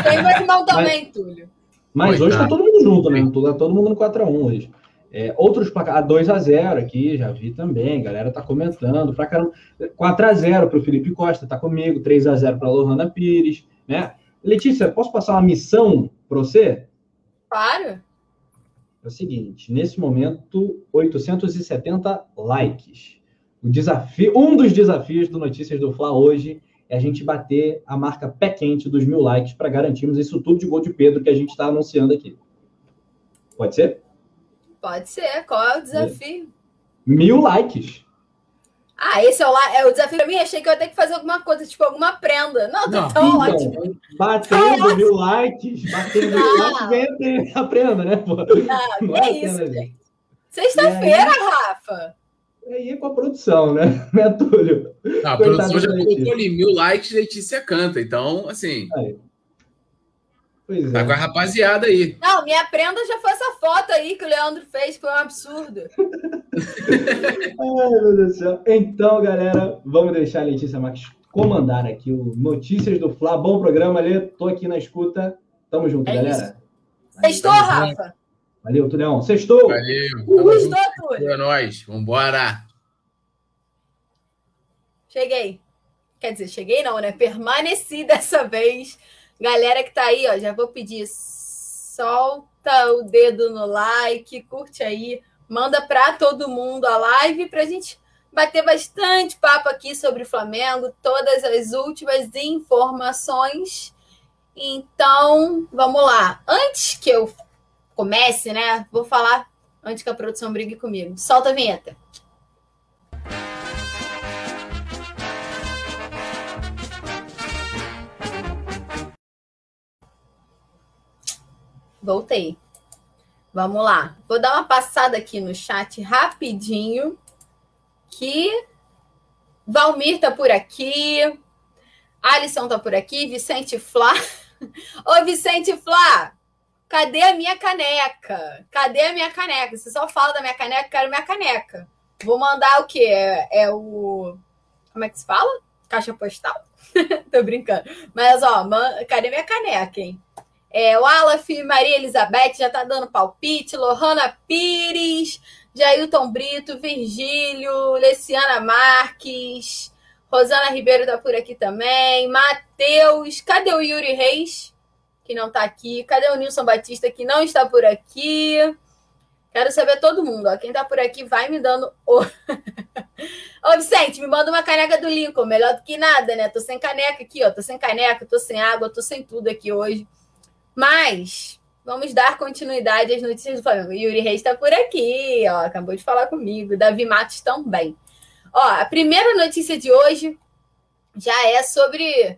Tem meu irmão também, Túlio. Mas hoje tá todo mundo junto, né? Tá todo mundo no 4x1 hoje. É, outros placares, a 2x0 aqui, já vi também, a galera tá comentando pra caramba. 4x0 para o Felipe Costa, tá comigo, 3x0 para Lohana Pires, né? Letícia, posso passar uma missão para você? Claro. É o seguinte, nesse momento, 870 likes. O desafio, um dos desafios do Notícias do Fla hoje é a gente bater a marca pé quente dos mil likes para garantirmos isso tudo de gol de Pedro que a gente está anunciando aqui. Pode ser? Pode ser. Qual é o desafio? Mil likes. Ah, esse é o, é o desafio para mim. Achei que eu ia ter que fazer alguma coisa, tipo alguma prenda. Não, tá tão então, ótimo. Batendo mil likes, batendo mil likes, vem a prenda, né? Pô? Ah, Não é, isso, gente. Sexta-feira, Rafa. Aí é com a produção, né? Né, Túlio? Não, a produção já colocou ali mil likes, Letícia canta. Então, assim. Aí. Pois tá é. com a rapaziada aí. Não, minha prenda já foi essa foto aí que o Leandro fez, foi um absurdo. Ai, meu Deus do céu. Então, galera, vamos deixar a Letícia Marques comandar aqui o Notícias do Fla. Bom programa, Lê. Tô aqui na escuta. Tamo junto, é galera. Sextou, Rafa. Valeu, Tulião. Sextou. Valeu. Sextou, Túlio. É nóis. Vambora. Cheguei. Quer dizer, cheguei não, né? Permaneci dessa vez Galera que tá aí, ó, já vou pedir, solta o dedo no like, curte aí, manda para todo mundo a live para a gente bater bastante papo aqui sobre o Flamengo, todas as últimas informações. Então, vamos lá. Antes que eu comece, né? Vou falar antes que a produção brigue comigo. Solta a vinheta. Voltei. Vamos lá. Vou dar uma passada aqui no chat rapidinho. Que Valmir tá por aqui. Alisson tá por aqui. Vicente Flá. Ô, Vicente Flá! Cadê a minha caneca? Cadê a minha caneca? Você só fala da minha caneca, quero minha caneca. Vou mandar o quê? É, é o. Como é que se fala? Caixa postal? Tô brincando. Mas, ó, man... cadê minha caneca, hein? É, o Alaf, Maria Elizabeth já está dando palpite, Lohana Pires, Jailton Brito, Virgílio, Leciana Marques, Rosana Ribeiro está por aqui também, Matheus, cadê o Yuri Reis, que não está aqui? Cadê o Nilson Batista, que não está por aqui? Quero saber todo mundo, ó. Quem está por aqui vai me dando. O... Ô, Vicente, me manda uma caneca do Lincoln, melhor do que nada, né? Tô sem caneca aqui, ó. Tô sem caneca, tô sem água, tô sem tudo aqui hoje. Mas vamos dar continuidade às notícias do Flamengo. Yuri Reis está por aqui, ó, acabou de falar comigo. Davi Matos também. Ó, a primeira notícia de hoje já é sobre.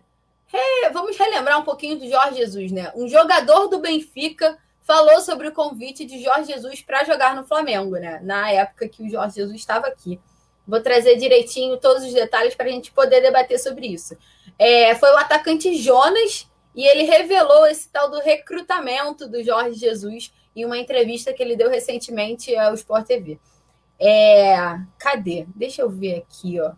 É, vamos relembrar um pouquinho do Jorge Jesus, né? Um jogador do Benfica falou sobre o convite de Jorge Jesus para jogar no Flamengo, né? Na época que o Jorge Jesus estava aqui. Vou trazer direitinho todos os detalhes para a gente poder debater sobre isso. É, foi o atacante Jonas e ele revelou esse tal do recrutamento do Jorge Jesus em uma entrevista que ele deu recentemente ao Sport TV. É, cadê? Deixa eu ver aqui, ó.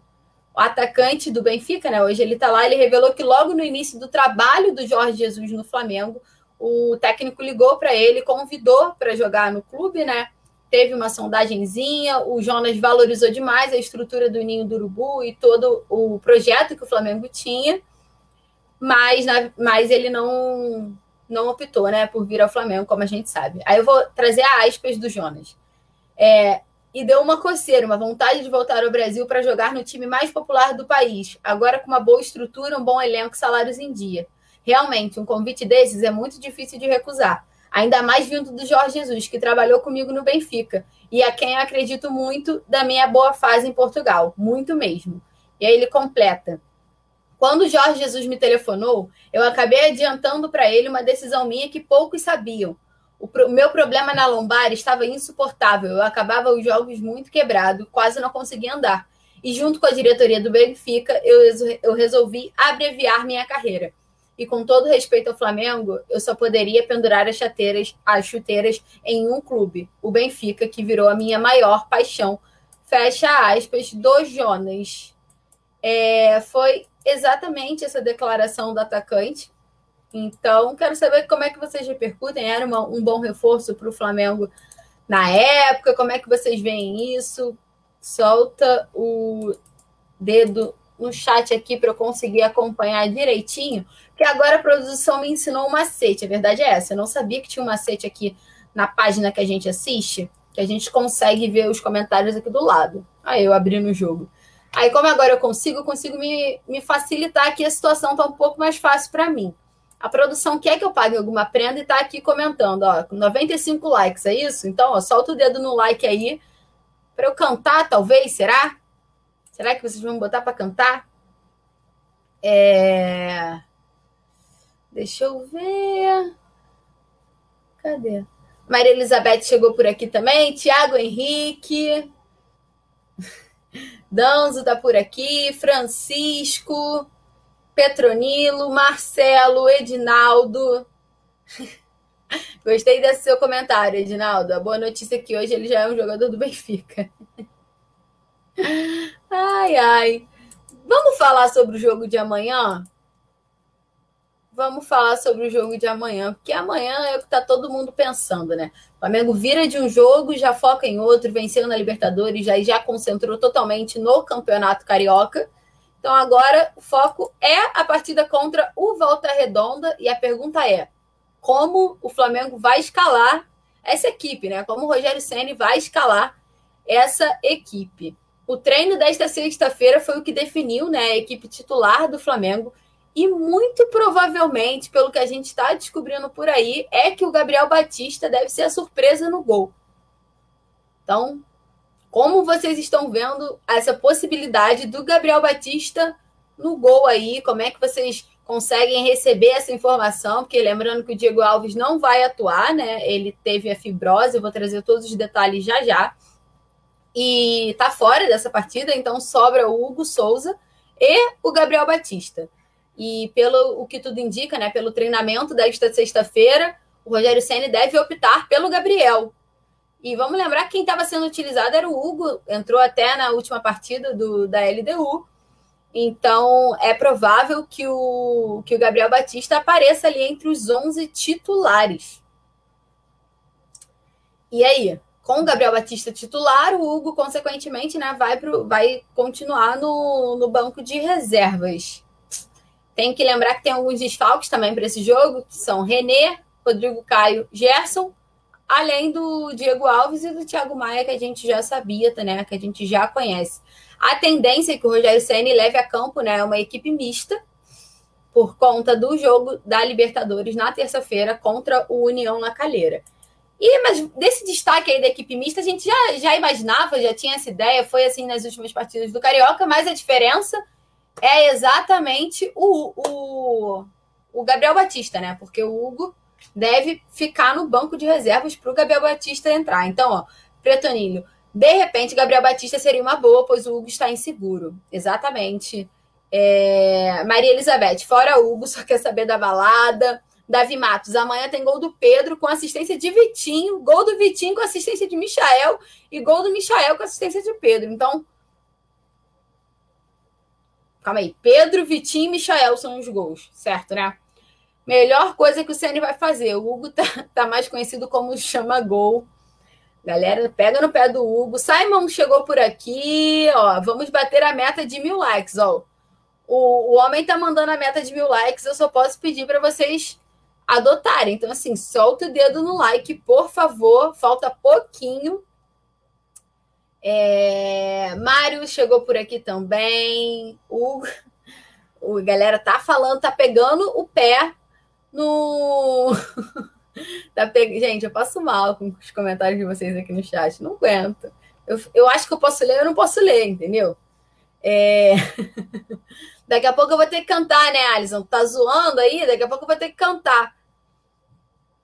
O atacante do Benfica, né? Hoje ele tá lá, ele revelou que logo no início do trabalho do Jorge Jesus no Flamengo, o técnico ligou para ele, convidou para jogar no clube, né? Teve uma sondagenzinha, o Jonas valorizou demais a estrutura do Ninho do Urubu e todo o projeto que o Flamengo tinha mas, na, mas ele não, não optou né, por vir ao Flamengo, como a gente sabe. Aí eu vou trazer a aspas do Jonas. É, e deu uma coceira, uma vontade de voltar ao Brasil para jogar no time mais popular do país, agora com uma boa estrutura, um bom elenco, salários em dia. Realmente, um convite desses é muito difícil de recusar. Ainda mais vindo do Jorge Jesus, que trabalhou comigo no Benfica, e a quem eu acredito muito da minha boa fase em Portugal, muito mesmo. E aí ele completa: Quando Jorge Jesus me telefonou, eu acabei adiantando para ele uma decisão minha que poucos sabiam. O pro... meu problema na lombar estava insuportável. Eu acabava os jogos muito quebrado, quase não conseguia andar. E junto com a diretoria do Benfica, eu, eu resolvi abreviar minha carreira. E com todo respeito ao Flamengo, eu só poderia pendurar as chuteiras, as chuteiras em um clube, o Benfica, que virou a minha maior paixão. Fecha aspas do Jonas. É, foi exatamente essa declaração do atacante. Então, quero saber como é que vocês repercutem. Era uma, um bom reforço para o Flamengo na época? Como é que vocês veem isso? Solta o dedo no chat aqui para eu conseguir acompanhar direitinho, porque agora a produção me ensinou um macete. A verdade é essa. Eu não sabia que tinha um macete aqui na página que a gente assiste, que a gente consegue ver os comentários aqui do lado. Aí eu abri no jogo. Aí, como agora eu consigo, eu consigo me, me facilitar aqui, a situação está um pouco mais fácil para mim. A produção quer que eu pague alguma prenda e está aqui comentando, ó, 95 likes, é isso? Então, ó, solta o dedo no like aí para eu cantar, talvez, será? Será que vocês vão botar para cantar? É... Deixa eu ver. Cadê? Maria Elizabeth chegou por aqui também. Tiago Henrique. Danzo tá por aqui. Francisco. Petronilo. Marcelo. Edinaldo. Gostei desse seu comentário, Edinaldo. A boa notícia é que hoje ele já é um jogador do Benfica. Ai, ai. Vamos falar sobre o jogo de amanhã? Vamos falar sobre o jogo de amanhã, porque amanhã é o que está todo mundo pensando, né? O Flamengo vira de um jogo, já foca em outro, venceu na Libertadores, já, já concentrou totalmente no Campeonato Carioca. Então agora o foco é a partida contra o Volta Redonda e a pergunta é: como o Flamengo vai escalar essa equipe, né? Como o Rogério Ceni vai escalar essa equipe. O treino desta sexta-feira foi o que definiu né, a equipe titular do Flamengo. E muito provavelmente, pelo que a gente está descobrindo por aí, é que o Gabriel Batista deve ser a surpresa no gol. Então, como vocês estão vendo essa possibilidade do Gabriel Batista no gol aí? Como é que vocês conseguem receber essa informação? Porque lembrando que o Diego Alves não vai atuar, né? Ele teve a fibrose, eu vou trazer todos os detalhes já já e tá fora dessa partida, então sobra o Hugo Souza e o Gabriel Batista. E pelo o que tudo indica, né, pelo treinamento desta sexta-feira, o Rogério Ceni deve optar pelo Gabriel. E vamos lembrar que quem estava sendo utilizado era o Hugo, entrou até na última partida do, da LDU. Então, é provável que o, que o Gabriel Batista apareça ali entre os 11 titulares. E aí? com o Gabriel Batista titular, o Hugo, consequentemente, né, vai, pro, vai continuar no, no banco de reservas. Tem que lembrar que tem alguns desfalques também para esse jogo, que são René, Rodrigo Caio, Gerson, além do Diego Alves e do Thiago Maia, que a gente já sabia, né, que a gente já conhece. A tendência é que o Rogério Ceni leve a campo né, uma equipe mista, por conta do jogo da Libertadores na terça-feira contra o União La Calheira. E, mas desse destaque aí da equipe mista, a gente já, já imaginava, já tinha essa ideia, foi assim nas últimas partidas do Carioca, mas a diferença é exatamente o, o, o Gabriel Batista, né? Porque o Hugo deve ficar no banco de reservas para o Gabriel Batista entrar. Então, ó, Pretoninho, de repente, Gabriel Batista seria uma boa, pois o Hugo está inseguro. Exatamente. É... Maria Elizabeth, fora Hugo, só quer saber da balada. Davi Matos. Amanhã tem gol do Pedro com assistência de Vitinho, gol do Vitinho com assistência de Michael e gol do Michael com assistência de Pedro. Então, calma aí. Pedro, Vitinho e Michael são os gols, certo, né? Melhor coisa que o Ceni vai fazer. O Hugo tá, tá mais conhecido como chama gol. Galera, pega no pé do Hugo. Simon chegou por aqui, ó. Vamos bater a meta de mil likes, ó. O, o homem tá mandando a meta de mil likes. Eu só posso pedir para vocês adotarem. Então, assim, solta o dedo no like, por favor. Falta pouquinho. É... Mário chegou por aqui também. O... o galera tá falando, tá pegando o pé no. tá pe... Gente, eu passo mal com os comentários de vocês aqui no chat. Não aguento. Eu, eu acho que eu posso ler, eu não posso ler, entendeu? É... Daqui a pouco eu vou ter que cantar, né, Alisson? Tá zoando aí? Daqui a pouco eu vou ter que cantar.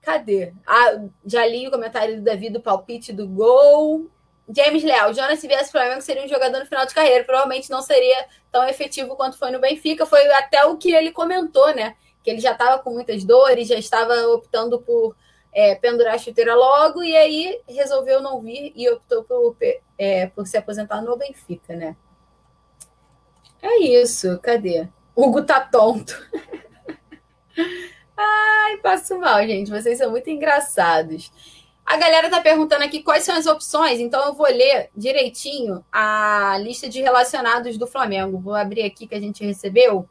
Cadê? Ah, já li o comentário do Davi do palpite do gol. James Leal, Jonas, se viesse Flamengo, seria um jogador no final de carreira. Provavelmente não seria tão efetivo quanto foi no Benfica. Foi até o que ele comentou, né? Que ele já estava com muitas dores, já estava optando por é, pendurar a chuteira logo, e aí resolveu não vir e optou por, é, por se aposentar no Benfica, né? É isso, cadê? Hugo tá tonto. Ai, passo mal, gente. Vocês são muito engraçados. A galera tá perguntando aqui quais são as opções, então eu vou ler direitinho a lista de relacionados do Flamengo. Vou abrir aqui que a gente recebeu.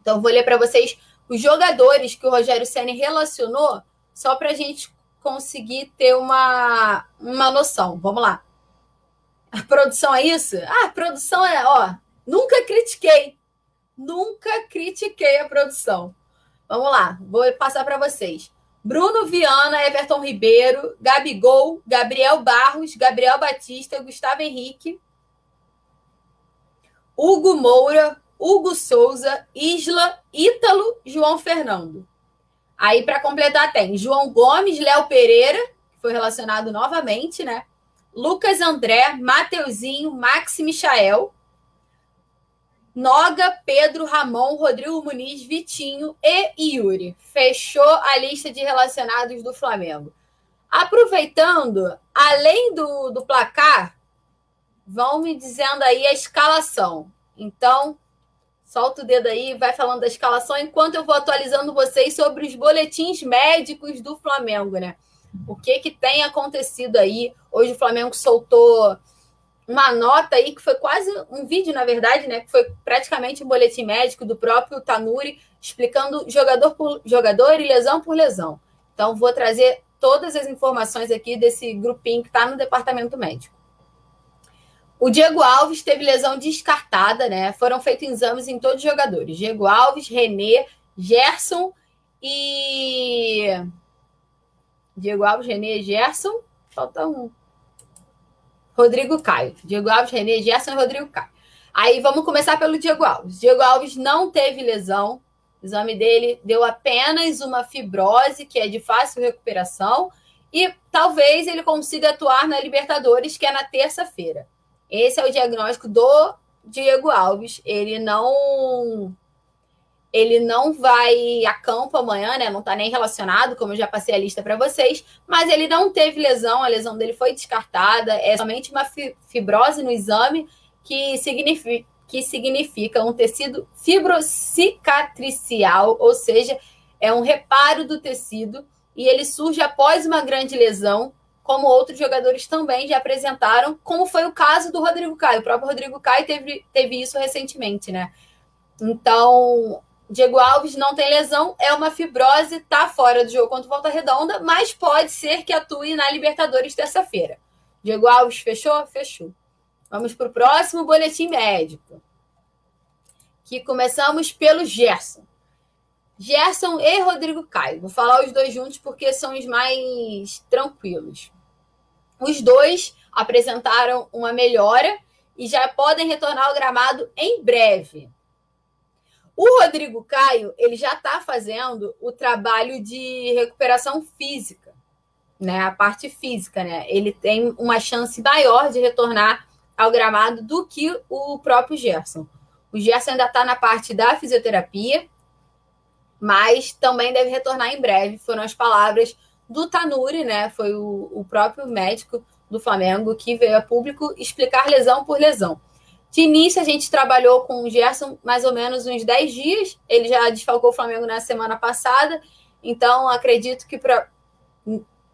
Então eu vou ler para vocês os jogadores que o Rogério Ceni relacionou, só para a gente conseguir ter uma, uma noção. Vamos lá. A produção é isso? Ah, a produção é, ó, nunca critiquei. Nunca critiquei a produção. Vamos lá, vou passar para vocês. Bruno Viana, Everton Ribeiro, Gabigol, Gabriel Barros, Gabriel Batista, Gustavo Henrique, Hugo Moura, Hugo Souza, Isla, Ítalo, João Fernando. Aí, para completar, tem João Gomes, Léo Pereira, que foi relacionado novamente, né? Lucas André, Mateuzinho, Max Michael, Noga, Pedro, Ramon, Rodrigo Muniz, Vitinho e Yuri. Fechou a lista de relacionados do Flamengo. Aproveitando, além do, do placar, vão me dizendo aí a escalação. Então, solta o dedo aí, vai falando da escalação, enquanto eu vou atualizando vocês sobre os boletins médicos do Flamengo, né? O que que tem acontecido aí? Hoje o Flamengo soltou uma nota aí que foi quase um vídeo, na verdade, né? Que foi praticamente um boletim médico do próprio Tanuri explicando jogador por jogador e lesão por lesão. Então, vou trazer todas as informações aqui desse grupinho que está no departamento médico. O Diego Alves teve lesão descartada, né? Foram feitos exames em todos os jogadores: Diego Alves, René, Gerson e. Diego Alves, René, Gerson. Falta um. Rodrigo Caio. Diego Alves, René, Gerson Rodrigo Caio. Aí vamos começar pelo Diego Alves. Diego Alves não teve lesão. O exame dele deu apenas uma fibrose, que é de fácil recuperação, e talvez ele consiga atuar na Libertadores, que é na terça-feira. Esse é o diagnóstico do Diego Alves. Ele não ele não vai a campo amanhã, né? Não está nem relacionado, como eu já passei a lista para vocês, mas ele não teve lesão, a lesão dele foi descartada, é somente uma fibrose no exame que significa, que significa um tecido fibrocicatricial, ou seja, é um reparo do tecido e ele surge após uma grande lesão, como outros jogadores também já apresentaram, como foi o caso do Rodrigo Caio. O próprio Rodrigo Caio teve, teve isso recentemente, né? Então, Diego Alves não tem lesão, é uma fibrose, tá fora do jogo contra o Volta Redonda, mas pode ser que atue na Libertadores terça-feira. Diego Alves fechou? Fechou. Vamos para o próximo boletim médico. Que começamos pelo Gerson. Gerson e Rodrigo Caio. Vou falar os dois juntos porque são os mais tranquilos. Os dois apresentaram uma melhora e já podem retornar ao gramado em breve. O Rodrigo Caio, ele já está fazendo o trabalho de recuperação física, né? A parte física, né? Ele tem uma chance maior de retornar ao gramado do que o próprio Gerson. O Gerson ainda está na parte da fisioterapia, mas também deve retornar em breve. Foram as palavras do Tanuri, né? Foi o, o próprio médico do Flamengo que veio a público explicar lesão por lesão. De início, a gente trabalhou com o Gerson mais ou menos uns 10 dias. Ele já desfalcou o Flamengo na semana passada. Então, acredito que para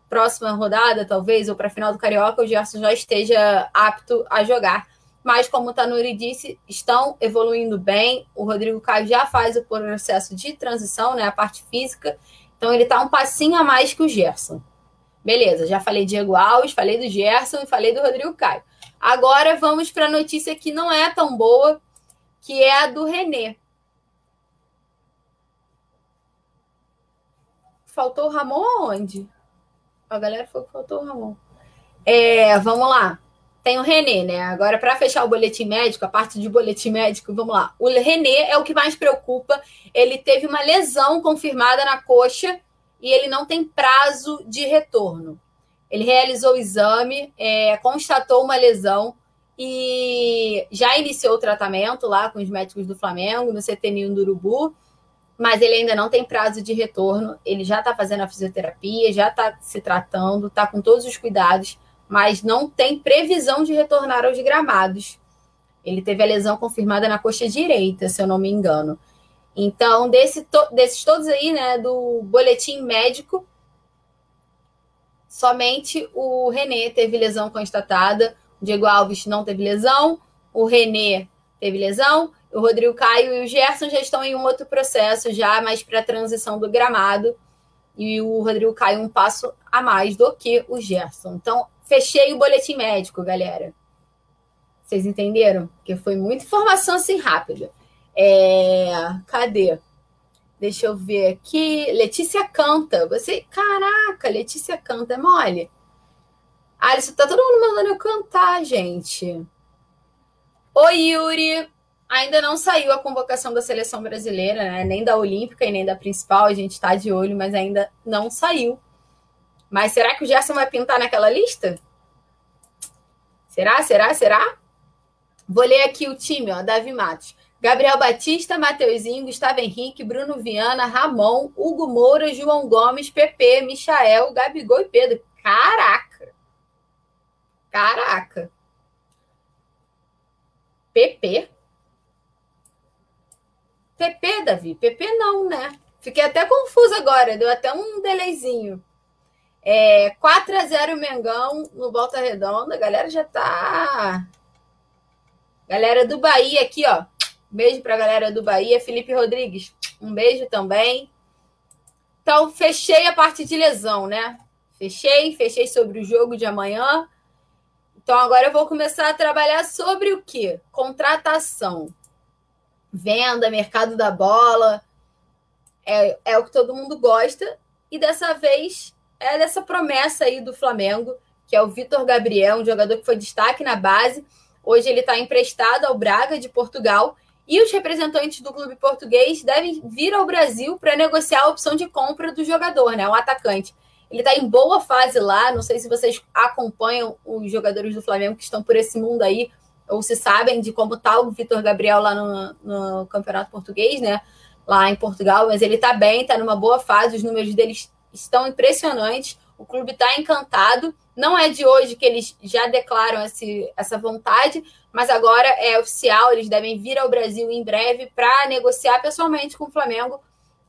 próxima rodada, talvez, ou para a final do Carioca, o Gerson já esteja apto a jogar. Mas, como o Tanuri disse, estão evoluindo bem. O Rodrigo Caio já faz o processo de transição, né, a parte física. Então, ele está um passinho a mais que o Gerson. Beleza, já falei Diego Alves, falei do Gerson e falei do Rodrigo Caio. Agora vamos para a notícia que não é tão boa, que é a do Renê. Faltou o Ramon aonde? A galera falou que faltou o Ramon. É, vamos lá. tem o René, né? Agora, para fechar o boletim médico, a parte de boletim médico, vamos lá. O René é o que mais preocupa. Ele teve uma lesão confirmada na coxa e ele não tem prazo de retorno. Ele realizou o exame, é, constatou uma lesão e já iniciou o tratamento lá com os médicos do Flamengo, no CT do Urubu, mas ele ainda não tem prazo de retorno. Ele já está fazendo a fisioterapia, já está se tratando, está com todos os cuidados mas não tem previsão de retornar aos gramados. Ele teve a lesão confirmada na coxa direita, se eu não me engano. Então, desse to desses todos aí, né, do boletim médico, somente o René teve lesão constatada, o Diego Alves não teve lesão, o René teve lesão, o Rodrigo Caio e o Gerson já estão em um outro processo, já mais para a transição do gramado, e o Rodrigo Caio um passo a mais do que o Gerson. Então, Fechei o boletim médico, galera. Vocês entenderam? Porque foi muita informação assim rápida. É... Cadê? Deixa eu ver aqui. Letícia canta. Você. Caraca, Letícia canta. É mole. Alisson, tá todo mundo mandando eu cantar, gente. Oi, Yuri. Ainda não saiu a convocação da seleção brasileira, né? Nem da Olímpica e nem da principal. A gente tá de olho, mas ainda não saiu. Mas será que o Gerson vai pintar naquela lista? Será? Será? Será? Vou ler aqui o time, ó. Davi Matos. Gabriel Batista, Mateuzinho, Gustavo Henrique, Bruno Viana, Ramon, Hugo Moura, João Gomes, PP, Michael, Gabigol e Pedro. Caraca! Caraca! PP? PP, Davi? PP não, né? Fiquei até confusa agora, deu até um delayzinho. É, 4 a 0 Mengão no Volta Redonda. A galera já tá. Galera do Bahia aqui, ó. Beijo pra galera do Bahia. Felipe Rodrigues, um beijo também. Então, fechei a parte de lesão, né? Fechei, fechei sobre o jogo de amanhã. Então, agora eu vou começar a trabalhar sobre o quê? Contratação. Venda, mercado da bola. É, é o que todo mundo gosta. E dessa vez é dessa promessa aí do Flamengo, que é o Vitor Gabriel, um jogador que foi destaque na base. Hoje ele está emprestado ao Braga de Portugal e os representantes do clube português devem vir ao Brasil para negociar a opção de compra do jogador, né? O atacante. Ele está em boa fase lá. Não sei se vocês acompanham os jogadores do Flamengo que estão por esse mundo aí, ou se sabem de como está o Vitor Gabriel lá no, no Campeonato Português, né? Lá em Portugal, mas ele está bem, está numa boa fase, os números deles estão impressionantes. O clube está encantado. Não é de hoje que eles já declaram esse, essa vontade, mas agora é oficial. Eles devem vir ao Brasil em breve para negociar pessoalmente com o Flamengo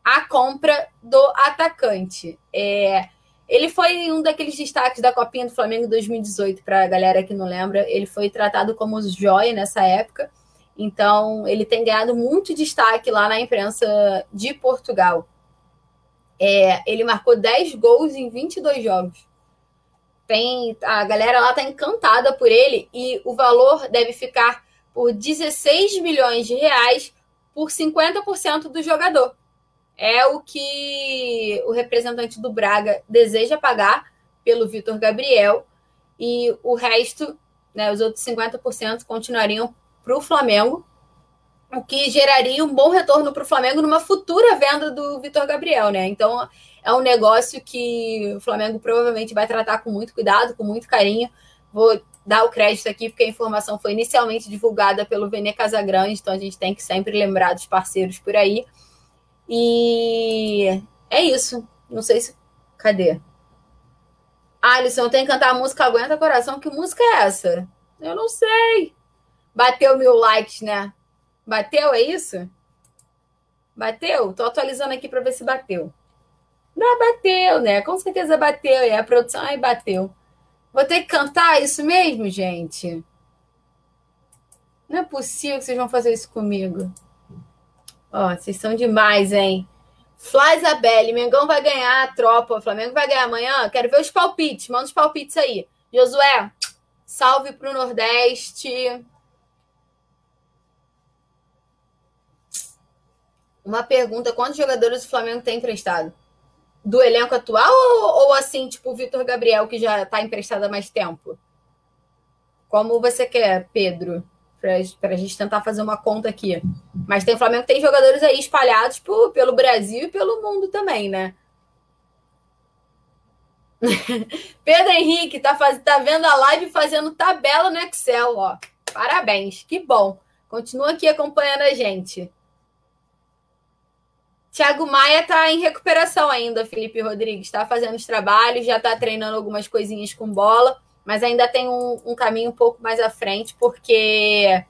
a compra do atacante. É, ele foi um daqueles destaques da Copinha do Flamengo 2018, para a galera que não lembra. Ele foi tratado como joia nessa época. Então, ele tem ganhado muito destaque lá na imprensa de Portugal. É, ele marcou 10 gols em 22 jogos. Tem, a galera lá tá encantada por ele e o valor deve ficar por 16 milhões de reais por 50% do jogador. É o que o representante do Braga deseja pagar pelo Vitor Gabriel e o resto, né, os outros 50% continuariam para o Flamengo o que geraria um bom retorno para o Flamengo numa futura venda do Vitor Gabriel, né? Então é um negócio que o Flamengo provavelmente vai tratar com muito cuidado, com muito carinho. Vou dar o crédito aqui, porque a informação foi inicialmente divulgada pelo Vene Casagrande, então a gente tem que sempre lembrar dos parceiros por aí. E é isso. Não sei se. Cadê? Alisson, tenho que cantar a música Aguenta Coração. Que música é essa? Eu não sei. Bateu mil likes, né? Bateu, é isso? Bateu? Tô atualizando aqui para ver se bateu. Não, bateu, né? Com certeza bateu. É a produção. Ai, bateu. Vou ter que cantar isso mesmo, gente? Não é possível que vocês vão fazer isso comigo. Ó, vocês são demais, hein? Flá Isabelle, Mengão vai ganhar a tropa. O Flamengo vai ganhar amanhã. Quero ver os palpites. Manda os palpites aí. Josué, salve pro Nordeste. Uma pergunta: quantos jogadores o Flamengo tem emprestado? Do elenco atual ou, ou assim, tipo o Vitor Gabriel, que já está emprestado há mais tempo? Como você quer, Pedro? Para a gente tentar fazer uma conta aqui. Mas tem o Flamengo tem jogadores aí espalhados por, pelo Brasil e pelo mundo também, né? Pedro Henrique tá, faz, tá vendo a live fazendo tabela no Excel, ó. Parabéns, que bom. Continua aqui acompanhando a gente. Thiago Maia está em recuperação ainda, Felipe Rodrigues. Está fazendo os trabalhos, já está treinando algumas coisinhas com bola, mas ainda tem um, um, caminho um pouco mais à frente, porque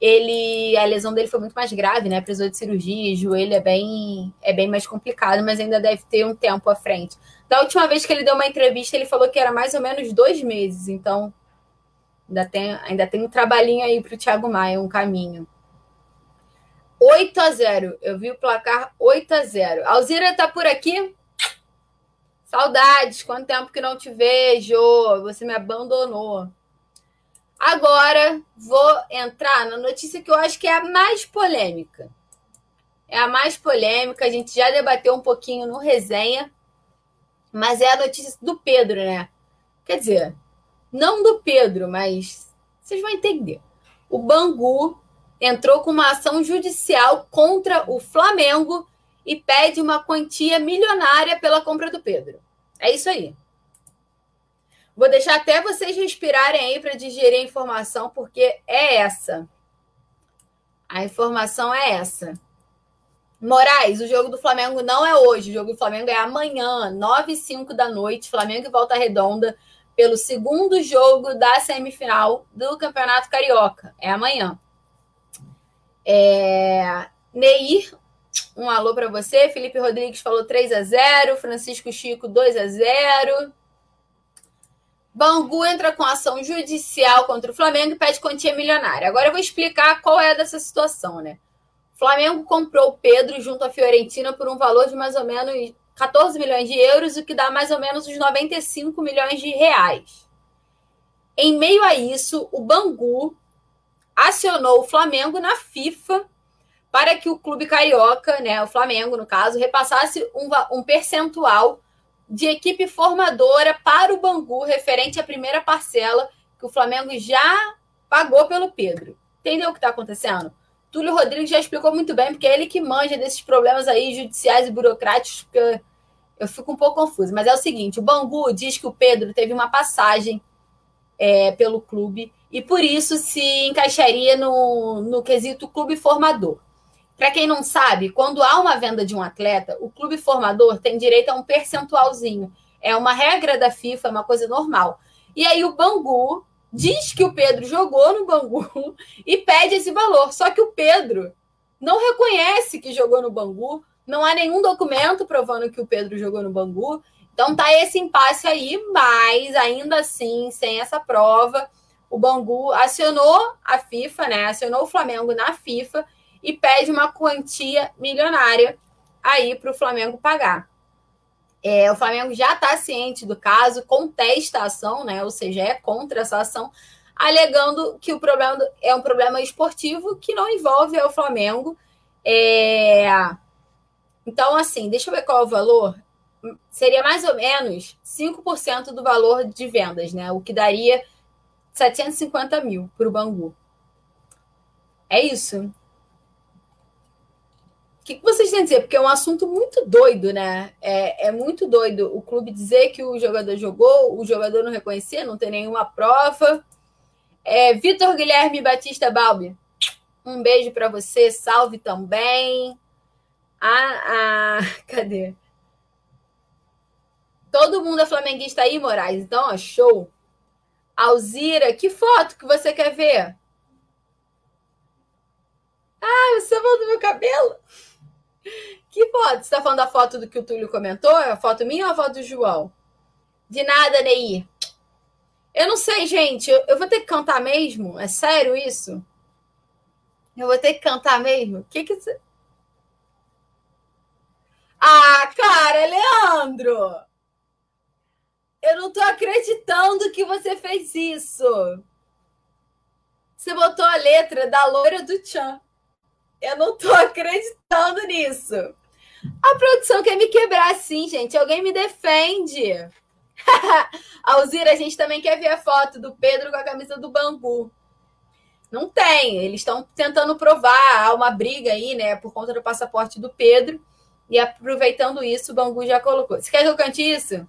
ele a lesão dele foi muito mais grave, né? Precisou de cirurgia, joelho é bem, é bem mais complicado, mas ainda deve ter um tempo à frente. Da última vez que ele deu uma entrevista, ele falou que era mais ou menos dois meses, então ainda tem, ainda tem um trabalhinho aí para o Thiago Maia, um caminho. 8 a 0. Eu vi o placar 8 a 0. Alzira tá por aqui? Saudades, quanto tempo que não te vejo. Você me abandonou. Agora vou entrar na notícia que eu acho que é a mais polêmica. É a mais polêmica, a gente já debateu um pouquinho no resenha, mas é a notícia do Pedro, né? Quer dizer, não do Pedro, mas vocês vão entender. O Bangu entrou com uma ação judicial contra o Flamengo e pede uma quantia milionária pela compra do Pedro. É isso aí. Vou deixar até vocês respirarem aí para digerir a informação, porque é essa. A informação é essa. Moraes, o jogo do Flamengo não é hoje, o jogo do Flamengo é amanhã, 9 e 5 da noite, Flamengo e Volta Redonda, pelo segundo jogo da semifinal do Campeonato Carioca. É amanhã. É... Neir, um alô para você. Felipe Rodrigues falou 3 a 0 Francisco Chico 2 a 0 Bangu entra com ação judicial contra o Flamengo e pede quantia milionária. Agora eu vou explicar qual é dessa situação, né? O Flamengo comprou o Pedro junto à Fiorentina por um valor de mais ou menos 14 milhões de euros, o que dá mais ou menos uns 95 milhões de reais. Em meio a isso, o Bangu acionou o Flamengo na FIFA para que o clube carioca, né, o Flamengo no caso, repassasse um, um percentual de equipe formadora para o Bangu referente à primeira parcela que o Flamengo já pagou pelo Pedro. Entendeu o que está acontecendo? Túlio Rodrigues já explicou muito bem, porque é ele que manja desses problemas aí judiciais e burocráticos, que eu, fico um pouco confuso. Mas é o seguinte: o Bangu diz que o Pedro teve uma passagem é, pelo clube e por isso se encaixaria no, no quesito clube formador. Para quem não sabe, quando há uma venda de um atleta, o clube formador tem direito a um percentualzinho. É uma regra da FIFA, é uma coisa normal. E aí o Bangu diz que o Pedro jogou no Bangu e pede esse valor. Só que o Pedro não reconhece que jogou no Bangu, não há nenhum documento provando que o Pedro jogou no Bangu. Então tá esse impasse aí, mas ainda assim, sem essa prova, o Bangu acionou a FIFA, né? Acionou o Flamengo na FIFA e pede uma quantia milionária aí para o Flamengo pagar. É, o Flamengo já está ciente do caso, contesta a ação, né? Ou seja, é contra essa ação, alegando que o problema é um problema esportivo que não envolve o Flamengo. É... Então, assim, deixa eu ver qual é o valor. Seria mais ou menos 5% do valor de vendas, né? O que daria 750 mil para o Bangu. É isso. O que, vocês têm a dizer? Porque é um assunto muito doido, né? É, é muito doido o clube dizer que o jogador jogou, o jogador não reconhecer, não tem nenhuma prova. É, Vitor Guilherme Batista Balbi, um beijo para você, salve também. Ah, ah, cadê? Todo mundo é flamenguista aí, Moraes. Então, ó, show. Alzira, que foto que você quer ver? Ah, você mandou meu cabelo? Que foto? Você está falando da foto do que o Túlio comentou? É a foto minha ou a foto do João? De nada, Ney. Eu não sei, gente. Eu, eu, vou ter que cantar mesmo? É sério isso? Eu vou ter que cantar mesmo? O que que. Ah, cara, Leandro! Eu não tô acreditando que você fez isso. Você botou a letra da loira do Tchan. Eu não tô acreditando nisso. A produção quer me quebrar assim, gente. Alguém me defende. Alzira, a gente também quer ver a foto do Pedro com a camisa do Bangu. Não tem, eles estão tentando provar, há uma briga aí, né, por conta do passaporte do Pedro. E aproveitando isso, o Bangu já colocou. Você quer que eu cante isso?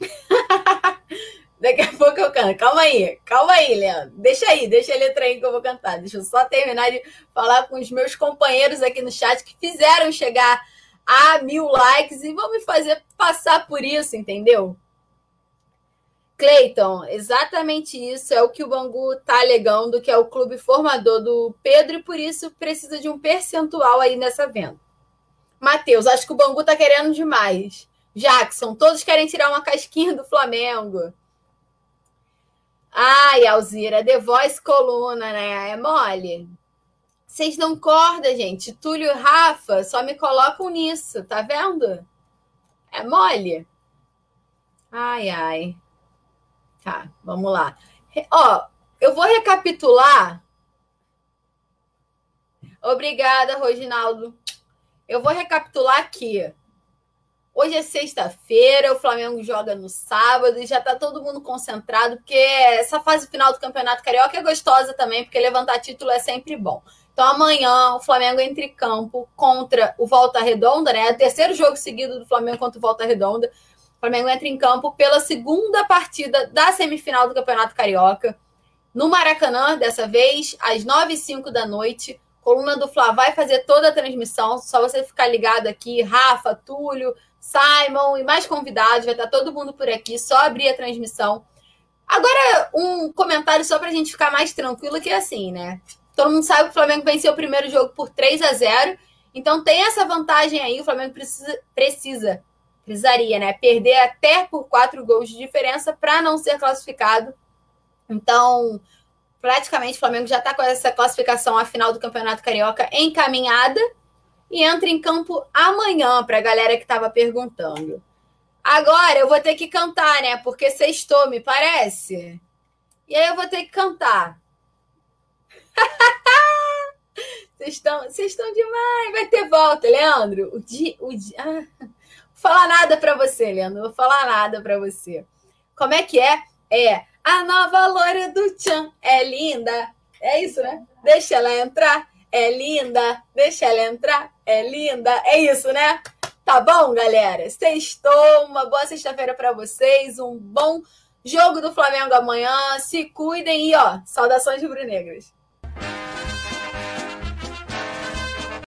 Daqui a pouco eu canto. Calma aí, calma aí, Leandro. Deixa aí, deixa a letra aí que eu vou cantar. Deixa eu só terminar de falar com os meus companheiros aqui no chat que fizeram chegar a mil likes e vão me fazer passar por isso, entendeu? Cleiton, exatamente isso é o que o Bangu está alegando, que é o clube formador do Pedro, e por isso precisa de um percentual aí nessa venda. Matheus, acho que o Bangu está querendo demais. Jackson, todos querem tirar uma casquinha do Flamengo. Ai, Alzira, The Voice coluna, né? É mole. Vocês não corda, gente. Túlio e Rafa só me colocam nisso, tá vendo? É mole. Ai, ai. Tá, vamos lá. Ó, eu vou recapitular. Obrigada, Roginaldo. Eu vou recapitular aqui. Hoje é sexta-feira, o Flamengo joga no sábado e já tá todo mundo concentrado, porque essa fase final do Campeonato Carioca é gostosa também, porque levantar título é sempre bom. Então amanhã o Flamengo entra em campo contra o Volta Redonda, né? É o terceiro jogo seguido do Flamengo contra o Volta Redonda. O Flamengo entra em campo pela segunda partida da semifinal do Campeonato Carioca. No Maracanã, dessa vez, às 9 h 05 da noite. Coluna do Fla vai fazer toda a transmissão. Só você ficar ligado aqui. Rafa, Túlio, Simon e mais convidados, vai estar todo mundo por aqui, só abrir a transmissão. Agora, um comentário só para a gente ficar mais tranquilo, que é assim, né? Todo mundo sabe que o Flamengo venceu o primeiro jogo por 3 a 0 então tem essa vantagem aí, o Flamengo precisa, precisa precisaria, né? Perder até por quatro gols de diferença para não ser classificado. Então, praticamente o Flamengo já está com essa classificação à final do Campeonato Carioca encaminhada e entra em campo amanhã, para a galera que estava perguntando. Agora eu vou ter que cantar, né? Porque sextou, me parece. E aí eu vou ter que cantar. Vocês estão, vocês estão demais. Vai ter volta, Leandro. O dia, o dia... Ah, vou falar nada para você, Leandro. Vou falar nada para você. Como é que é? É a nova loira do Tchan. É linda. É isso, né? Deixa ela entrar é linda, deixa ela entrar, é linda. É isso, né? Tá bom, galera? Sextou, uma boa sexta-feira para vocês, um bom jogo do Flamengo amanhã. Se cuidem e, ó, saudações rubro-negras.